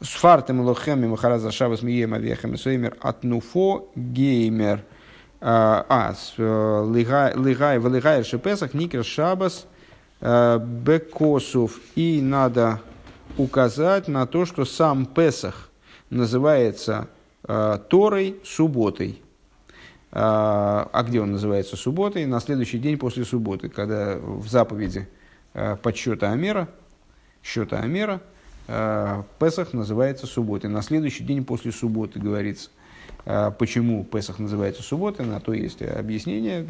С фартом лохем и махараза шабас мием авехем соймер атнуфо геймер. А, с лигай в лигай шепесах никер шабас Э, Бекосов. И надо указать на то, что сам Песах называется э, Торой субботой. Э, а где он называется субботой? На следующий день после субботы, когда в заповеди подсчета Амера, счета Амера, э, Песах называется субботой. На следующий день после субботы говорится. Э, почему Песах называется субботой, на то есть объяснение,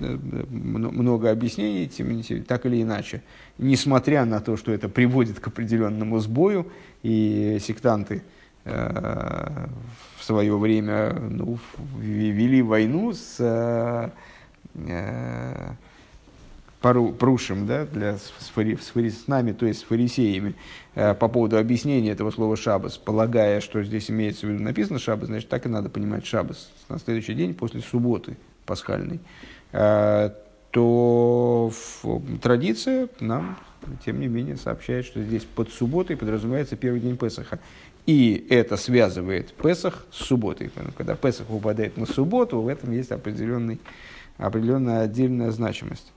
много объяснений, тем, так или иначе. Несмотря на то, что это приводит к определенному сбою, и сектанты в свое время ну, вели войну с прушим, да, для, с, фари, с, фари, с нами, то есть с фарисеями, э, по поводу объяснения этого слова шабас, полагая, что здесь имеется в виду написано шабас, значит, так и надо понимать шабас на следующий день после субботы пасхальной, э, то традиция нам, тем не менее, сообщает, что здесь под субботой подразумевается первый день Песаха. И это связывает Песах с субботой. Когда Песах выпадает на субботу, в этом есть определенный, определенная отдельная значимость.